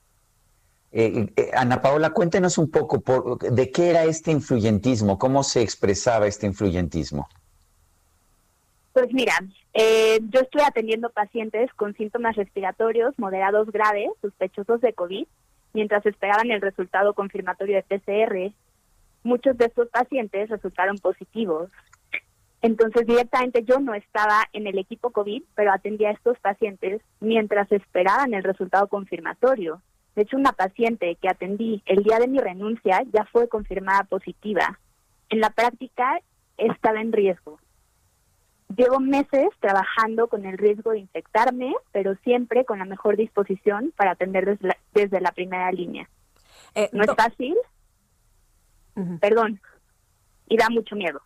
Eh, eh, Ana Paola, cuéntenos un poco por, de qué era este influyentismo, cómo se expresaba este influyentismo. Pues mira, eh, yo estoy atendiendo pacientes con síntomas respiratorios moderados graves, sospechosos de COVID, mientras esperaban el resultado confirmatorio de PCR. Muchos de estos pacientes resultaron positivos. Entonces, directamente yo no estaba en el equipo COVID, pero atendía a estos pacientes mientras esperaban el resultado confirmatorio. De hecho, una paciente que atendí el día de mi renuncia ya fue confirmada positiva. En la práctica, estaba en riesgo. Llevo meses trabajando con el riesgo de infectarme, pero siempre con la mejor disposición para atender desde la, desde la primera línea. Eh, no es fácil, perdón, y da mucho miedo.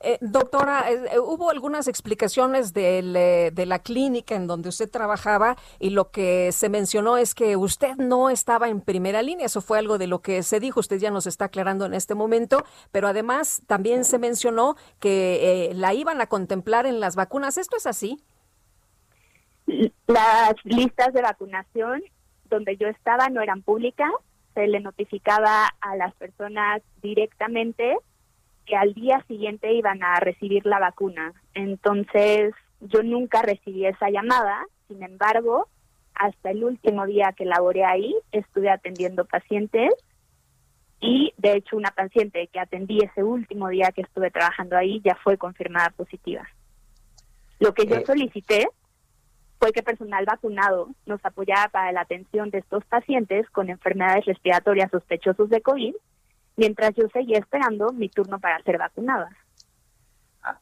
Eh, doctora, eh, eh, hubo algunas explicaciones eh, de la clínica en donde usted trabajaba y lo que se mencionó es que usted no estaba en primera línea. Eso fue algo de lo que se dijo. Usted ya nos está aclarando en este momento, pero además también se mencionó que la iban a contemplar en las vacunas. ¿Esto es así? Las listas de vacunación donde yo estaba no eran públicas. Se le notificaba a las personas directamente que al día siguiente iban a recibir la vacuna. Entonces, yo nunca recibí esa llamada, sin embargo, hasta el último día que laboré ahí, estuve atendiendo pacientes y de hecho una paciente que atendí ese último día que estuve trabajando ahí ya fue confirmada positiva. Lo que yo solicité fue que personal vacunado nos apoyara para la atención de estos pacientes con enfermedades respiratorias sospechosos de COVID mientras yo seguía esperando mi turno para ser vacunada.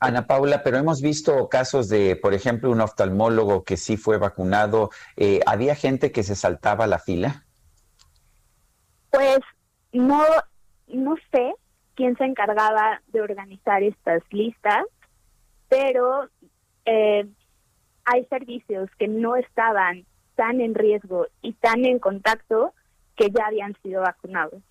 Ana Paula, pero hemos visto casos de, por ejemplo, un oftalmólogo que sí fue vacunado. Eh, ¿Había gente que se saltaba la fila? Pues no, no sé quién se encargaba de organizar estas listas, pero eh, hay servicios que no estaban tan en riesgo y tan en contacto que ya habían sido vacunados.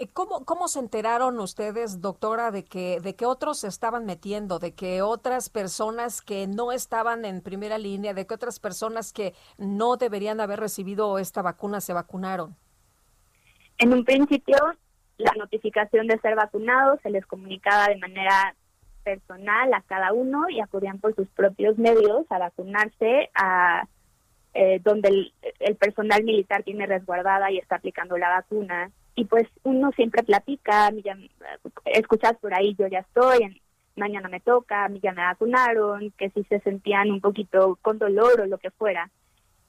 Eh, ¿Cómo, ¿Cómo se enteraron ustedes, doctora, de que, de que otros se estaban metiendo, de que otras personas que no estaban en primera línea, de que otras personas que no deberían haber recibido esta vacuna se vacunaron? En un principio, la notificación de ser vacunados se les comunicaba de manera personal a cada uno y acudían por sus propios medios a vacunarse a eh, donde el, el personal militar tiene resguardada y está aplicando la vacuna y pues uno siempre platica, ya, escuchas por ahí, yo ya estoy, mañana me toca, a mí ya me vacunaron, que si se sentían un poquito con dolor o lo que fuera.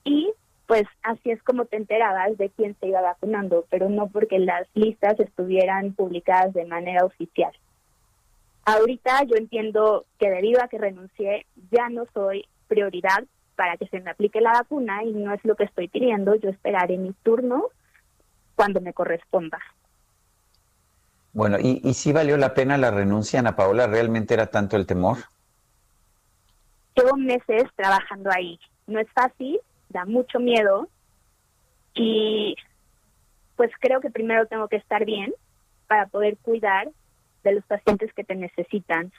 Y pues así es como te enterabas de quién se iba vacunando, pero no porque las listas estuvieran publicadas de manera oficial. Ahorita yo entiendo que debido a que renuncié, ya no soy prioridad para que se me aplique la vacuna y no es lo que estoy pidiendo, yo esperaré mi turno cuando me corresponda. Bueno, ¿y, y si valió la pena la renuncia, Ana Paola? ¿Realmente era tanto el temor? Llevo meses trabajando ahí. No es fácil, da mucho miedo y pues creo que primero tengo que estar bien para poder cuidar de los pacientes que te necesitan.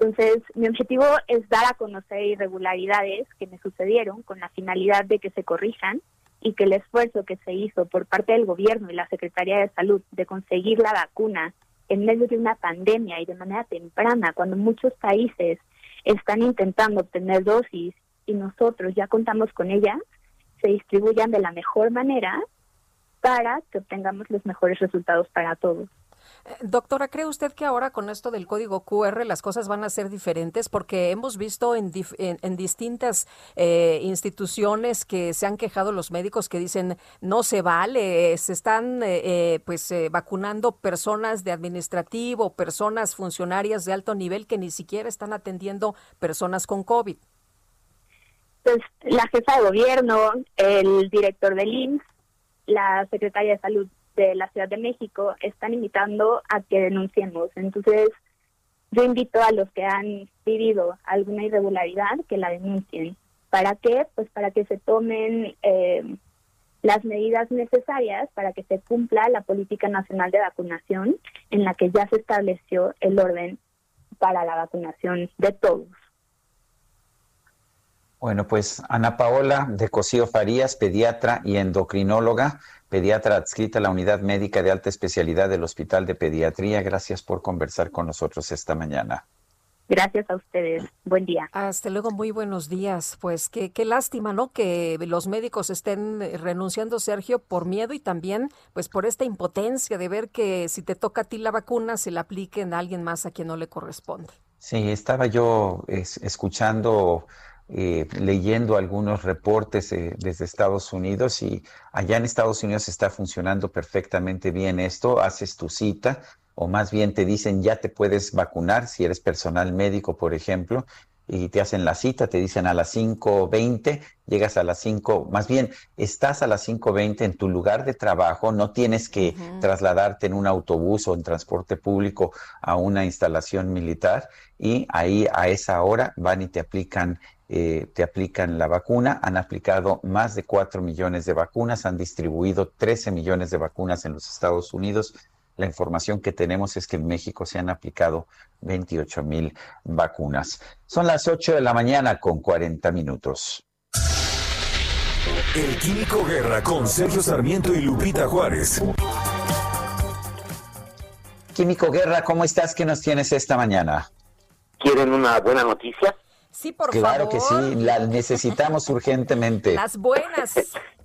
Entonces, mi objetivo es dar a conocer irregularidades que me sucedieron con la finalidad de que se corrijan y que el esfuerzo que se hizo por parte del gobierno y la Secretaría de Salud de conseguir la vacuna en medio de una pandemia y de manera temprana, cuando muchos países están intentando obtener dosis y nosotros ya contamos con ellas, se distribuyan de la mejor manera para que obtengamos los mejores resultados para todos. Doctora, ¿cree usted que ahora con esto del código QR las cosas van a ser diferentes? Porque hemos visto en, distintas eh, instituciones que se han quejado los médicos que dicen no se vale, se están eh, eh, pues vacunando personas de administrativo, personas funcionarias de alto nivel que ni siquiera están atendiendo personas con COVID. Pues la jefa de gobierno, el director del IMSS, la secretaria de salud de la Ciudad de México están invitando a que denunciemos. Entonces, yo invito a los que han vivido alguna irregularidad que la denuncien. ¿Para qué? Pues para que se tomen eh, las medidas necesarias para que se cumpla la política nacional de vacunación en la que ya se estableció el orden para la vacunación de todos. Bueno, pues Ana Paola de Cosío Farías, pediatra y endocrinóloga, pediatra adscrita a la unidad médica de alta especialidad del Hospital de Pediatría. Gracias por conversar con nosotros esta mañana. Gracias a ustedes. Buen día. Hasta luego, muy buenos días. Pues qué, qué lástima, ¿no? Que los médicos estén renunciando, Sergio, por miedo y también, pues, por esta impotencia de ver que si te toca a ti la vacuna, se la apliquen a alguien más a quien no le corresponde. Sí, estaba yo escuchando eh, leyendo algunos reportes eh, desde Estados Unidos y allá en Estados Unidos está funcionando perfectamente bien esto. Haces tu cita o más bien te dicen ya te puedes vacunar si eres personal médico, por ejemplo, y te hacen la cita, te dicen a las 5.20, llegas a las 5, más bien estás a las 5.20 en tu lugar de trabajo, no tienes que trasladarte en un autobús o en transporte público a una instalación militar y ahí a esa hora van y te aplican eh, te aplican la vacuna. Han aplicado más de 4 millones de vacunas, han distribuido 13 millones de vacunas en los Estados Unidos. La información que tenemos es que en México se han aplicado 28 mil vacunas. Son las 8 de la mañana con 40 minutos. El Químico Guerra con Sergio Sarmiento y Lupita Juárez. Químico Guerra, ¿cómo estás? ¿Qué nos tienes esta mañana? ¿Quieren una buena noticia? Sí, por claro que sí, la necesitamos urgentemente. Las buenas.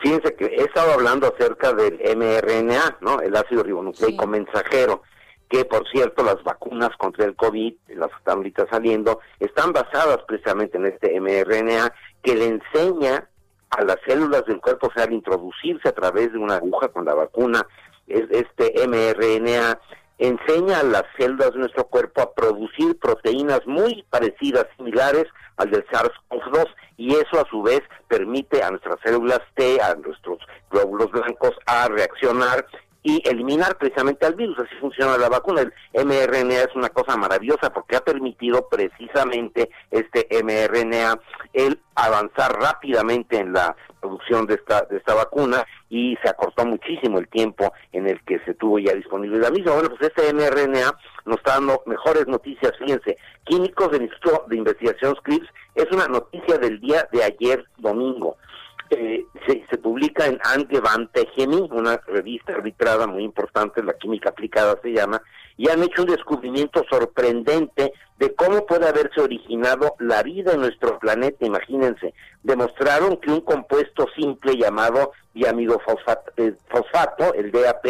Fíjense que he estado hablando acerca del mRNA, ¿no? El ácido ribonucleico mensajero, que por cierto las vacunas contra el COVID, las que están ahorita saliendo, están basadas precisamente en este mRNA que le enseña a las células del cuerpo, o sea, al introducirse a través de una aguja con la vacuna, este mRNA enseña a las células de nuestro cuerpo a producir proteínas muy parecidas, similares al del SARS-CoV-2 y eso a su vez permite a nuestras células T, a nuestros glóbulos blancos a reaccionar y eliminar precisamente al virus. Así funciona la vacuna. El mRNA es una cosa maravillosa porque ha permitido precisamente este mRNA el avanzar rápidamente en la producción de esta, de esta vacuna y se acortó muchísimo el tiempo en el que se tuvo ya disponible la misma. Bueno, pues este mRNA nos está dando mejores noticias. Fíjense, Químicos del Instituto de Investigación Scripps es una noticia del día de ayer domingo. Eh, se, publica en Angewandte una revista arbitrada muy importante, la química aplicada se llama, y han hecho un descubrimiento sorprendente de cómo puede haberse originado la vida en nuestro planeta, imagínense. Demostraron que un compuesto simple llamado diamido eh, fosfato, el DAP,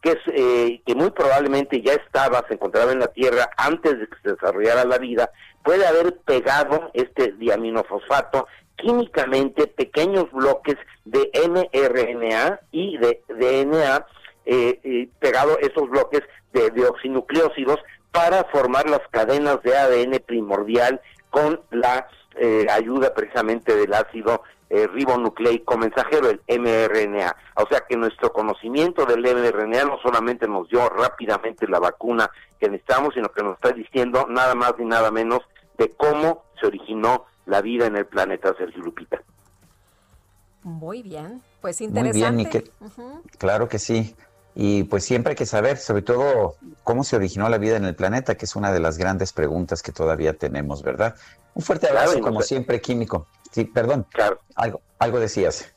que, es, eh, que muy probablemente ya estaba, se encontraba en la Tierra antes de que se desarrollara la vida, puede haber pegado este diaminofosfato químicamente pequeños bloques de mRNA y de DNA, eh, pegado esos bloques de deoxinucleósidos para formar las cadenas de ADN primordial con la eh, ayuda precisamente del ácido eh, ribonucleico mensajero, el mRNA. O sea que nuestro conocimiento del mRNA no solamente nos dio rápidamente la vacuna que necesitamos, sino que nos está diciendo nada más ni nada menos de cómo se originó la vida en el planeta, Sergio Lupita. Muy bien, pues interesante. Muy bien, Claro que sí. Y pues siempre hay que saber, sobre todo, cómo se originó la vida en el planeta, que es una de las grandes preguntas que todavía tenemos, ¿verdad? Un fuerte abrazo, como siempre, químico. Sí, perdón. Claro. Algo, algo decías.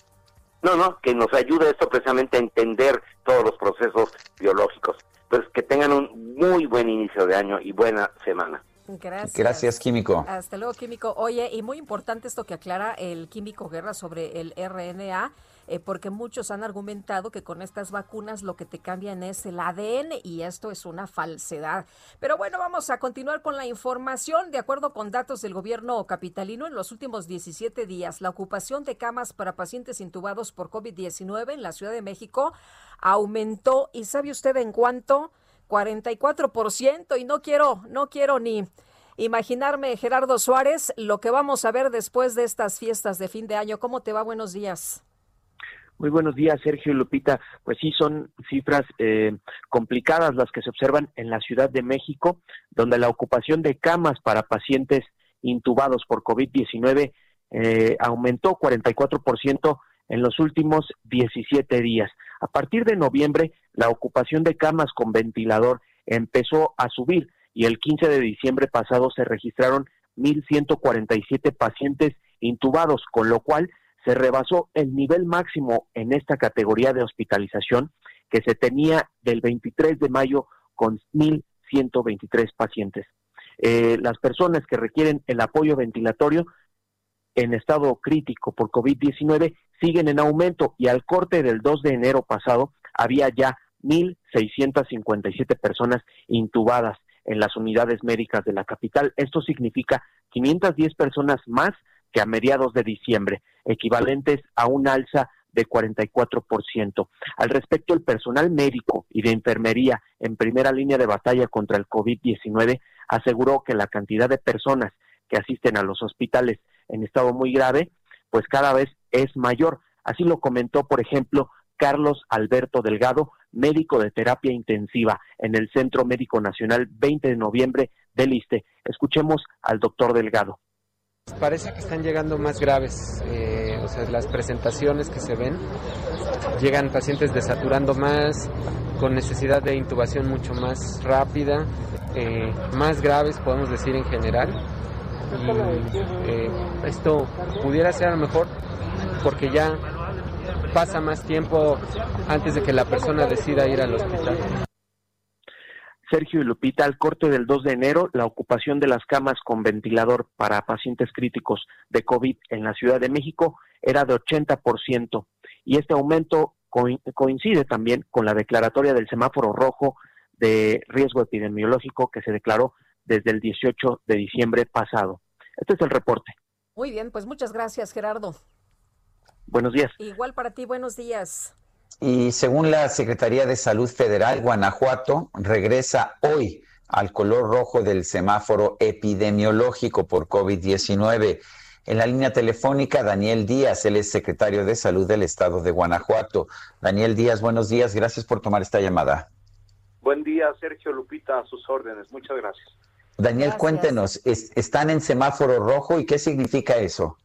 No, no, que nos ayuda esto precisamente a entender todos los procesos biológicos. Pues que tengan un muy buen inicio de año y buena semana. Gracias. Gracias, Químico. Hasta luego, Químico. Oye, y muy importante esto que aclara el Químico Guerra sobre el RNA. Eh, porque muchos han argumentado que con estas vacunas lo que te cambian es el ADN y esto es una falsedad. Pero bueno, vamos a continuar con la información. De acuerdo con datos del gobierno capitalino, en los últimos 17 días, la ocupación de camas para pacientes intubados por COVID-19 en la Ciudad de México aumentó. ¿Y sabe usted en cuánto? 44% y no quiero, no quiero ni imaginarme, Gerardo Suárez, lo que vamos a ver después de estas fiestas de fin de año. ¿Cómo te va? Buenos días. Muy buenos días, Sergio Lupita. Pues sí, son cifras eh, complicadas las que se observan en la Ciudad de México, donde la ocupación de camas para pacientes intubados por COVID-19 eh, aumentó 44% en los últimos 17 días. A partir de noviembre, la ocupación de camas con ventilador empezó a subir y el 15 de diciembre pasado se registraron 1.147 pacientes intubados, con lo cual se rebasó el nivel máximo en esta categoría de hospitalización que se tenía del 23 de mayo con 1.123 pacientes. Eh, las personas que requieren el apoyo ventilatorio en estado crítico por COVID-19 siguen en aumento y al corte del 2 de enero pasado había ya 1.657 personas intubadas en las unidades médicas de la capital. Esto significa 510 personas más que a mediados de diciembre, equivalentes a un alza de 44%. Al respecto, el personal médico y de enfermería en primera línea de batalla contra el COVID-19 aseguró que la cantidad de personas que asisten a los hospitales en estado muy grave, pues cada vez es mayor. Así lo comentó, por ejemplo, Carlos Alberto Delgado, médico de terapia intensiva en el Centro Médico Nacional 20 de noviembre del ISTE. Escuchemos al doctor Delgado. Parece que están llegando más graves, eh, o sea, las presentaciones que se ven, llegan pacientes desaturando más, con necesidad de intubación mucho más rápida, eh, más graves podemos decir en general. Y eh, esto pudiera ser a lo mejor porque ya pasa más tiempo antes de que la persona decida ir al hospital. Sergio y Lupita, al corte del 2 de enero, la ocupación de las camas con ventilador para pacientes críticos de COVID en la Ciudad de México era de 80%. Y este aumento coincide también con la declaratoria del semáforo rojo de riesgo epidemiológico que se declaró desde el 18 de diciembre pasado. Este es el reporte. Muy bien, pues muchas gracias, Gerardo. Buenos días. Igual para ti, buenos días. Y según la Secretaría de Salud Federal, Guanajuato regresa hoy al color rojo del semáforo epidemiológico por COVID-19. En la línea telefónica, Daniel Díaz, él es secretario de Salud del Estado de Guanajuato. Daniel Díaz, buenos días, gracias por tomar esta llamada. Buen día, Sergio Lupita, a sus órdenes, muchas gracias. Daniel, cuéntenos, ¿están en semáforo rojo y qué significa eso?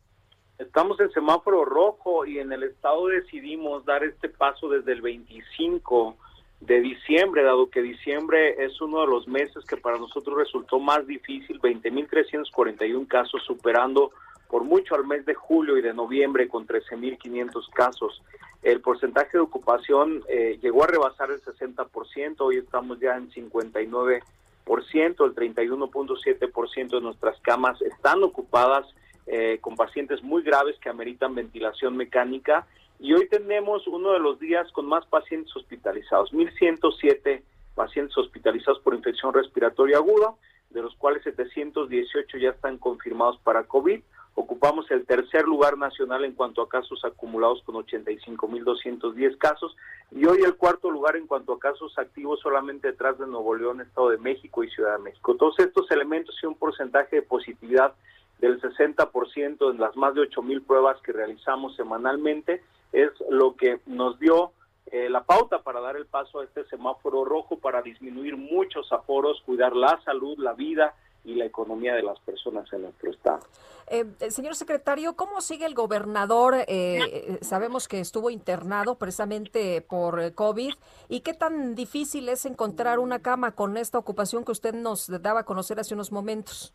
Estamos en semáforo rojo y en el estado decidimos dar este paso desde el 25 de diciembre, dado que diciembre es uno de los meses que para nosotros resultó más difícil, 20.341 casos, superando por mucho al mes de julio y de noviembre con 13.500 casos. El porcentaje de ocupación eh, llegó a rebasar el 60%, hoy estamos ya en 59%, el 31.7% de nuestras camas están ocupadas eh, con pacientes muy graves que ameritan ventilación mecánica y hoy tenemos uno de los días con más pacientes hospitalizados, 1.107 pacientes hospitalizados por infección respiratoria aguda, de los cuales 718 ya están confirmados para COVID. Ocupamos el tercer lugar nacional en cuanto a casos acumulados con 85.210 casos y hoy el cuarto lugar en cuanto a casos activos solamente detrás de Nuevo León, Estado de México y Ciudad de México. Todos estos elementos y un porcentaje de positividad del 60% en las más de 8 mil pruebas que realizamos semanalmente, es lo que nos dio eh, la pauta para dar el paso a este semáforo rojo para disminuir muchos aforos, cuidar la salud, la vida y la economía de las personas en nuestro estado. Eh, eh, señor secretario, ¿cómo sigue el gobernador? Eh, sabemos que estuvo internado precisamente por COVID. ¿Y qué tan difícil es encontrar una cama con esta ocupación que usted nos daba a conocer hace unos momentos?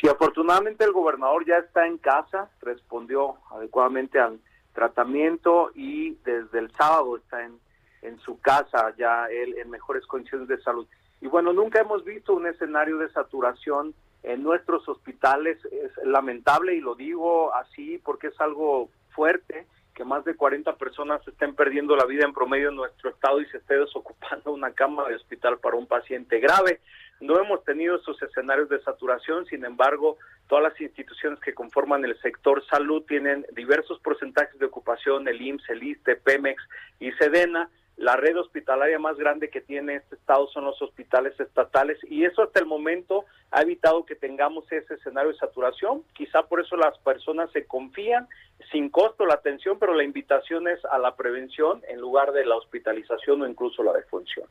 Sí, afortunadamente el gobernador ya está en casa, respondió adecuadamente al tratamiento y desde el sábado está en, en su casa, ya él en mejores condiciones de salud. Y bueno, nunca hemos visto un escenario de saturación en nuestros hospitales. Es lamentable y lo digo así porque es algo fuerte que más de 40 personas estén perdiendo la vida en promedio en nuestro estado y se esté desocupando una cama de hospital para un paciente grave. No hemos tenido esos escenarios de saturación, sin embargo, todas las instituciones que conforman el sector salud tienen diversos porcentajes de ocupación, el IMSS, el ISTE, PEMEX y SEDENA, la red hospitalaria más grande que tiene este estado son los hospitales estatales y eso hasta el momento ha evitado que tengamos ese escenario de saturación. Quizá por eso las personas se confían sin costo la atención, pero la invitación es a la prevención en lugar de la hospitalización o incluso la defunción.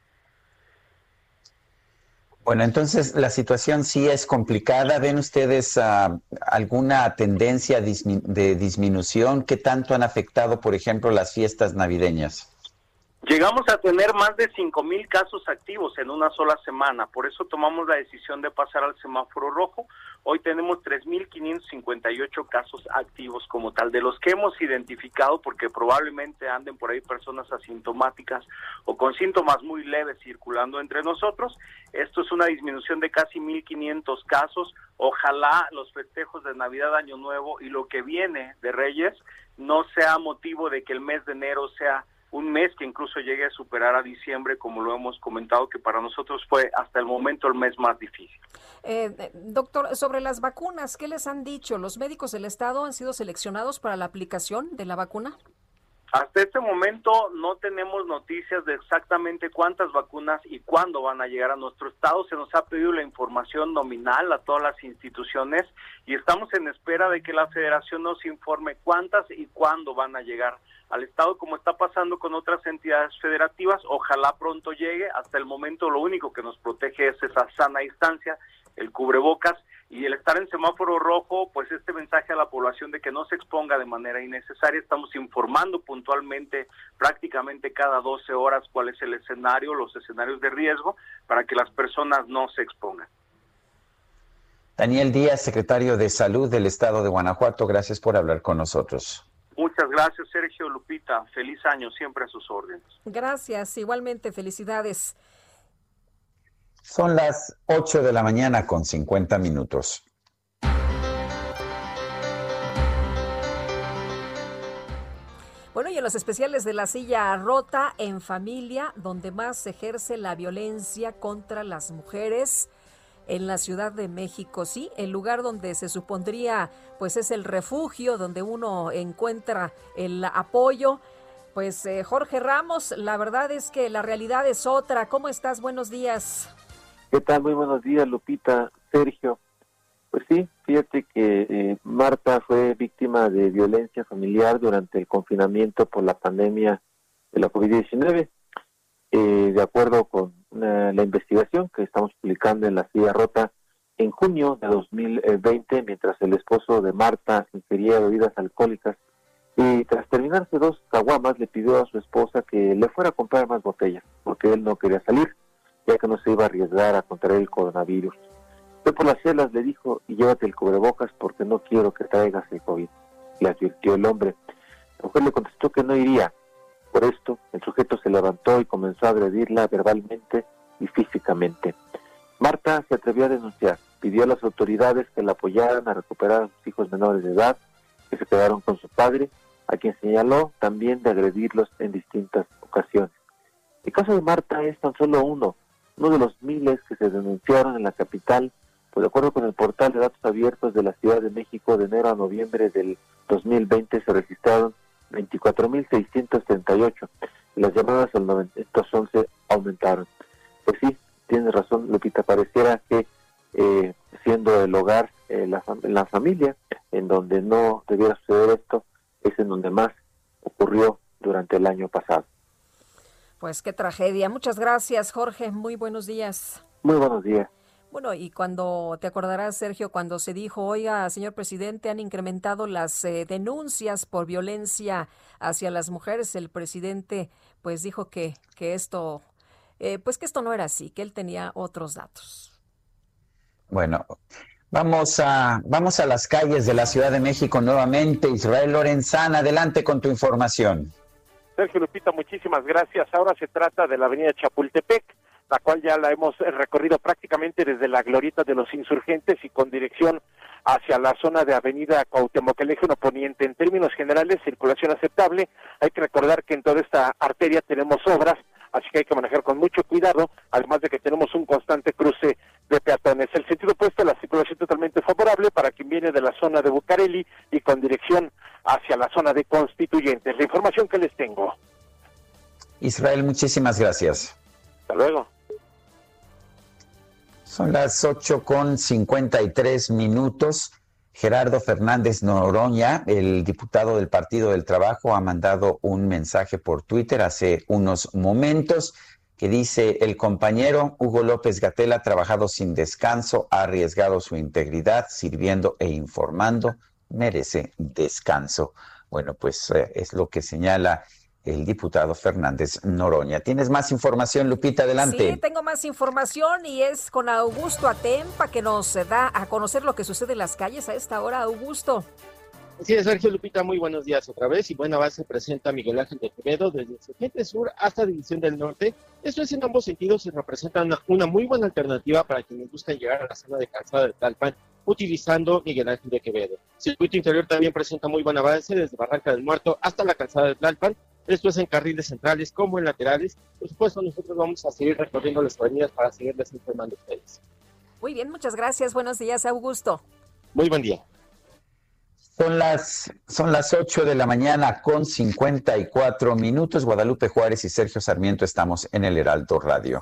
Bueno, entonces la situación sí es complicada. ¿Ven ustedes uh, alguna tendencia de disminución? ¿Qué tanto han afectado, por ejemplo, las fiestas navideñas? Llegamos a tener más de 5 mil casos activos en una sola semana, por eso tomamos la decisión de pasar al semáforo rojo. Hoy tenemos 3.558 casos activos como tal, de los que hemos identificado, porque probablemente anden por ahí personas asintomáticas o con síntomas muy leves circulando entre nosotros. Esto es una disminución de casi 1.500 casos. Ojalá los festejos de Navidad, Año Nuevo y lo que viene de Reyes no sea motivo de que el mes de enero sea un mes que incluso llegue a superar a diciembre, como lo hemos comentado, que para nosotros fue hasta el momento el mes más difícil. Eh, doctor, sobre las vacunas, ¿qué les han dicho? ¿Los médicos del Estado han sido seleccionados para la aplicación de la vacuna? Hasta este momento no tenemos noticias de exactamente cuántas vacunas y cuándo van a llegar a nuestro estado. Se nos ha pedido la información nominal a todas las instituciones y estamos en espera de que la federación nos informe cuántas y cuándo van a llegar al estado como está pasando con otras entidades federativas. Ojalá pronto llegue. Hasta el momento lo único que nos protege es esa sana distancia, el cubrebocas y el estar en semáforo rojo, pues este mensaje a la población de que no se exponga de manera innecesaria. Estamos informando puntualmente prácticamente cada 12 horas cuál es el escenario, los escenarios de riesgo, para que las personas no se expongan. Daniel Díaz, secretario de Salud del Estado de Guanajuato, gracias por hablar con nosotros. Muchas gracias, Sergio Lupita. Feliz año siempre a sus órdenes. Gracias, igualmente, felicidades. Son las 8 de la mañana con 50 minutos. Bueno, y en los especiales de la silla rota en familia, donde más se ejerce la violencia contra las mujeres en la Ciudad de México, sí, el lugar donde se supondría pues es el refugio, donde uno encuentra el apoyo. Pues eh, Jorge Ramos, la verdad es que la realidad es otra. ¿Cómo estás? Buenos días. ¿Qué tal? Muy buenos días, Lupita, Sergio. Pues sí, fíjate que eh, Marta fue víctima de violencia familiar durante el confinamiento por la pandemia de la COVID-19. Eh, de acuerdo con la investigación que estamos publicando en la silla rota, en junio de 2020, mientras el esposo de Marta ingería bebidas alcohólicas, y tras terminarse dos caguamas, le pidió a su esposa que le fuera a comprar más botellas, porque él no quería salir ya que no se iba a arriesgar a contraer el coronavirus. Fue por las celas, le dijo, y llévate el cubrebocas porque no quiero que traigas el COVID, le advirtió el hombre. La mujer le contestó que no iría. Por esto, el sujeto se levantó y comenzó a agredirla verbalmente y físicamente. Marta se atrevió a denunciar, pidió a las autoridades que la apoyaran a recuperar a sus hijos menores de edad, que se quedaron con su padre, a quien señaló también de agredirlos en distintas ocasiones. El caso de Marta es tan solo uno uno de los miles que se denunciaron en la capital, pues de acuerdo con el portal de datos abiertos de la Ciudad de México, de enero a noviembre del 2020 se registraron 24.638 y las llamadas al 911 aumentaron. Pues sí, tienes razón, Lupita, pareciera que eh, siendo el hogar, eh, la familia, en donde no debiera suceder esto, es en donde más ocurrió durante el año pasado. Pues qué tragedia. Muchas gracias, Jorge. Muy buenos días. Muy buenos días. Bueno, y cuando te acordarás, Sergio, cuando se dijo, oiga, señor presidente, han incrementado las eh, denuncias por violencia hacia las mujeres, el presidente pues dijo que, que esto, eh, pues que esto no era así, que él tenía otros datos. Bueno, vamos a, vamos a las calles de la Ciudad de México nuevamente. Israel Lorenzana, adelante con tu información. Sergio Lupita, muchísimas gracias. Ahora se trata de la avenida Chapultepec la cual ya la hemos recorrido prácticamente desde la glorieta de los insurgentes y con dirección hacia la zona de Avenida Cuauhtémoc Elégido Poniente. En términos generales, circulación aceptable. Hay que recordar que en toda esta arteria tenemos obras, así que hay que manejar con mucho cuidado, además de que tenemos un constante cruce de peatones. El sentido opuesto, la circulación totalmente favorable para quien viene de la zona de Bucareli y con dirección hacia la zona de Constituyentes. La información que les tengo. Israel, muchísimas gracias. Hasta luego. Son las 8 con 53 minutos. Gerardo Fernández Noroña, el diputado del Partido del Trabajo, ha mandado un mensaje por Twitter hace unos momentos que dice, el compañero Hugo López Gatel ha trabajado sin descanso, ha arriesgado su integridad, sirviendo e informando, merece descanso. Bueno, pues eh, es lo que señala el diputado Fernández Noroña. ¿Tienes más información, Lupita? Adelante. Sí, tengo más información y es con Augusto Atempa que nos da a conocer lo que sucede en las calles a esta hora. Augusto. Así es, Sergio Lupita, muy buenos días otra vez. Y buena base presenta Miguel Ángel de Quevedo desde Sergente Sur hasta División del Norte. Esto es en ambos sentidos y representa una, muy buena alternativa para quienes buscan llegar a la zona de calzada de Talpan utilizando Miguel Ángel de Quevedo. Circuito interior también presenta muy buen avance desde Barranca del Muerto hasta la calzada de Tlalpan esto es en carriles centrales como en laterales. Por supuesto, nosotros vamos a seguir recorriendo las avenidas para seguirles informando a ustedes. Muy bien, muchas gracias. Buenos días, Augusto. Muy buen día. Son las, son las 8 de la mañana con 54 minutos. Guadalupe Juárez y Sergio Sarmiento estamos en el Heraldo Radio.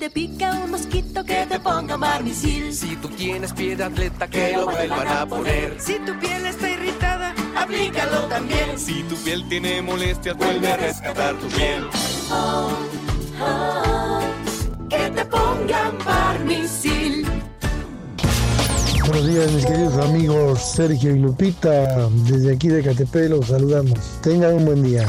Te pica un mosquito que te ponga marmisil. Si tú tienes pie de atleta que lo vuelvan a poner. Si tu piel está irritada, aplícalo también. Si tu piel tiene molestias, vuelve a rescatar tu piel. Oh, oh, que te pongan barmisil. Buenos días mis queridos amigos Sergio y Lupita, desde aquí de Catepec los saludamos. Tengan un buen día.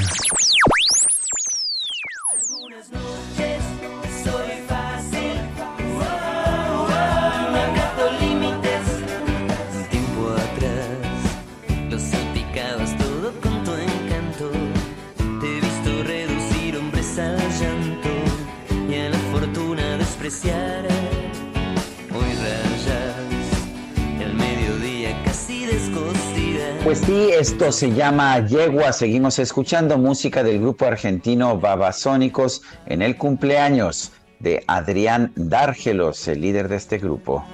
Pues sí, esto se llama Yegua. Seguimos escuchando música del grupo argentino Babasónicos en el cumpleaños de Adrián Dárgelos, el líder de este grupo.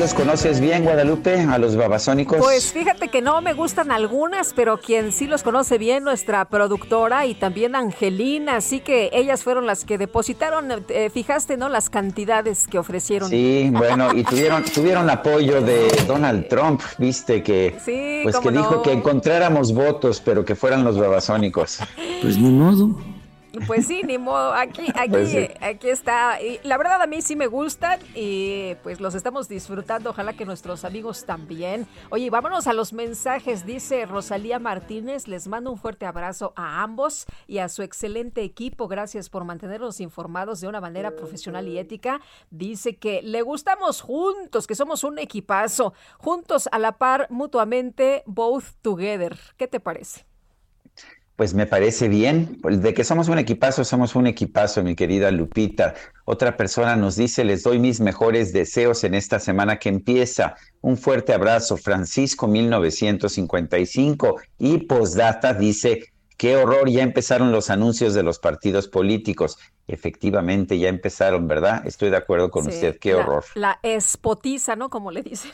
Los conoces bien, Guadalupe, a los babasónicos? Pues fíjate que no me gustan algunas, pero quien sí los conoce bien, nuestra productora y también Angelina, así que ellas fueron las que depositaron, eh, fijaste, ¿no? Las cantidades que ofrecieron. Sí, bueno, y tuvieron, tuvieron apoyo de Donald Trump, viste que, pues que dijo que encontráramos votos, pero que fueran los babasónicos. Pues ni modo. Pues sí, ni modo. Aquí, aquí, Pues sí. aquí está. Y la verdad a mí sí me gustan y pues los estamos disfrutando. Ojalá que nuestros amigos también. Oye, vámonos a los mensajes. Dice Rosalía Martínez, les mando un fuerte abrazo a ambos y a su excelente equipo. Gracias por mantenernos informados de una manera profesional y ética. Dice que le gustamos juntos, que somos un equipazo, juntos a la par mutuamente, both together. ¿Qué te parece? Pues me parece bien. Pues De que somos un equipazo, somos un equipazo, mi querida Lupita. Otra persona nos dice, les doy mis mejores deseos en esta semana que empieza. Un fuerte abrazo, Francisco 1955. Y postdata dice, qué horror, ya empezaron los anuncios de los partidos políticos. Efectivamente, ya empezaron, ¿verdad? Estoy de acuerdo con Sí, usted, qué la- horror. La espotiza, ¿no? Como le dicen.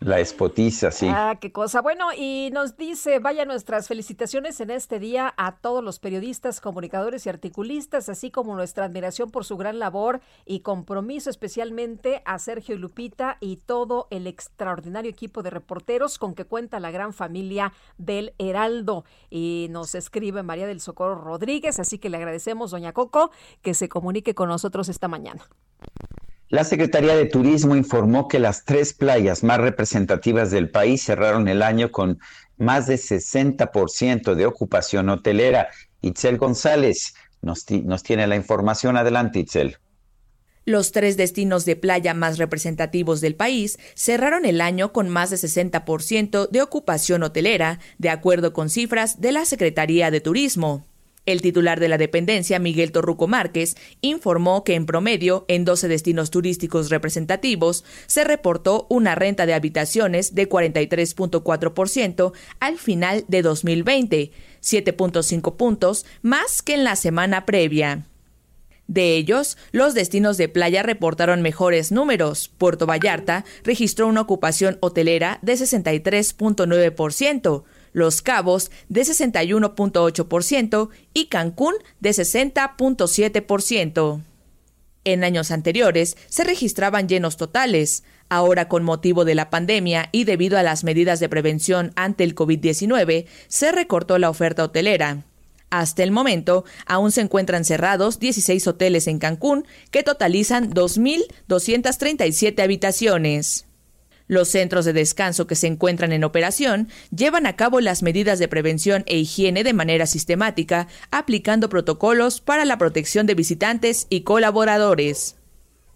La espotiza, sí. Ah, qué cosa. Bueno, y nos dice, vaya nuestras felicitaciones en este día a todos los periodistas, comunicadores y articulistas, así como nuestra admiración por su gran labor y compromiso, especialmente a Sergio y Lupita y todo el extraordinario equipo de reporteros con que cuenta la gran familia del Heraldo. Y nos escribe María del Socorro Rodríguez, así que le agradecemos, doña Coco, que se comunique con nosotros esta mañana. La Secretaría de Turismo informó que las tres playas más representativas del país cerraron el año con más de 60% de ocupación hotelera. Itzel González nos, ti- nos tiene la información. Adelante, Itzel. Los tres destinos de playa más representativos del país cerraron el año con más de 60% de ocupación hotelera, de acuerdo con cifras de la Secretaría de Turismo. El titular de la dependencia, Miguel Torruco Márquez, informó que en promedio, en 12 destinos turísticos representativos, se reportó una renta de habitaciones de 43.4% al final de 2020, 7.5 puntos más que en la semana previa. De ellos, los destinos de playa reportaron mejores números. Puerto Vallarta registró una ocupación hotelera de 63.9%, Los Cabos de 61.8% y Cancún de 60.7%. En años anteriores se registraban llenos totales. Ahora, con motivo de la pandemia y debido a las medidas de prevención ante el COVID-19, se recortó la oferta hotelera. Hasta el momento, aún se encuentran cerrados 16 hoteles en Cancún, que totalizan 2.237 habitaciones. Los centros de descanso que se encuentran en operación llevan a cabo las medidas de prevención e higiene de manera sistemática, aplicando protocolos para la protección de visitantes y colaboradores.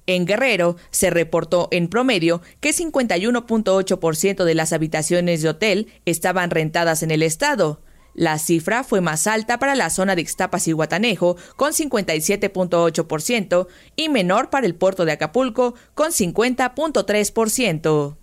En Guerrero se reportó en promedio que 51.8% de las habitaciones de hotel estaban rentadas en el estado. La cifra fue más alta para la zona de Ixtapas y Guatanejo, con 57.8%, y menor para el puerto de Acapulco, con 50.3%.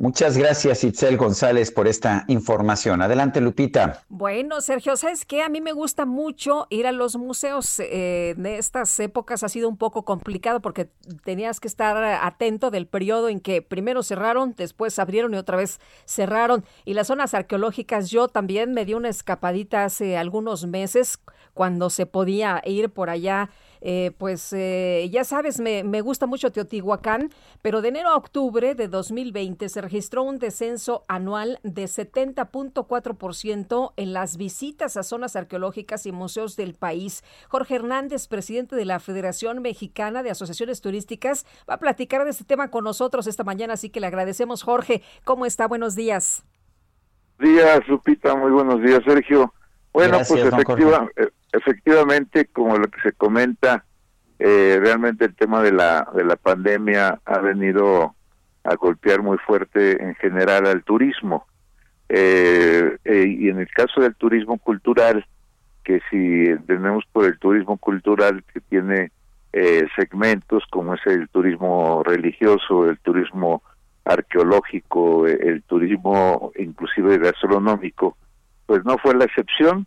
Muchas gracias, Itzel González, por esta información. Adelante, Lupita. Bueno, Sergio, ¿sabes qué? A mí me gusta mucho ir a los museos. Eh, en estas épocas ha sido un poco complicado porque tenías que estar atento del periodo en que primero cerraron, después abrieron y otra vez cerraron. Y las zonas arqueológicas, yo también me di una escapadita hace algunos meses cuando se podía ir por allá. Eh, pues eh, ya sabes, me, me, gusta mucho Teotihuacán, pero de enero a octubre de 2020 se registró un descenso anual de 70.4% en las visitas a zonas arqueológicas y museos del país. Jorge Hernández, presidente de la Federación Mexicana de Asociaciones Turísticas, va a platicar de este tema con nosotros esta mañana, así que le agradecemos. Jorge, ¿cómo está? Buenos días. Días, Lupita, muy buenos días, Sergio. Bueno, Gracias, pues efectiva, eh, efectivamente, como lo que se comenta, eh, realmente el tema de la de la pandemia ha venido a golpear muy fuerte en general al turismo. Eh, eh, y en el caso del turismo cultural, que si tenemos por el turismo cultural que tiene eh, segmentos como es el turismo religioso, el turismo arqueológico, el turismo inclusive gastronómico, pues no fue la excepción.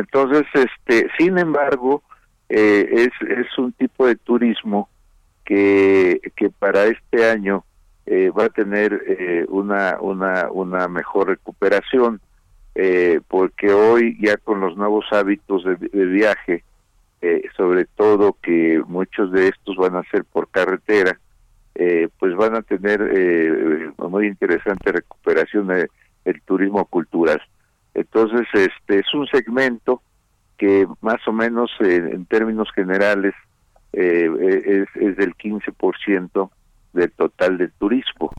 Entonces, este, sin embargo, eh, es, es un tipo de turismo que, para este año eh, va a tener eh, una, una, una mejor recuperación, eh, porque hoy ya con los nuevos hábitos de, de viaje, sobre todo que muchos de estos van a ser por carretera, pues van a tener muy interesante recuperación del turismo cultural. Entonces, este es un segmento que más o menos en términos generales es, es del 15% del total del turismo.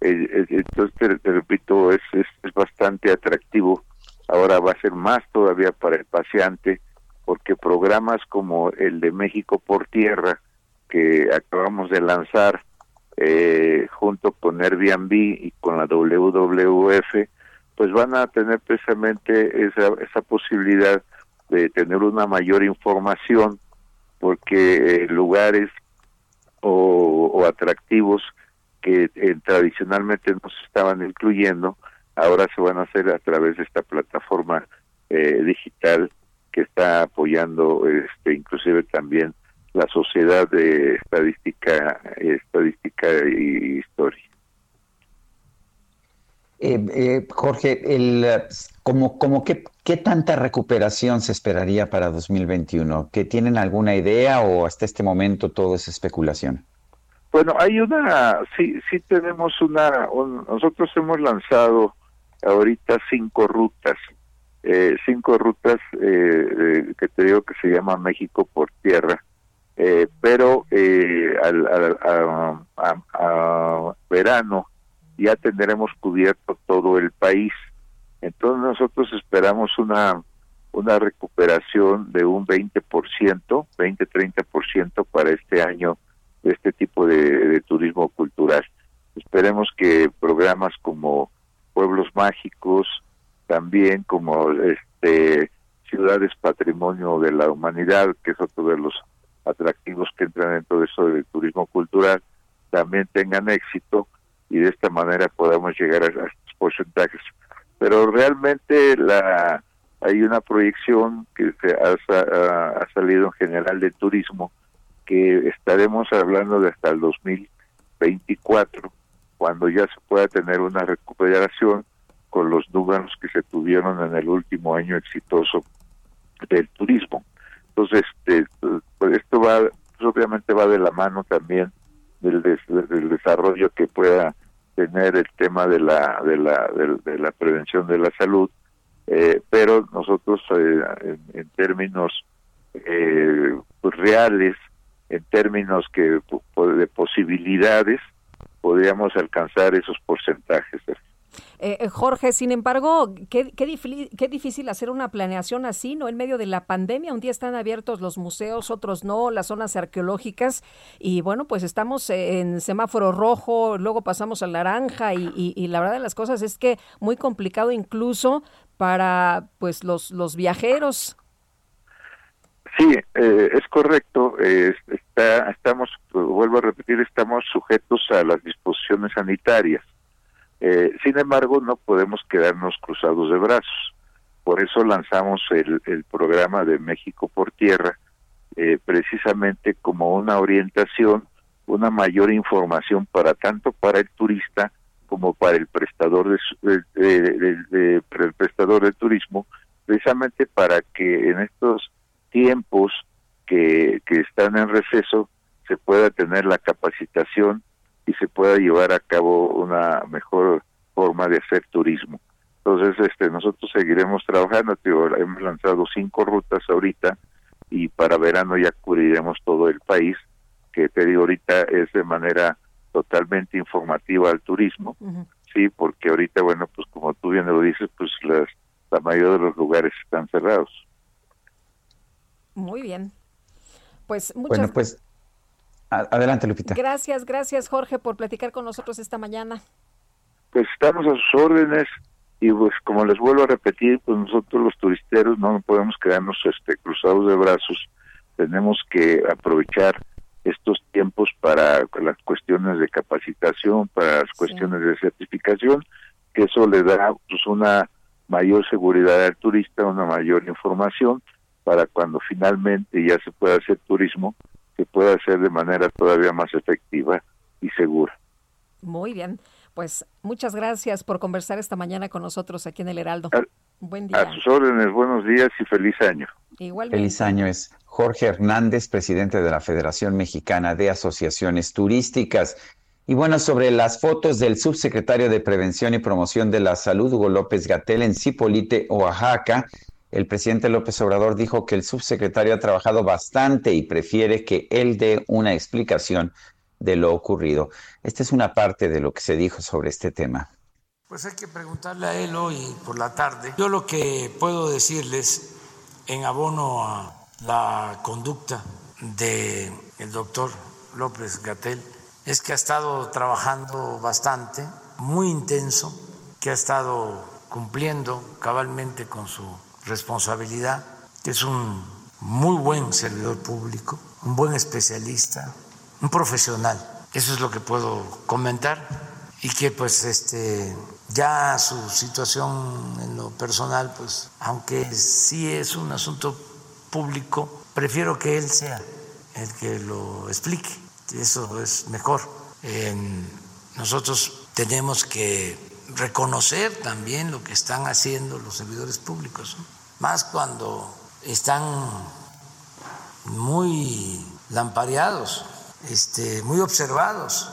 entonces, te, repito, es, es, bastante atractivo. Ahora va a ser más todavía para el paseante, porque programas como el de México por Tierra, que acabamos de lanzar eh, junto con Airbnb y con la WWF, pues van a tener precisamente esa, esa posibilidad de tener una mayor información, porque eh, lugares o, atractivos que eh, tradicionalmente no se estaban incluyendo, ahora se van a hacer a través de esta plataforma eh, digital que está apoyando este inclusive también la sociedad de estadística estadística y historia eh, Jorge el como como qué, qué tanta recuperación se esperaría para 2021 ¿Que tienen alguna idea o hasta este momento todo es especulación bueno, hay una, sí, sí tenemos una, nosotros hemos lanzado ahorita cinco rutas, eh, cinco rutas eh, que te digo que se llama México por tierra, eh, pero al, a, verano ya tendremos cubierto todo el país. Entonces nosotros esperamos una una recuperación de un 20%, 20-30% para este año de este tipo de, turismo cultural. Esperemos que programas como Pueblos Mágicos, también como este Ciudades Patrimonio de la Humanidad, que es otro de los atractivos que entran dentro de eso del turismo cultural, también tengan éxito y de esta manera podamos llegar a, estos porcentajes. Pero realmente la hay una proyección que se ha, ha, salido en general de turismo que estaremos hablando de hasta el 2024, cuando ya se pueda tener una recuperación con los números que se tuvieron en el último año exitoso del turismo. Entonces, este, pues esto va, pues obviamente va de la mano también del, del desarrollo que pueda tener el tema de la de la de, la prevención de la salud, eh, pero nosotros eh, en, términos eh, pues reales en términos que de posibilidades podríamos alcanzar esos porcentajes. Eh, eh, Jorge, sin embargo, qué, qué, difícil hacer una planeación así, ¿no? En medio de la pandemia, un día están abiertos los museos, otros no, las zonas arqueológicas, y bueno, pues estamos en semáforo rojo, luego pasamos al naranja, y, y la verdad de las cosas es que muy complicado incluso para pues los, los viajeros. Sí, eh, es correcto. está, estamos, vuelvo a repetir, estamos sujetos a las disposiciones sanitarias. Eh, sin embargo, no podemos quedarnos cruzados de brazos. Por eso lanzamos el, el programa de México por Tierra, eh, precisamente como una orientación, una mayor información para tanto para el turista como para el prestador de, el prestador de turismo, precisamente para que en estos tiempos que, que están en receso se pueda tener la capacitación y se pueda llevar a cabo una mejor forma de hacer turismo. Entonces, este, nosotros seguiremos trabajando, hemos lanzado cinco rutas ahorita y para verano ya cubriremos todo el país, que te digo ahorita es de manera totalmente informativa al turismo, sí, porque ahorita, bueno, pues como tú bien lo dices, pues las, la mayoría de los lugares están cerrados. Muy bien. Pues muchas Bueno, pues adelante, Lupita. Gracias, gracias, Jorge, por platicar con nosotros esta mañana. Pues estamos a sus órdenes y pues como les vuelvo a repetir, pues nosotros los turisteros no podemos quedarnos este cruzados de brazos. Tenemos que aprovechar estos tiempos para las cuestiones de capacitación, para las cuestiones de certificación, que eso le da pues una mayor seguridad al turista, una mayor información para cuando finalmente ya se pueda hacer turismo, que pueda ser de manera todavía más efectiva y segura. Muy bien. Pues muchas gracias por conversar esta mañana con nosotros aquí en el Heraldo. Buen día. A sus órdenes, buenos días y feliz año. Igualmente. Feliz año es Jorge Hernández, presidente de la Federación Mexicana de Asociaciones Turísticas. Y bueno, sobre las fotos del subsecretario de Prevención y Promoción de la Salud, Hugo López Gatel, en Cipolite, Oaxaca, el presidente López Obrador dijo que el subsecretario ha trabajado bastante y prefiere que él dé una explicación de lo ocurrido. Esta es una parte de lo que se dijo sobre este tema. Pues hay que preguntarle a él hoy por la tarde. Yo lo que puedo decirles en abono a la conducta del el doctor López Gatel es que ha estado trabajando bastante, muy intenso, que ha estado cumpliendo cabalmente con su responsabilidad, es un muy buen servidor público, un buen especialista, un profesional. Eso es lo que puedo comentar y que pues este ya su situación en lo personal pues aunque sí es un asunto público, prefiero que él sea el que lo explique. Eso es mejor. Nosotros tenemos que reconocer también lo que están haciendo los servidores públicos, ¿no? más cuando están muy lampareados este, muy observados.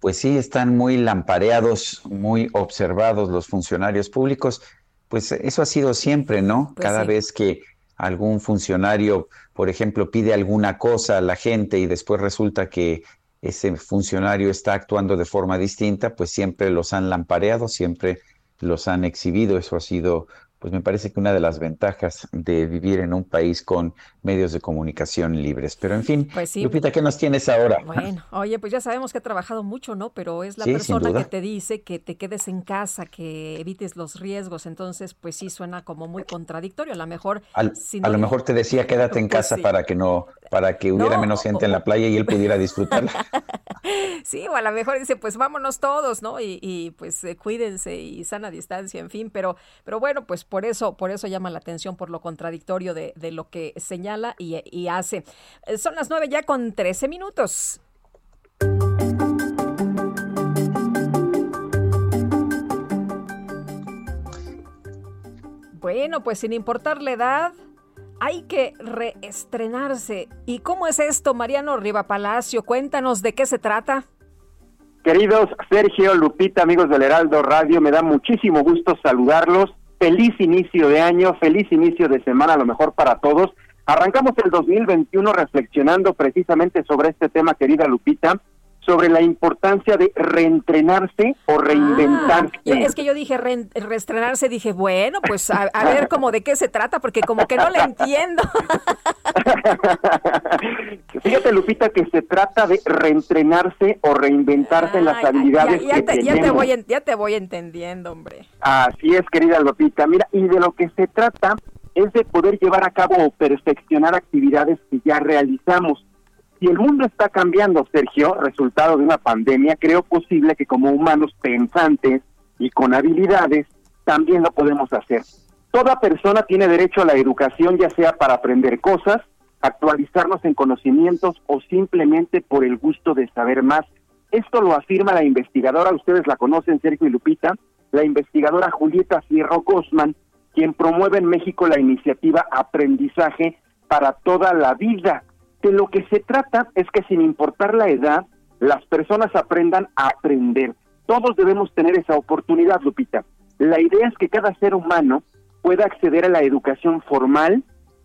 Pues sí, están muy lampareados, muy observados los funcionarios públicos. Pues eso ha sido siempre, ¿no? Pues Cada sí. vez que algún funcionario, por ejemplo, pide alguna cosa a la gente y después resulta que ese funcionario está actuando de forma distinta, pues siempre los han lampareado, siempre los han exhibido. Eso ha sido, pues me parece que una de las ventajas de vivir en un país con medios de comunicación libres. Pero en fin, Pues sí. Lupita, ¿qué nos tienes ahora? Bueno, oye, pues ya sabemos que ha trabajado mucho, ¿no? Pero es la Sí, persona que te dice que te quedes en casa, que evites los riesgos. Entonces, pues sí suena como muy contradictorio. A lo mejor, Al- si a lo mejor te decía quédate en Pues casa sí. para que no, para que hubiera No, menos gente en la playa y él pudiera disfrutarla. Sí, o a lo mejor dice, pues vámonos todos, ¿no? Y, y, pues eh, cuídense y sana distancia, en fin, pero, pero bueno, pues por eso, por eso llama la atención, por lo contradictorio de, lo que señala y, y hace. Eh, Son las nueve ya con trece minutos. Bueno, pues sin importar la edad, hay que reestrenarse. ¿Y cómo es esto, Mariano Riva Palacio? Cuéntanos de qué se trata. Queridos Sergio, Lupita, amigos del Heraldo Radio, me da muchísimo gusto saludarlos. Feliz inicio de año, feliz inicio de semana, a lo mejor para todos. Arrancamos el 2021 reflexionando precisamente sobre este tema, querida Lupita, sobre la importancia de reentrenarse o reinventarse. Yo- es que yo dije re- reestrenarse, dije, bueno, pues a, a ver como de qué se trata, porque como que no le entiendo. Fíjate, Lupita, que se trata de reentrenarse o reinventarse en las ya, habilidades ya que te, ya te tenemos. voy, ya te voy entendiendo, hombre. Así es, querida Lupita. Mira, y de lo que se trata es de poder llevar a cabo o perfeccionar actividades que ya realizamos. Si el mundo está cambiando, Sergio, resultado de una pandemia, creo posible que como humanos pensantes y con habilidades, también lo podemos hacer. Toda persona tiene derecho a la educación, ya sea para aprender cosas, actualizarnos en conocimientos o simplemente por el gusto de saber más. Esto lo afirma la investigadora, ustedes la conocen, Sergio y Lupita, la investigadora Julieta Fierro Cosman, quien promueve en México la iniciativa Aprendizaje para toda la vida. De lo que se trata es que sin importar la edad, las personas aprendan a aprender. Todos debemos tener esa oportunidad, Lupita. La idea es que cada ser humano pueda acceder a la educación formal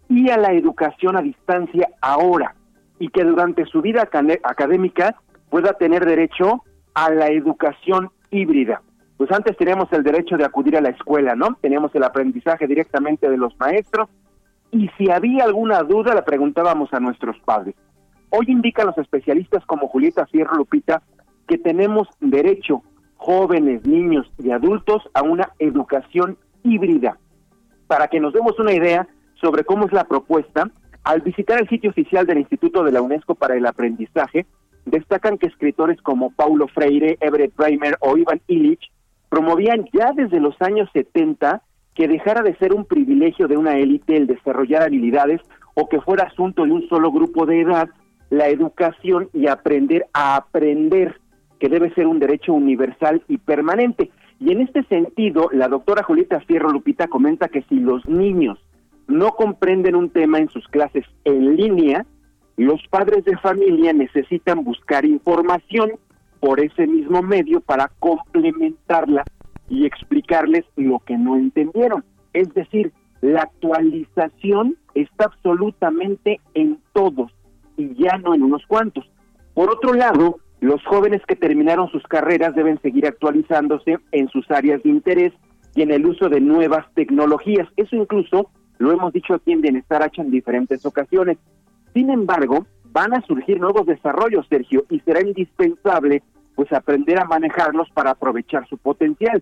y a la educación a distancia ahora y que durante su vida académica pueda tener derecho a la educación híbrida. Pues antes teníamos el derecho de acudir a la escuela, ¿no? Teníamos el aprendizaje directamente de los maestros y si había alguna duda le preguntábamos a nuestros padres. Hoy indican los especialistas como Julieta Fierro Lupita que tenemos derecho, jóvenes, niños y adultos, a una educación híbrida. Para que nos demos una idea sobre cómo es la propuesta, al visitar el sitio oficial del Instituto de la UNESCO para el Aprendizaje, destacan que escritores como Paulo Freire, Everett Reimer o Ivan Illich promovían ya desde los años 70 que dejara de ser un privilegio de una élite el desarrollar habilidades o que fuera asunto de un solo grupo de edad, la educación y aprender a aprender, que debe ser un derecho universal y permanente. Y en este sentido, la doctora Julieta Fierro Lupita comenta que si los niños no comprenden un tema en sus clases en línea, los padres de familia necesitan buscar información por ese mismo medio para complementarla y explicarles lo que no entendieron. Es decir, la actualización está absolutamente en todos y ya no en unos cuantos. Por otro lado, los jóvenes que terminaron sus carreras deben seguir actualizándose en sus áreas de interés y en el uso de nuevas tecnologías. Eso incluso lo hemos dicho aquí en Bienestar H en diferentes ocasiones. Sin embargo, van a surgir nuevos desarrollos, Sergio, y será indispensable pues aprender a manejarlos para aprovechar su potencial,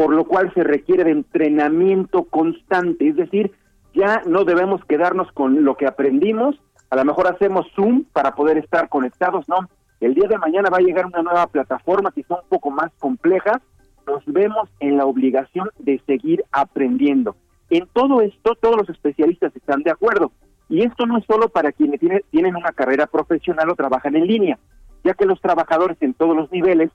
por lo cual se requiere de entrenamiento constante, es decir, ya no debemos quedarnos con lo que aprendimos, a lo mejor hacemos Zoom para poder estar conectados, no, el día de mañana va a llegar una nueva plataforma quizá un poco más compleja, nos vemos en la obligación de seguir aprendiendo. En todo esto, todos los especialistas están de acuerdo. Y esto no es solo para quienes tienen una carrera profesional o trabajan en línea, ya que los trabajadores en todos los niveles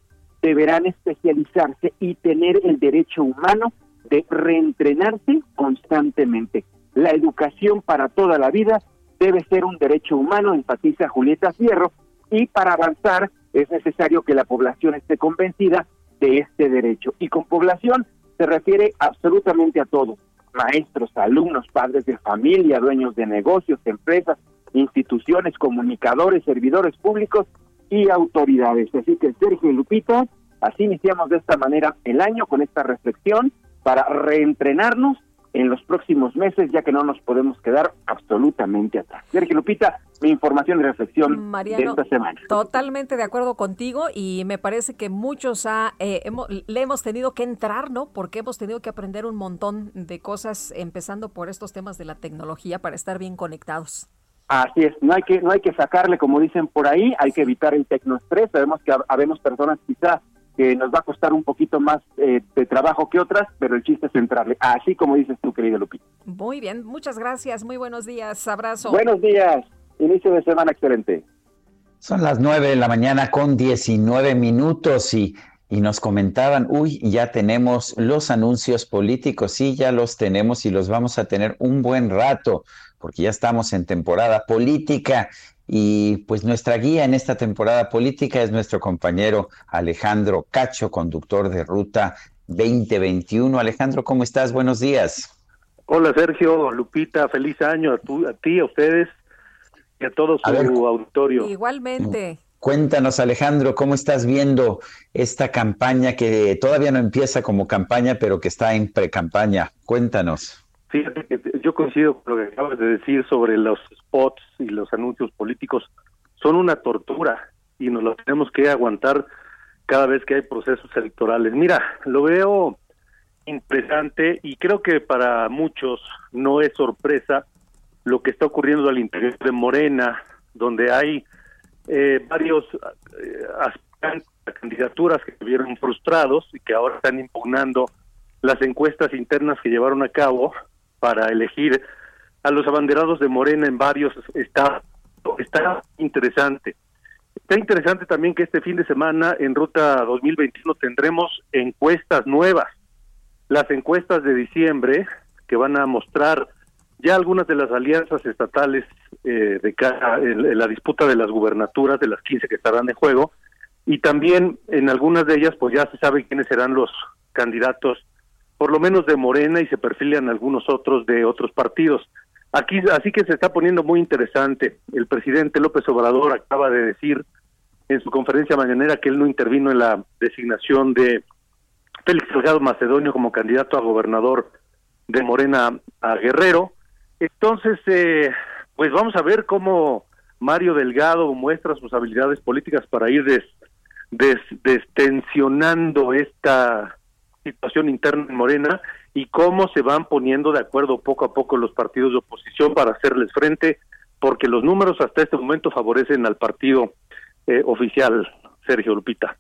deberán especializarse y tener el derecho humano de reentrenarse constantemente. La educación para toda la vida debe ser un derecho humano, enfatiza Julieta Fierro, y para avanzar es necesario que la población esté convencida de este derecho. Y con población se refiere absolutamente a todos, maestros, alumnos, padres de familia, dueños de negocios, empresas, instituciones, comunicadores, servidores públicos y autoridades. Así que Sergio y Lupita, así iniciamos de esta manera el año con esta reflexión para reentrenarnos en los próximos meses, ya que no nos podemos quedar absolutamente atrás. Sergio Lupita, mi información y reflexión de esta semana. Totalmente de acuerdo contigo y me parece que muchos ha, eh, le hemos tenido que entrar, ¿no? Porque hemos tenido que aprender un montón de cosas, empezando por estos temas de la tecnología para estar bien conectados. Así es, no hay que no hay que sacarle, como dicen por ahí, hay que evitar el tecnoestrés. Sabemos que habemos personas quizá que nos va a costar un poquito más eh, de trabajo que otras, pero el chiste es entrarle, así como dices tú, querido Lupita. Muy bien, muchas gracias, muy buenos días, abrazo. Buenos días, inicio de semana excelente. Son las nueve de la mañana con 19 minutos y, y nos comentaban, uy, ya tenemos los anuncios políticos, sí, ya los tenemos y los vamos a tener un buen rato, porque ya estamos en temporada política y pues nuestra guía en esta temporada política es nuestro compañero Alejandro Cacho, conductor de Ruta 2021. Alejandro, ¿cómo estás? Buenos días. Hola Sergio, Lupita, feliz año a, a ti, a ustedes y a todo su auditorio. Igualmente. Cuéntanos, Alejandro, ¿cómo estás viendo esta campaña que todavía no empieza como campaña, pero que está en pre-campaña? Cuéntanos. Fíjate que yo coincido con lo que acabas de decir sobre los spots y los anuncios políticos. Son una tortura y nos lo tenemos que aguantar cada vez que hay procesos electorales. Mira, lo veo interesante y creo que para muchos no es sorpresa lo que está ocurriendo al interior de Morena, donde hay eh, varios eh, aspirantes candidaturas que se vieron frustrados y que ahora están impugnando las encuestas internas que llevaron a cabo para elegir a los abanderados de Morena en varios estados. Está interesante. Está interesante también que este fin de semana en Ruta 2021 tendremos encuestas nuevas. Las encuestas de diciembre que van a mostrar ya algunas de las alianzas estatales eh, de cara en, la disputa de las gubernaturas, de las 15 que estarán en juego, y también en algunas de ellas pues ya se sabe quiénes serán los candidatos por lo menos de Morena y se perfilan algunos otros de otros partidos. Aquí, así que se está poniendo muy interesante. El presidente López Obrador acaba de decir en su conferencia mañanera que él no intervino en la designación de Félix Salgado Macedonio como candidato a gobernador de Morena a Guerrero. Entonces, eh, pues vamos a ver cómo Mario Delgado muestra sus habilidades políticas para ir des, des, destensionando esta situación interna en Morena y cómo se van poniendo de acuerdo poco a poco los partidos de oposición para hacerles frente, porque los números hasta este momento favorecen al partido eh, oficial, Sergio Lupita.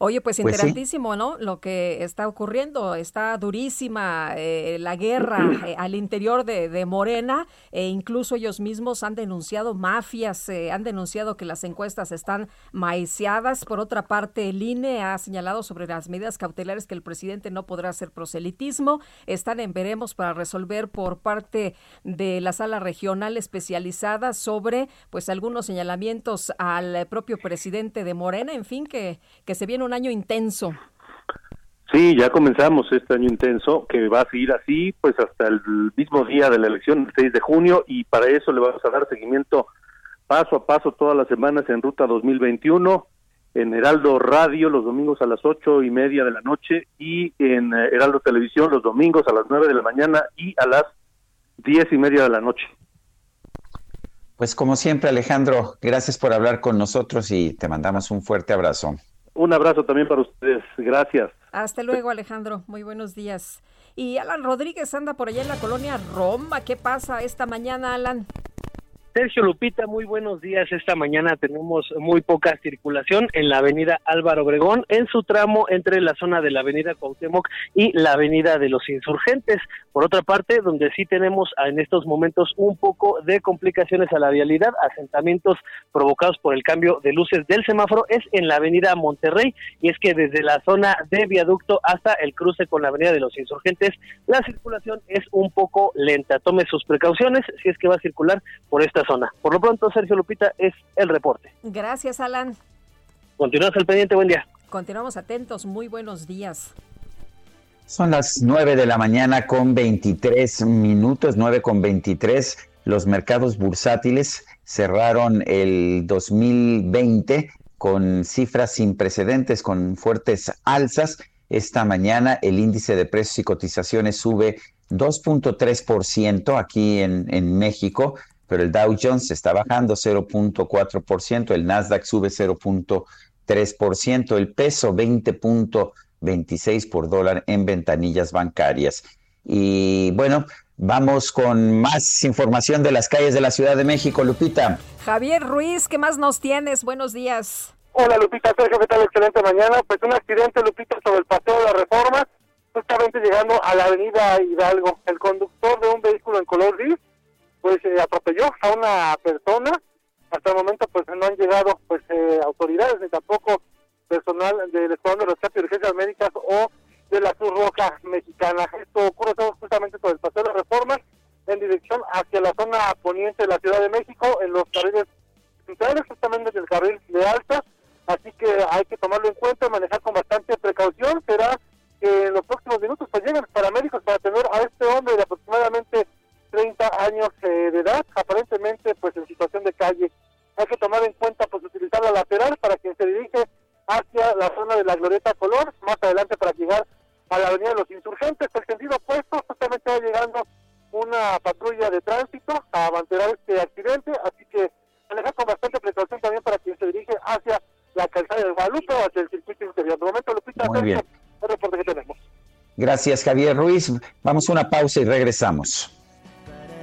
Oye, pues, Pues sí. interesantísimo, ¿no? Lo que está ocurriendo, está durísima eh, la guerra eh, al interior de, de Morena, e incluso ellos mismos han denunciado mafias, eh, han denunciado que las encuestas están maiciadas. Por otra parte, el INE ha señalado sobre las medidas cautelares que el presidente no podrá hacer proselitismo. Están en veremos para resolver por parte de la sala regional especializada sobre, pues, algunos señalamientos al propio presidente de Morena. En fin, que, que se viene un año intenso. Sí, ya comenzamos este año intenso, que va a seguir así, pues hasta el mismo día de la elección, el 6 de junio, y para eso le vamos a dar seguimiento paso a paso todas las semanas en Ruta 2021, en Heraldo Radio los domingos a las ocho y media de la noche y en eh, Heraldo Televisión los domingos a las nueve de la mañana y a las diez y media de la noche. Pues como siempre, Alejandro, gracias por hablar con nosotros y te mandamos un fuerte abrazo. Un abrazo también para ustedes, gracias. Hasta luego, Alejandro. Muy buenos días. Y Alan Rodríguez anda por allá en la colonia Roma. ¿Qué pasa esta mañana, Alan? Sergio Lupita, muy buenos días. Esta mañana tenemos muy poca circulación en la avenida Álvaro Obregón, en su tramo entre la zona de la avenida Cuauhtémoc y la avenida de los Insurgentes. Por otra parte, donde sí tenemos en estos momentos un poco de complicaciones a la vialidad, asentamientos provocados por el cambio de luces del semáforo, es en la avenida Monterrey. Y es que desde la zona de viaducto hasta el cruce con la avenida de los Insurgentes, la circulación es un poco lenta. Tome sus precauciones si es que va a circular por esta zona. Por lo pronto, Sergio Lupita es el reporte. Gracias, Alan. Continuamos al pendiente, buen día. Continuamos atentos. Muy buenos días. Son las 9 de la mañana con 23 minutos, 9 con 23. Los mercados bursátiles cerraron el 2020 con cifras sin precedentes, con fuertes alzas. Esta mañana el índice de precios y cotizaciones sube 2.3% aquí en, en México, pero el Dow Jones está bajando 0.4%, el Nasdaq sube 0.3%, el peso 20.26 por dólar en ventanillas bancarias. Y bueno, vamos con más información de las calles de la Ciudad de México, Lupita. Javier Ruiz, ¿qué más nos tienes? Buenos días. Hola Lupita, Sergio, ¿qué tal? Excelente mañana. Pues un accidente, Lupita, sobre el paseo de la Reforma, justamente llegando a la avenida Hidalgo. El conductor de un vehículo en color gris, pues eh, atropelló a una persona. Hasta el momento, pues no han llegado pues eh, autoridades ni tampoco personal del Escuadrón de Rescate y Urgencias Médicas o de la Cruz Roja Mexicana. Esto ocurre todo justamente sobre el paseo de la Reforma, en dirección hacia la zona poniente de la Ciudad de México, en los carriles centrales, justamente desde el carril de alta. Así que hay que tomarlo en cuenta manejar con bastante precaución. Será que en los próximos minutos pues lleguen paramédicos para atender a este hombre de aproximadamente 30 años eh, de edad, aparentemente pues en situación de calle. Hay que tomar en cuenta pues utilizar la lateral para quien se dirige hacia la zona de la Glorieta Color, más adelante para llegar a la avenida de los Insurgentes, el sentido opuesto, justamente va llegando una patrulla de tránsito a mantener este accidente, así que manejar con bastante precaución también para quien se dirige hacia la calzada del Guadalupe o hacia el circuito interior. De momento, Lupita, Muy bien. el reporte que tenemos. Gracias, Javier Ruiz. Vamos a una pausa y regresamos.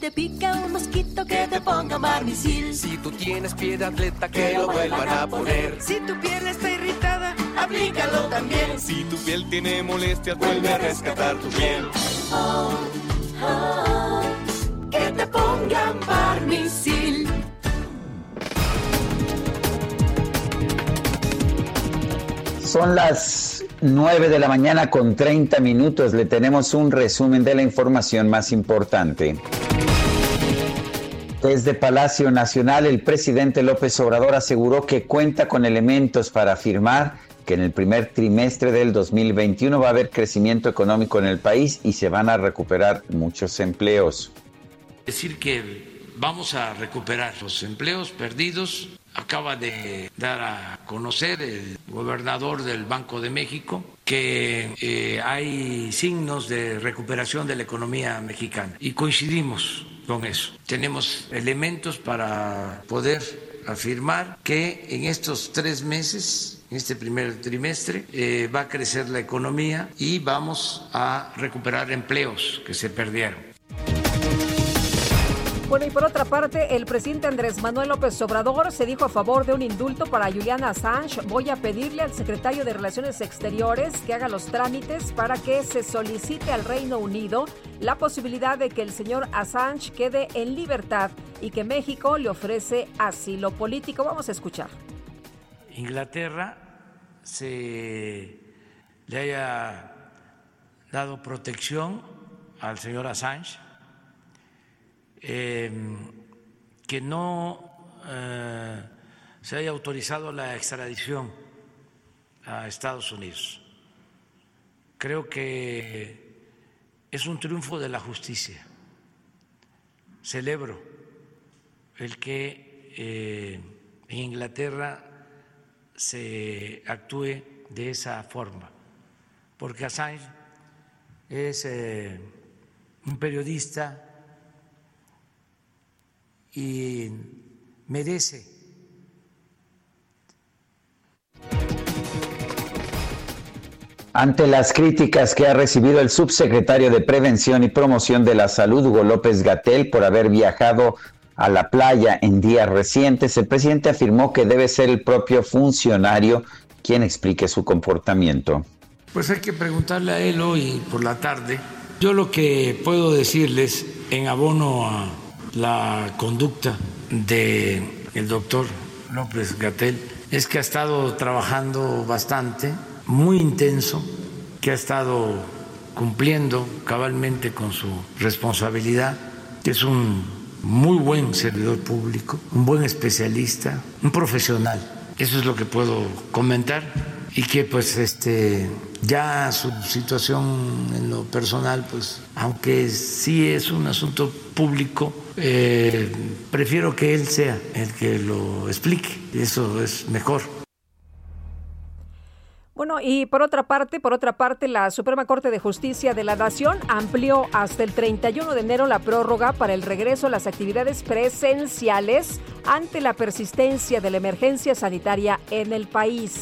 Te pica un mosquito que te ponga marmisil. Si tú tienes pie de atleta, que lo vuelvan a poner. Si tu piel está irritada, aplícalo también. Si tu piel tiene molestias, vuelve a rescatar tu piel. Oh, oh, que te ponga gran barnisil. Son las 9 de la mañana con 30 minutos. Le tenemos un resumen de la información más importante. Desde Palacio Nacional, el presidente López Obrador aseguró que cuenta con elementos para afirmar que en el primer trimestre del 2021 va a haber crecimiento económico en el país y se van a recuperar muchos empleos. Decir que vamos a recuperar los empleos perdidos Acaba de dar a conocer el gobernador del Banco de México que eh, hay signos de recuperación de la economía mexicana y coincidimos con eso. Tenemos elementos para poder afirmar que en estos tres meses, en este primer trimestre, eh, va a crecer la economía y vamos a recuperar empleos que se perdieron. Bueno, y por otra parte, el presidente Andrés Manuel López Obrador se dijo a favor de un indulto para Julian Assange. Voy a pedirle al secretario de Relaciones Exteriores que haga los trámites para que se solicite al Reino Unido la posibilidad de que el señor Assange quede en libertad y que México le ofrece asilo político. Vamos a escuchar. Inglaterra se le haya dado protección al señor Assange Em, que no eh, se haya autorizado la extradición a Estados Unidos. Creo que es un triunfo de la justicia. Celebro el que eh, en Inglaterra se actúe de esa forma, porque Assange es eh, un periodista y merece. Ante las críticas que ha recibido el subsecretario de Prevención y Promoción de la Salud, Hugo López Gatel, por haber viajado a la playa en días recientes, el presidente afirmó que debe ser el propio funcionario quien explique su comportamiento. Pues hay que preguntarle a él hoy por la tarde. Yo lo que puedo decirles en abono a la conducta del el doctor López Gatel es que ha estado trabajando bastante, muy intenso, que ha estado cumpliendo cabalmente con su responsabilidad, que es un muy buen servidor público, un buen especialista, un profesional. Eso es lo que puedo comentar y que pues este ya su situación en lo personal pues aunque sí es un asunto público eh, prefiero que él sea el que lo explique eso es mejor bueno, y por otra parte, por otra parte, la Suprema Corte de Justicia de la Nación amplió hasta el 31 de enero la prórroga para el regreso a las actividades presenciales ante la persistencia de la emergencia sanitaria en el país.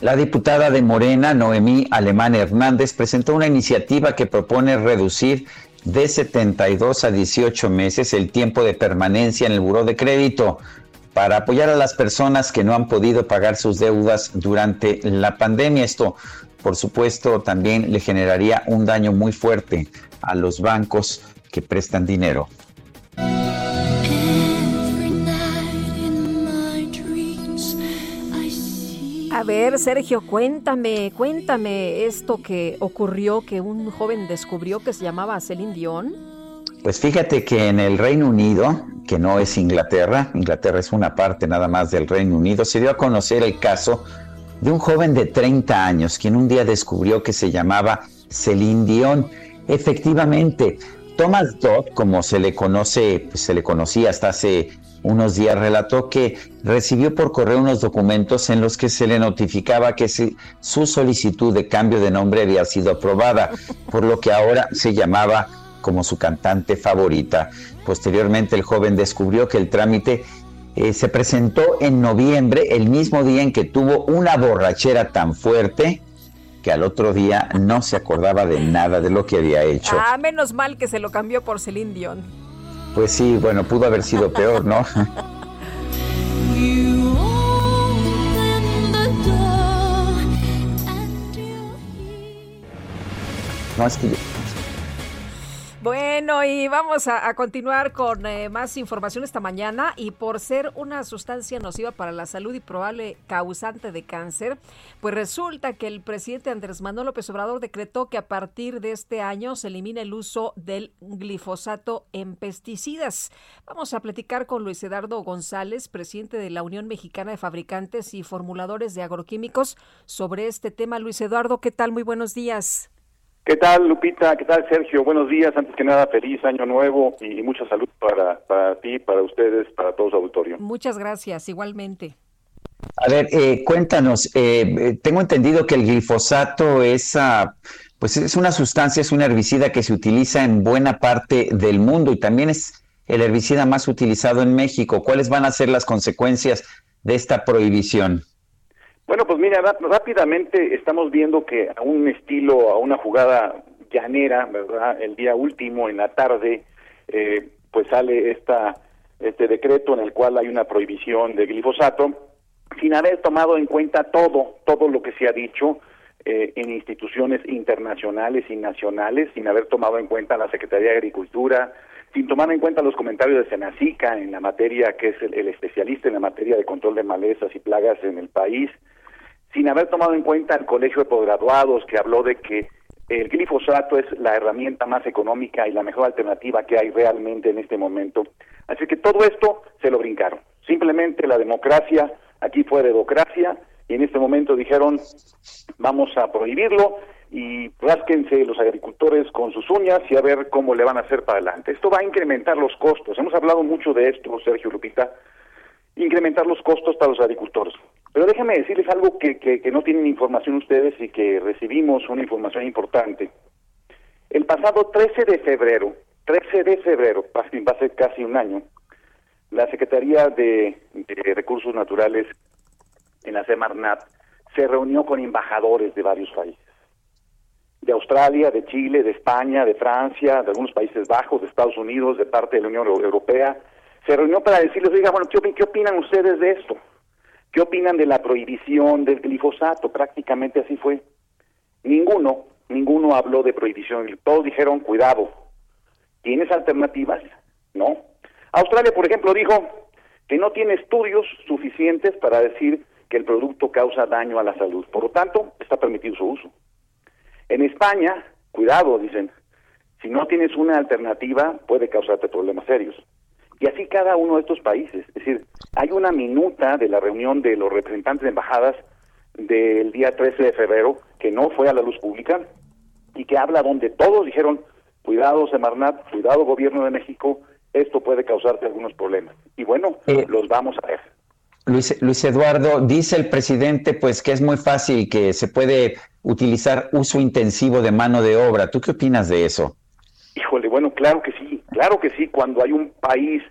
La diputada de Morena, Noemí Alemán Hernández, presentó una iniciativa que propone reducir de 72 a 18 meses el tiempo de permanencia en el buró de crédito para apoyar a las personas que no han podido pagar sus deudas durante la pandemia. Esto, por supuesto, también le generaría un daño muy fuerte a los bancos que prestan dinero. A ver, Sergio, cuéntame, cuéntame esto que ocurrió, que un joven descubrió que se llamaba Celine Dion. Pues fíjate que en el Reino Unido, que no es Inglaterra, Inglaterra es una parte nada más del Reino Unido, se dio a conocer el caso de un joven de 30 años, quien un día descubrió que se llamaba Celine Dion. Efectivamente, Thomas Dodd, como se le conoce, pues se le conocía hasta hace unos días relató que recibió por correo unos documentos en los que se le notificaba que su solicitud de cambio de nombre había sido aprobada, por lo que ahora se llamaba como su cantante favorita. Posteriormente el joven descubrió que el trámite eh, se presentó en noviembre, el mismo día en que tuvo una borrachera tan fuerte que al otro día no se acordaba de nada de lo que había hecho. Ah, menos mal que se lo cambió por Celine Dion. Pues sí, bueno, pudo haber sido peor, ¿no? No, Bueno, y vamos a, continuar con eh, más información esta mañana y por ser una sustancia nociva para la salud y probable causante de cáncer, pues resulta que el presidente Andrés Manuel López Obrador decretó que a partir de este año se elimine el uso del glifosato en pesticidas. Vamos a platicar con Luis Eduardo González, presidente de la Unión Mexicana de Fabricantes y Formuladores de Agroquímicos, sobre este tema. Luis Eduardo, ¿qué tal? Muy buenos días. ¿Qué tal, Lupita? ¿Qué tal, Sergio? Buenos días. Antes que nada, feliz año nuevo y mucha salud para, para ti, para ustedes, para todo su auditorio. Muchas gracias, igualmente. A ver, eh, cuéntanos, eh, eh, tengo entendido que el glifosato es, ah, pues es una sustancia, es un herbicida que se utiliza en buena parte del mundo y también es el herbicida más utilizado en México. ¿Cuáles van a ser las consecuencias de esta prohibición? Bueno, pues mira, rápidamente estamos viendo que a un estilo, a una jugada llanera, ¿verdad? El día último, en la tarde, eh, pues sale esta, este decreto en el cual hay una prohibición de glifosato, sin haber tomado en cuenta todo, todo lo que se ha dicho eh, en instituciones internacionales y nacionales, sin haber tomado en cuenta la Secretaría de Agricultura, sin tomar en cuenta los comentarios de Senacica en la materia, que es el especialista en la materia de control de malezas y plagas en el país, sin haber tomado en cuenta el colegio de posgraduados que habló de que el glifosato es la herramienta más económica y la mejor alternativa que hay realmente en este momento. Así que todo esto se lo brincaron. Simplemente la democracia, aquí fue democracia, y en este momento dijeron vamos a prohibirlo y rásquense los agricultores con sus uñas y a ver cómo le van a hacer para adelante. Esto va a incrementar los costos. Hemos hablado mucho de esto, Sergio Lupita, incrementar los costos para los agricultores. Pero déjenme decirles algo que, que, no tienen información ustedes y que recibimos una información importante. El pasado 13 de febrero, 13 de febrero, va a ser casi un año, la Secretaría de, Recursos Naturales en la Semarnat se reunió con embajadores de varios países. De Australia, de Chile, de España, de Francia, de algunos Países Bajos, de Estados Unidos, de parte de la Unión Europea. Se reunió para decirles, oiga, bueno, qué opinan ustedes de esto? ¿Qué opinan de la prohibición del glifosato? Prácticamente así fue. Ninguno, ninguno habló de prohibición. Todos dijeron, cuidado, ¿tienes alternativas? No. Australia, por ejemplo, dijo que no tiene estudios suficientes para decir que el producto causa daño a la salud. Por lo tanto, está permitido su uso. En España, cuidado, dicen, si no tienes una alternativa puede causarte problemas serios. Y así cada uno de estos países. Es decir, hay una minuta de la reunión de los representantes de embajadas del día 13 de febrero que no fue a la luz pública y que habla donde todos dijeron, cuidado Semarnat, cuidado gobierno de México, esto puede causarte algunos problemas. Y bueno, eh, los vamos a ver. Luis, Luis Eduardo, dice el presidente pues que es muy fácil, que se puede utilizar uso intensivo de mano de obra. ¿Tú qué opinas de eso? Híjole, bueno, claro que sí, claro que sí, cuando hay un país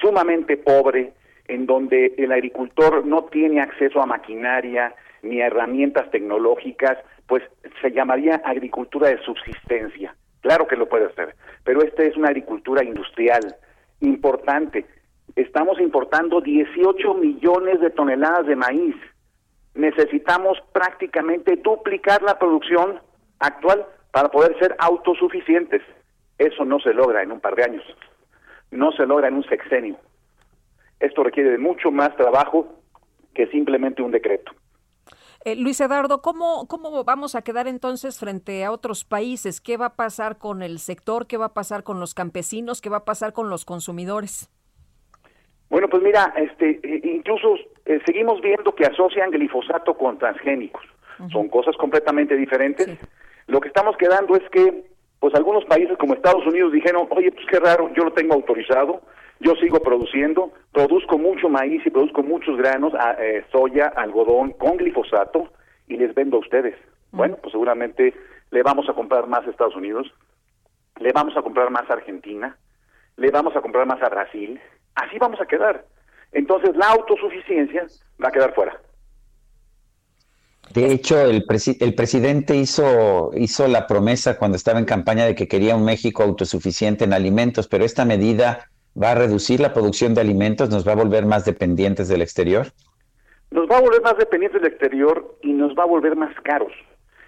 sumamente pobre, en donde el agricultor no tiene acceso a maquinaria ni a herramientas tecnológicas, pues se llamaría agricultura de subsistencia. Claro que lo puede hacer, pero esta es una agricultura industrial importante. Estamos importando 18 millones de toneladas de maíz. Necesitamos prácticamente duplicar la producción actual para poder ser autosuficientes. Eso no se logra en un par de años, no se logra en un sexenio. Esto requiere de mucho más trabajo que simplemente un decreto. Eh, Luis Eduardo, ¿cómo, ¿cómo vamos a quedar entonces frente a otros países? ¿Qué va a pasar con el sector? ¿Qué va a pasar con los campesinos? ¿Qué va a pasar con los consumidores? Bueno, pues mira, este, eh, incluso eh, seguimos viendo que asocian glifosato con transgénicos. Son cosas completamente diferentes. Lo que estamos quedando es que pues algunos países como Estados Unidos dijeron, oye, pues qué raro, yo lo tengo autorizado, yo sigo produciendo, produzco mucho maíz y produzco muchos granos, eh, soya, algodón con glifosato y les vendo a ustedes. Bueno, pues seguramente le vamos a comprar más a Estados Unidos, le vamos a comprar más a Argentina, le vamos a comprar más a Brasil, así vamos a quedar. Entonces la autosuficiencia va a quedar fuera. De hecho, el, el presidente hizo, hizo la promesa cuando estaba en campaña de que quería un México autosuficiente en alimentos, pero esta medida va a reducir la producción de alimentos, nos va a volver más dependientes del exterior. Nos va a volver más dependientes del exterior y nos va a volver más caros.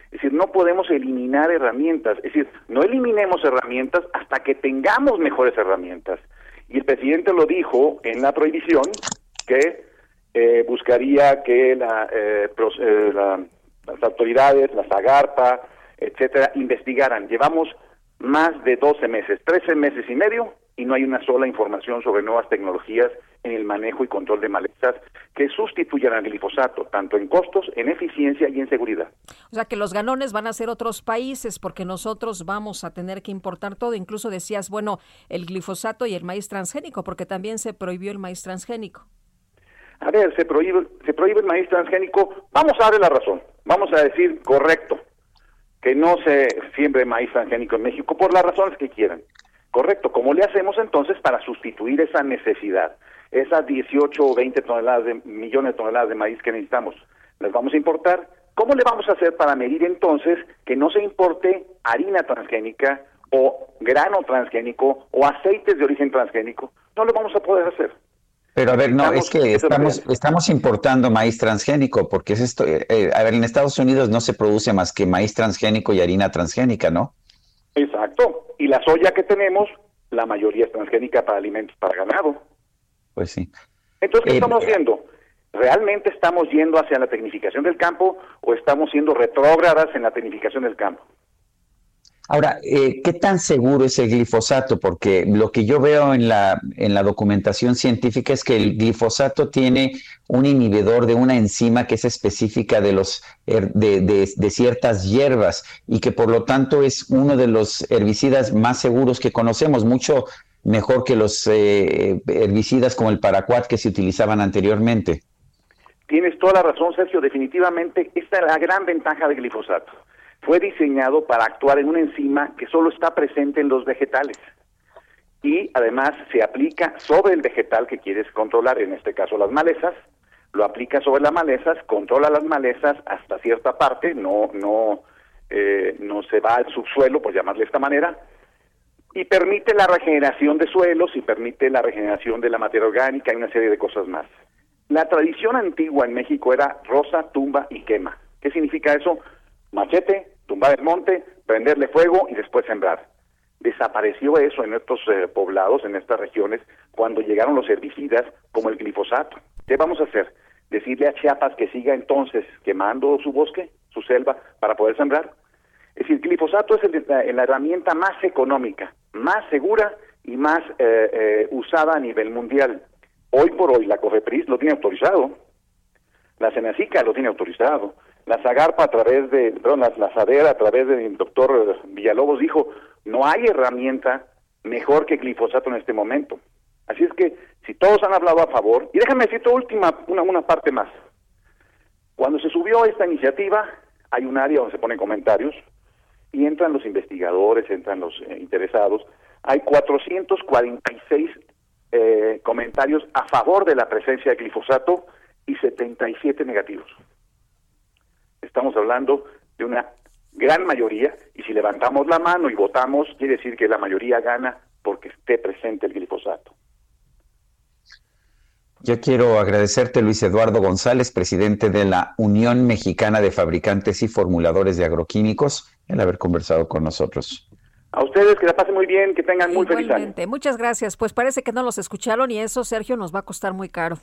Es decir, no podemos eliminar herramientas. Es decir, no eliminemos herramientas hasta que tengamos mejores herramientas. Y el presidente lo dijo en la prohibición que eh, buscaría que la, eh, eh, la- las autoridades, la Zagarpa, etcétera, investigaran. Llevamos más de 12 meses, 13 meses y medio, y no hay una sola información sobre nuevas tecnologías en el manejo y control de malezas que sustituyan al glifosato, tanto en costos, en eficiencia y en seguridad. O sea que los ganones van a ser otros países porque nosotros vamos a tener que importar todo. Incluso decías, bueno, el glifosato y el maíz transgénico, porque también se prohibió el maíz transgénico. A ver, se prohíbe, se prohíbe el maíz transgénico. Vamos a darle la razón. Vamos a decir correcto que no se siembre maíz transgénico en México por las razones que quieran. Correcto. ¿Cómo le hacemos entonces para sustituir esa necesidad? Esas 18 o 20 toneladas de, millones de toneladas de maíz que necesitamos, ¿las vamos a importar? ¿Cómo le vamos a hacer para medir entonces que no se importe harina transgénica o grano transgénico o aceites de origen transgénico? No lo vamos a poder hacer. Pero a ver, no, es que estamos, estamos importando maíz transgénico, porque es esto, eh, eh, a ver, en Estados Unidos no se produce más que maíz transgénico y harina transgénica, ¿no? Exacto. Y la soya que tenemos, la mayoría es transgénica para alimentos para ganado. Pues sí. Entonces, ¿qué Eh, estamos viendo? ¿Realmente estamos yendo hacia la tecnificación del campo o estamos siendo retrógradas en la tecnificación del campo? Ahora, eh, ¿qué tan seguro es el glifosato? Porque lo que yo veo en la, en la documentación científica es que el glifosato tiene un inhibidor de una enzima que es específica de, los, de, de- de ciertas hierbas y que por lo tanto es uno de los herbicidas más seguros que conocemos, mucho mejor que los eh, herbicidas como el paraquat que se utilizaban anteriormente. Tienes toda la razón, Sergio. Definitivamente, esta es la gran ventaja del glifosato. Fue diseñado para actuar en una enzima que solo está presente en los vegetales. Y además se aplica sobre el vegetal que quieres controlar, en este caso las malezas, lo aplica sobre las malezas, controla las malezas hasta cierta parte, no, no, eh, no se va al subsuelo, por llamarle de esta manera, y permite la regeneración de suelos y permite la regeneración de la materia orgánica y una serie de cosas más. La tradición antigua en México era rosa, tumba y quema. ¿Qué significa eso? Machete, tumbar el monte, prenderle fuego y después sembrar. Desapareció eso en estos eh, poblados, en estas regiones, cuando llegaron los herbicidas como el glifosato. ¿Qué vamos a hacer? Decirle a Chiapas que siga entonces quemando su bosque, su selva, para poder sembrar. Es decir, glifosato es el- la, la herramienta más económica, más segura y más eh, eh, usada a nivel mundial. Hoy por hoy la COFEPRIS lo tiene autorizado, la Senacica lo tiene autorizado, la Zagarpa a través de, perdón, la, la a través del doctor Villalobos dijo, no hay herramienta mejor que glifosato en este momento. Así es que si todos han hablado a favor, y déjame decirte última, una, una parte más. Cuando se subió esta iniciativa, hay un área donde se ponen comentarios y entran los investigadores, entran los eh, interesados. Hay 446 eh, comentarios a favor de la presencia de glifosato y 77 negativos. Estamos hablando de una gran mayoría y si levantamos la mano y votamos, quiere decir que la mayoría gana porque esté presente el glifosato. Yo quiero agradecerte, Luis Eduardo González, presidente de la Unión Mexicana de Fabricantes y Formuladores de Agroquímicos, el haber conversado con nosotros. A ustedes que la pasen muy bien, que tengan muy feliz año. Igualmente, muchas gracias. Pues parece que no los escucharon y eso, Sergio, nos va a costar muy caro.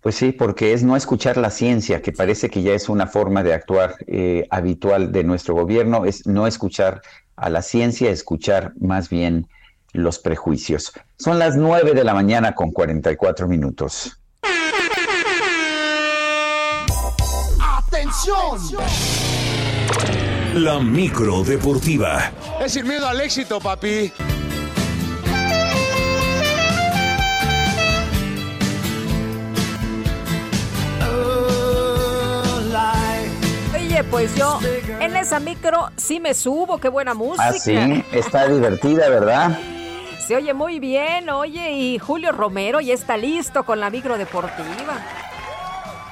Pues sí, porque es no escuchar la ciencia, que parece que ya es una forma de actuar eh, habitual de nuestro gobierno, es no escuchar a la ciencia, escuchar más bien los prejuicios. Son las 9 de la mañana con 44 minutos. ¡Atención! La micro deportiva. Es sin miedo al éxito, papi. Oye, pues yo en esa micro sí me subo, qué buena música. Ah, sí, está divertida, ¿verdad? Se oye muy bien, oye, y Julio Romero ya está listo con la micro deportiva.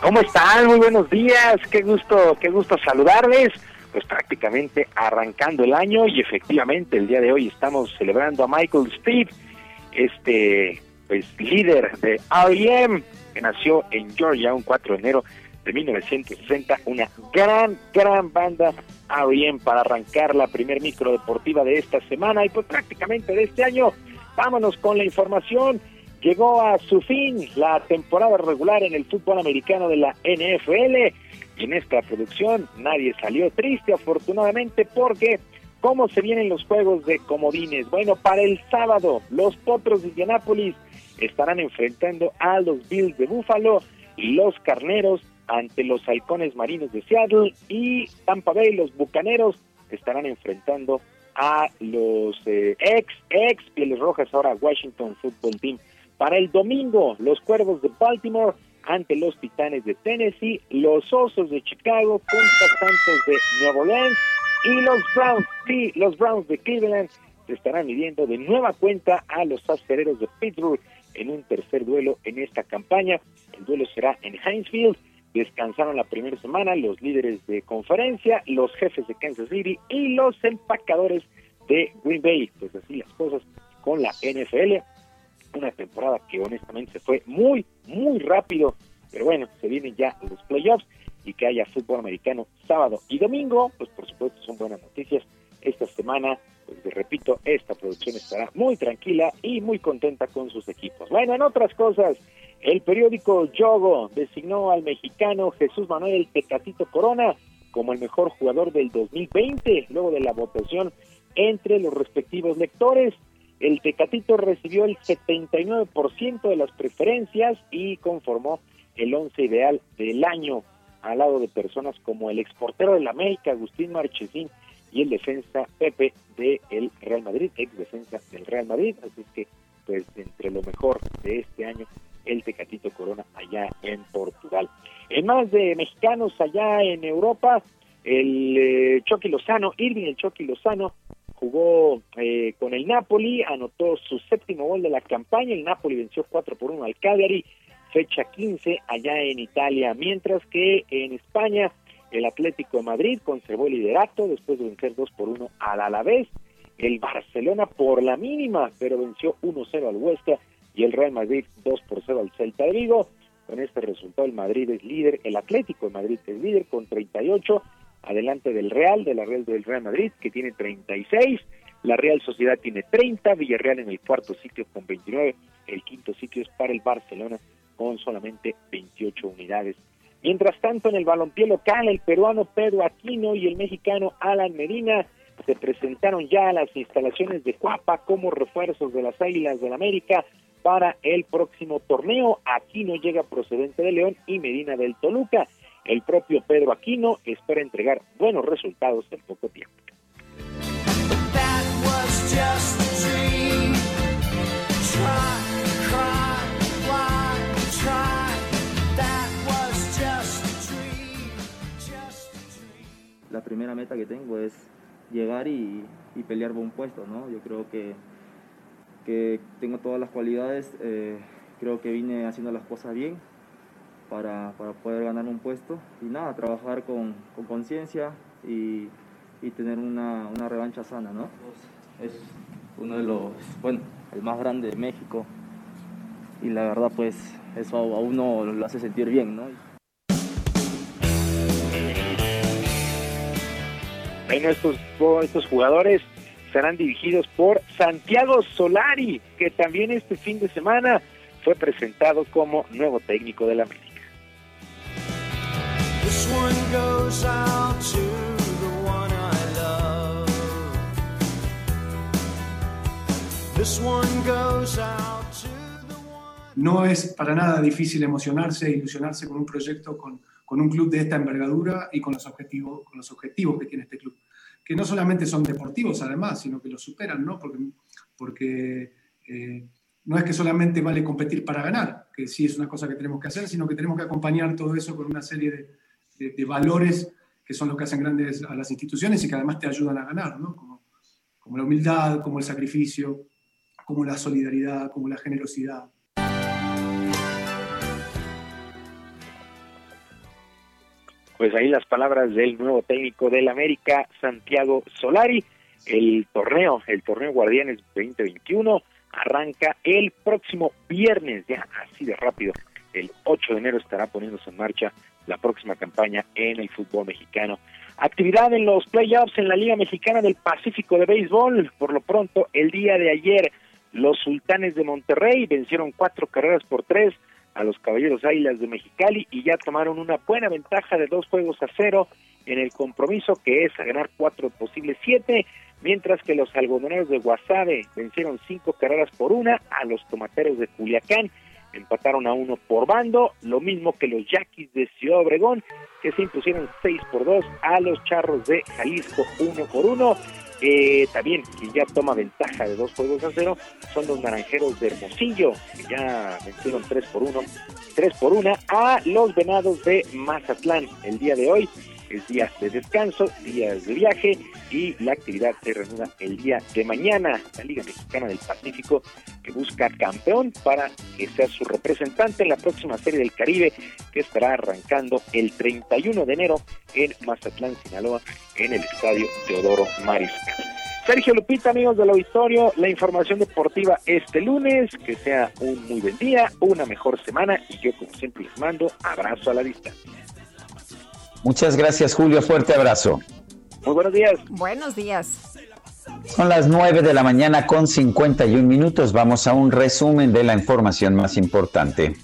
¿Cómo están? Muy buenos días. Qué gusto, qué gusto saludarles. Pues prácticamente arrancando el año y efectivamente el día de hoy estamos celebrando a Michael Steve, este pues líder de R.E.M. que nació en Georgia un 4 de enero de 1960, una gran, gran banda R.E.M. para arrancar la primer micro deportiva de esta semana y pues prácticamente de este año. Vámonos con la información. Llegó a su fin la temporada regular en el fútbol americano de la NFL y en esta producción nadie salió triste afortunadamente porque ¿cómo se vienen los juegos de comodines? Bueno, para el sábado los Potros de Indianápolis estarán enfrentando a los Bills de Buffalo y los Carneros ante los Halcones Marinos de Seattle y Tampa Bay, los Bucaneros estarán enfrentando a los eh, ex, ex Pieles Rojas, ahora Washington Football Team. Para el domingo, los Cuervos de Baltimore ante los Titanes de Tennessee, los Osos de Chicago contra Santos de Nuevo Orleans y los Browns, sí, los Browns de Cleveland se estarán midiendo de nueva cuenta a los Aspereros de Pittsburgh en un tercer duelo en esta campaña. El duelo será en Heinz Field. Descansaron la primera semana los líderes de conferencia, los jefes de Kansas City y los empacadores de Green Bay. Pues así las cosas con la NFL una temporada que honestamente se fue muy, muy rápido, pero bueno, se vienen ya los playoffs y que haya fútbol americano sábado y domingo, pues por supuesto son buenas noticias. Esta semana, pues repito, esta producción estará muy tranquila y muy contenta con sus equipos. Bueno, en otras cosas, el periódico Yogo designó al mexicano Jesús Manuel Tecatito Corona como el mejor jugador del 2020, luego de la votación entre los respectivos lectores. El Tecatito recibió el 79% de las preferencias y conformó el once ideal del año, al lado de personas como el exportero del América, Agustín Marchesín, y el defensa Pepe del Real Madrid, ex defensa del Real Madrid. Así es que, pues, entre lo mejor de este año, el Tecatito Corona allá en Portugal. En más de mexicanos allá en Europa, el eh, Chucky Lozano, Irving el Chucky Lozano, jugó eh, con el Napoli, anotó su séptimo gol de la campaña, el Napoli venció 4 por 1 al Cagliari, fecha 15 allá en Italia, mientras que en España el Atlético de Madrid conservó el liderato después de vencer 2 por 1 al Alavés, el Barcelona por la mínima, pero venció 1-0 al Huesca y el Real Madrid 2 por 0 al Celta de Vigo. Con este resultado el Madrid es líder, el Atlético de Madrid es líder con 38 adelante del Real, de la Real del Real Madrid, que tiene 36, la Real Sociedad tiene 30, Villarreal en el cuarto sitio con 29, el quinto sitio es para el Barcelona con solamente 28 unidades. Mientras tanto, en el balompié local, el peruano Pedro Aquino y el mexicano Alan Medina se presentaron ya a las instalaciones de Cuapa como refuerzos de las Águilas del América para el próximo torneo. Aquino llega procedente de León y Medina del Toluca. El propio Pedro Aquino espera entregar buenos resultados en poco tiempo. La primera meta que tengo es llegar y, pelear por un puesto, ¿no? Yo creo que, que tengo todas las cualidades, eh, creo que vine haciendo las cosas bien, para, poder ganar un puesto y nada, trabajar con conciencia y, tener una, revancha sana, ¿no? Es uno de los, bueno, el más grande de México y la verdad pues eso a uno lo hace sentir bien, ¿no? Bueno, estos, estos jugadores serán dirigidos por Santiago Solari, que también este fin de semana fue presentado como nuevo técnico de la América. No es para nada difícil emocionarse e ilusionarse con un proyecto, con, con, un club de esta envergadura y con los, objetivos, con los objetivos que tiene este club. Que no solamente son deportivos, además, sino que los superan, ¿no? Porque, porque eh, no es que solamente vale competir para ganar, que sí es una cosa que tenemos que hacer, sino que tenemos que acompañar todo eso con una serie de, de, valores que son los que hacen grandes a las instituciones y que además te ayudan a ganar, ¿no? como, como la humildad, como el sacrificio, como la solidaridad, como la generosidad. Pues ahí las palabras del nuevo técnico del América, Santiago Solari. El torneo, el torneo Guardianes 2021, arranca el próximo viernes, ya así de rápido. El 8 de enero estará poniéndose en marcha la próxima campaña en el fútbol mexicano. Actividad en los playoffs en la Liga Mexicana del Pacífico de Béisbol. Por lo pronto, el día de ayer, los Sultanes de Monterrey vencieron cuatro carreras por tres a los Caballeros Águilas de Mexicali y ya tomaron una buena ventaja de dos juegos a cero en el compromiso que es a ganar cuatro posibles siete, mientras que los algodoneros de Guasave vencieron cinco carreras por una a los tomateros de Culiacán, empataron a uno por bando, lo mismo que los Yaquis de Ciudad Obregón, que se impusieron seis por dos a los Charros de Jalisco uno por uno. Eh, también quien ya toma ventaja de dos juegos a cero son los naranjeros de Hermosillo, que ya vencieron tres por uno, tres por una a los venados de Mazatlán el día de hoy es día de descanso, días de viaje y la actividad se reanuda el día de mañana. La Liga Mexicana del Pacífico que busca campeón para que sea su representante en la próxima Serie del Caribe que estará arrancando el 31 de enero en Mazatlán, Sinaloa, en el Estadio Teodoro Mariscal. Sergio Lupita, amigos del auditorio, la información deportiva este lunes. Que sea un muy buen día, una mejor semana y yo, como siempre, les mando abrazo a la distancia. Muchas gracias, Julio. Fuerte abrazo. Muy buenos días. Buenos días. Son las 9 de la mañana con 51 minutos. Vamos a un resumen de la información más importante.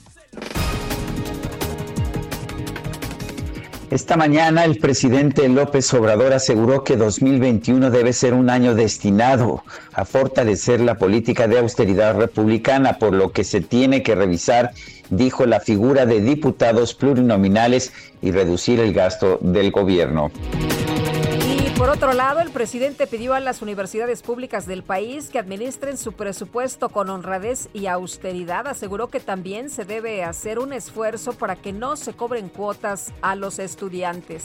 Esta mañana el presidente López Obrador aseguró que 2021 debe ser un año destinado a fortalecer la política de austeridad republicana, por lo que se tiene que revisar, dijo, la figura de diputados plurinominales y reducir el gasto del gobierno. Por otro lado, el presidente pidió a las universidades públicas del país que administren su presupuesto con honradez y austeridad. Aseguró que también se debe hacer un esfuerzo para que no se cobren cuotas a los estudiantes.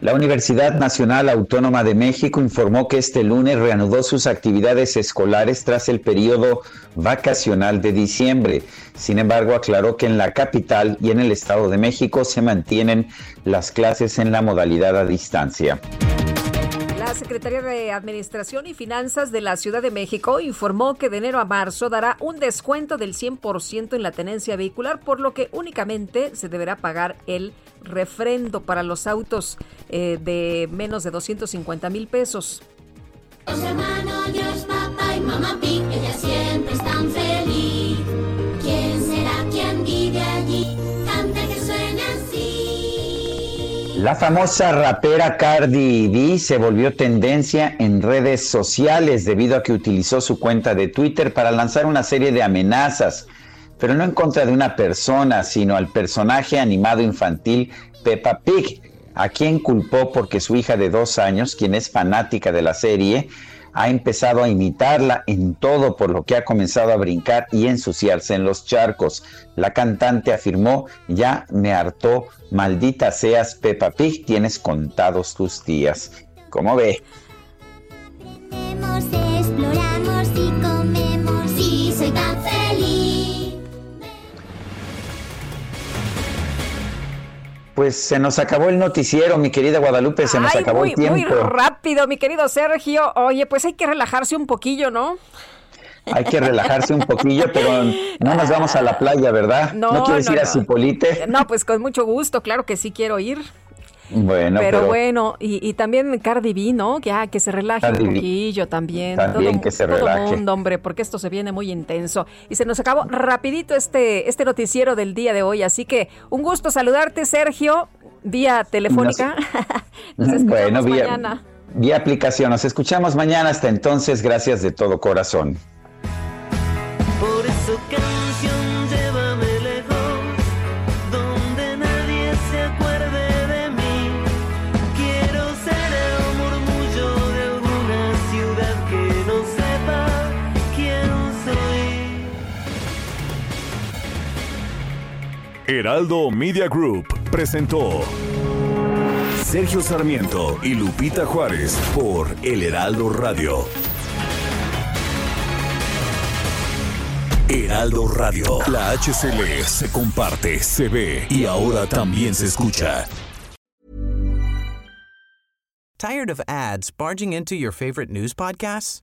La Universidad Nacional Autónoma de México informó que este lunes reanudó sus actividades escolares tras el periodo vacacional de diciembre. Sin embargo, aclaró que en la capital y en el Estado de México se mantienen las clases en la modalidad a distancia. La Secretaría de Administración y Finanzas de la Ciudad de México informó que de enero a marzo dará un descuento del 100% en la tenencia vehicular, por lo que únicamente se deberá pagar el refrendo para los autos eh, de menos de 250 mil pesos. Los hermanos George, papá y mamá Pig, ella siempre están feliz. ¿Quién será quien vive allí? La famosa rapera Cardi B se volvió tendencia en redes sociales debido a que utilizó su cuenta de Twitter para lanzar una serie de amenazas, pero no en contra de una persona, sino al personaje animado infantil Peppa Pig, a quien culpó porque su hija de dos años, quien es fanática de la serie, ha empezado a imitarla en todo, por lo que ha comenzado a brincar y ensuciarse en los charcos. La cantante afirmó, ya me hartó, maldita seas Peppa Pig, tienes contados tus días. ¿Cómo ve? Exploramos Pues se nos acabó el noticiero, mi querida Guadalupe, se nos Ay, acabó muy, el tiempo. muy rápido, mi querido Sergio. Oye, pues hay que relajarse un poquillo, ¿no? Hay que relajarse un poquillo, pero no nos vamos a la playa, ¿verdad? No, quieres no, ir a. Cipolite? No, pues con mucho gusto, claro que sí quiero ir. Bueno, pero, pero, bueno, y, y también Cardi B, ¿no? Ya, que se relaje Cardi un B. poquillo también. También que se todo relaje. mundo, hombre, porque esto se viene muy intenso. Y se nos acabó rapidito este, este noticiero del día de hoy. Así que un gusto saludarte, Sergio, vía telefónica. Nos escuchamos bueno, vía, mañana. vía aplicación. Nos escuchamos mañana. Hasta entonces, gracias de todo corazón. Por eso Heraldo Media Group presentó Sergio Sarmiento y Lupita Juárez por El Heraldo Radio. Heraldo Radio, la HCL se comparte, se ve y ahora también se escucha. Tired of ads barging into your favorite news podcasts?